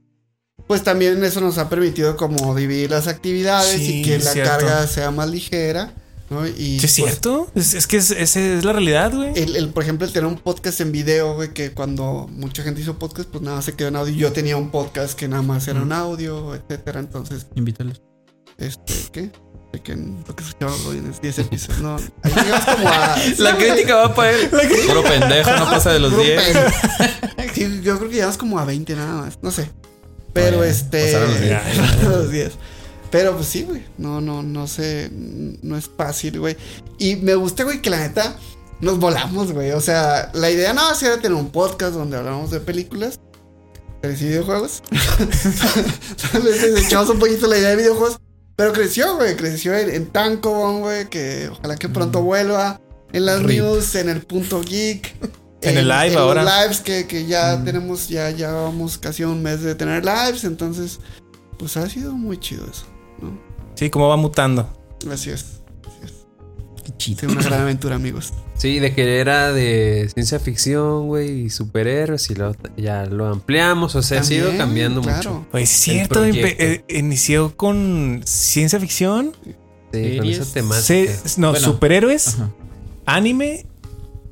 Pues también eso nos ha permitido como dividir las actividades Sí, y que la cierto. carga sea más ligera, ¿no? Y ¿Sí ¿Es pues, cierto? Es, es que es, esa es la realidad, güey. el, el, por ejemplo, el tener un podcast en video, güey, que cuando mucha gente hizo podcast, pues nada más se quedó en audio. Yo tenía un podcast que nada más era un audio, etcétera. Entonces, Invítalos. este, ¿qué? De que lo que escuchamos hoy en 10 episodios. No, ahí llegamos como a. [LAUGHS] La crítica va para él. Puro pendejo, no pasa de los Puro 10. pedo. [LAUGHS] Sí, yo creo que llevamos como a 20 nada más. No sé. Pero Oye, este. los 10. pasaron los 10. [LAUGHS] Pero pues sí, güey. No, no, no sé. No es fácil, güey. Y me gusta, güey, que la neta nos volamos, güey. O sea, la idea no era tener un podcast donde hablamos de películas. y videojuegos. [LAUGHS] Les echamos un poquito la idea de videojuegos. Pero creció, güey. Creció en, en güey. Que ojalá que pronto vuelva. En las Rip. news, en el punto geek. En el live los ahora. lives que, que ya tenemos, ya, ya vamos casi a un mes de tener lives. Entonces, pues ha sido muy chido eso, ¿no? Sí, cómo va mutando. Así es. Qué chido. Sí, una gran aventura, amigos. Sí, de que era de ciencia ficción, güey, y superhéroes, y lo, ya lo ampliamos, o sea, ha sido cambiando claro. mucho. Es El cierto, eh, inició con ciencia ficción, Sí, con esa Series. temática. se- no, Bueno. superhéroes, Ajá. anime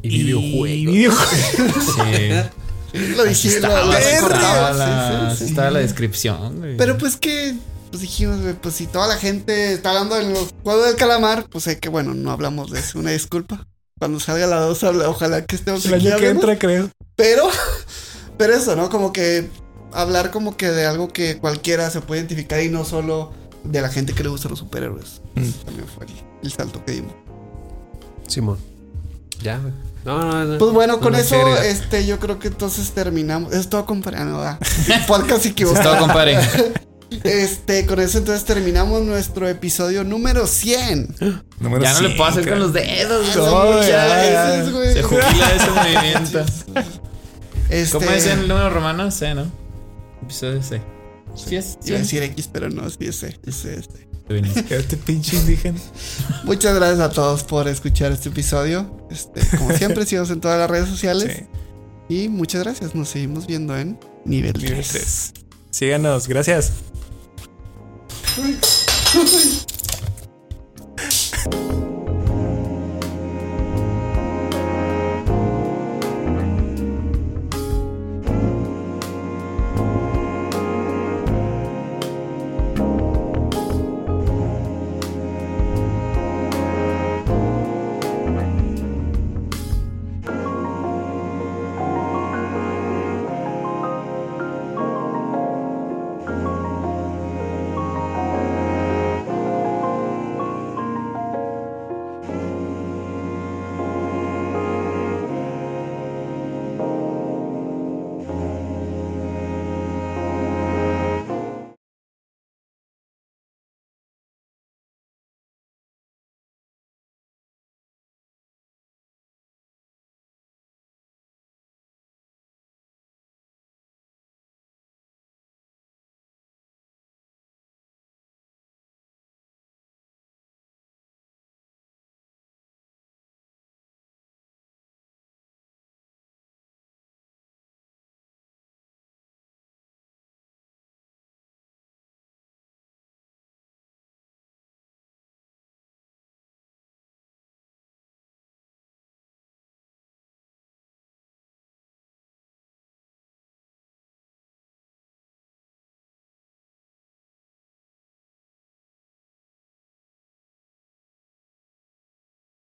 Y videojuegos. y videojuegos. Sí. [LAUGHS] Lo dije, la, sí, sí, sí. estaba la descripción, güey. Pero pues que, pues dijimos, pues si toda la gente está hablando de los juegos del calamar, pues sé que bueno, no hablamos de eso, una disculpa. Cuando salga la 2, habla- ojalá que estemos El año que entra, creo. Pero, pero eso, ¿no? Como que hablar como que de algo que cualquiera se puede identificar y no solo de la gente que le gustan los superhéroes. Mm. También fue el, el salto que dimos. Simón. Ya, güey. No, no, no. Pues bueno, No con eso, este, yo creo que entonces terminamos. Es todo, compadre. No, ah. [LAUGHS] Podcast Es equivocado. todo, compadre. Este, con eso entonces terminamos nuestro episodio número 100. [GASPS] Número Ya no le cien, puedo hacer con cara. los dedos. No, ya, ya. veces, güey. Se jubila ese movimiento. Este, ¿Cómo es el número romano? C, ¿no? Episodio C. Sí es. Iba a decir X, pero no, sí es C, es C, es C. Este [LAUGHS] pinche indígena. Muchas gracias a todos por escuchar este episodio. Este, como siempre, [LAUGHS] síganos en todas las redes sociales. Sí, Y muchas gracias. Nos seguimos viendo en nivel nivel 3. 3. Síganos, gracias. [LAUGHS]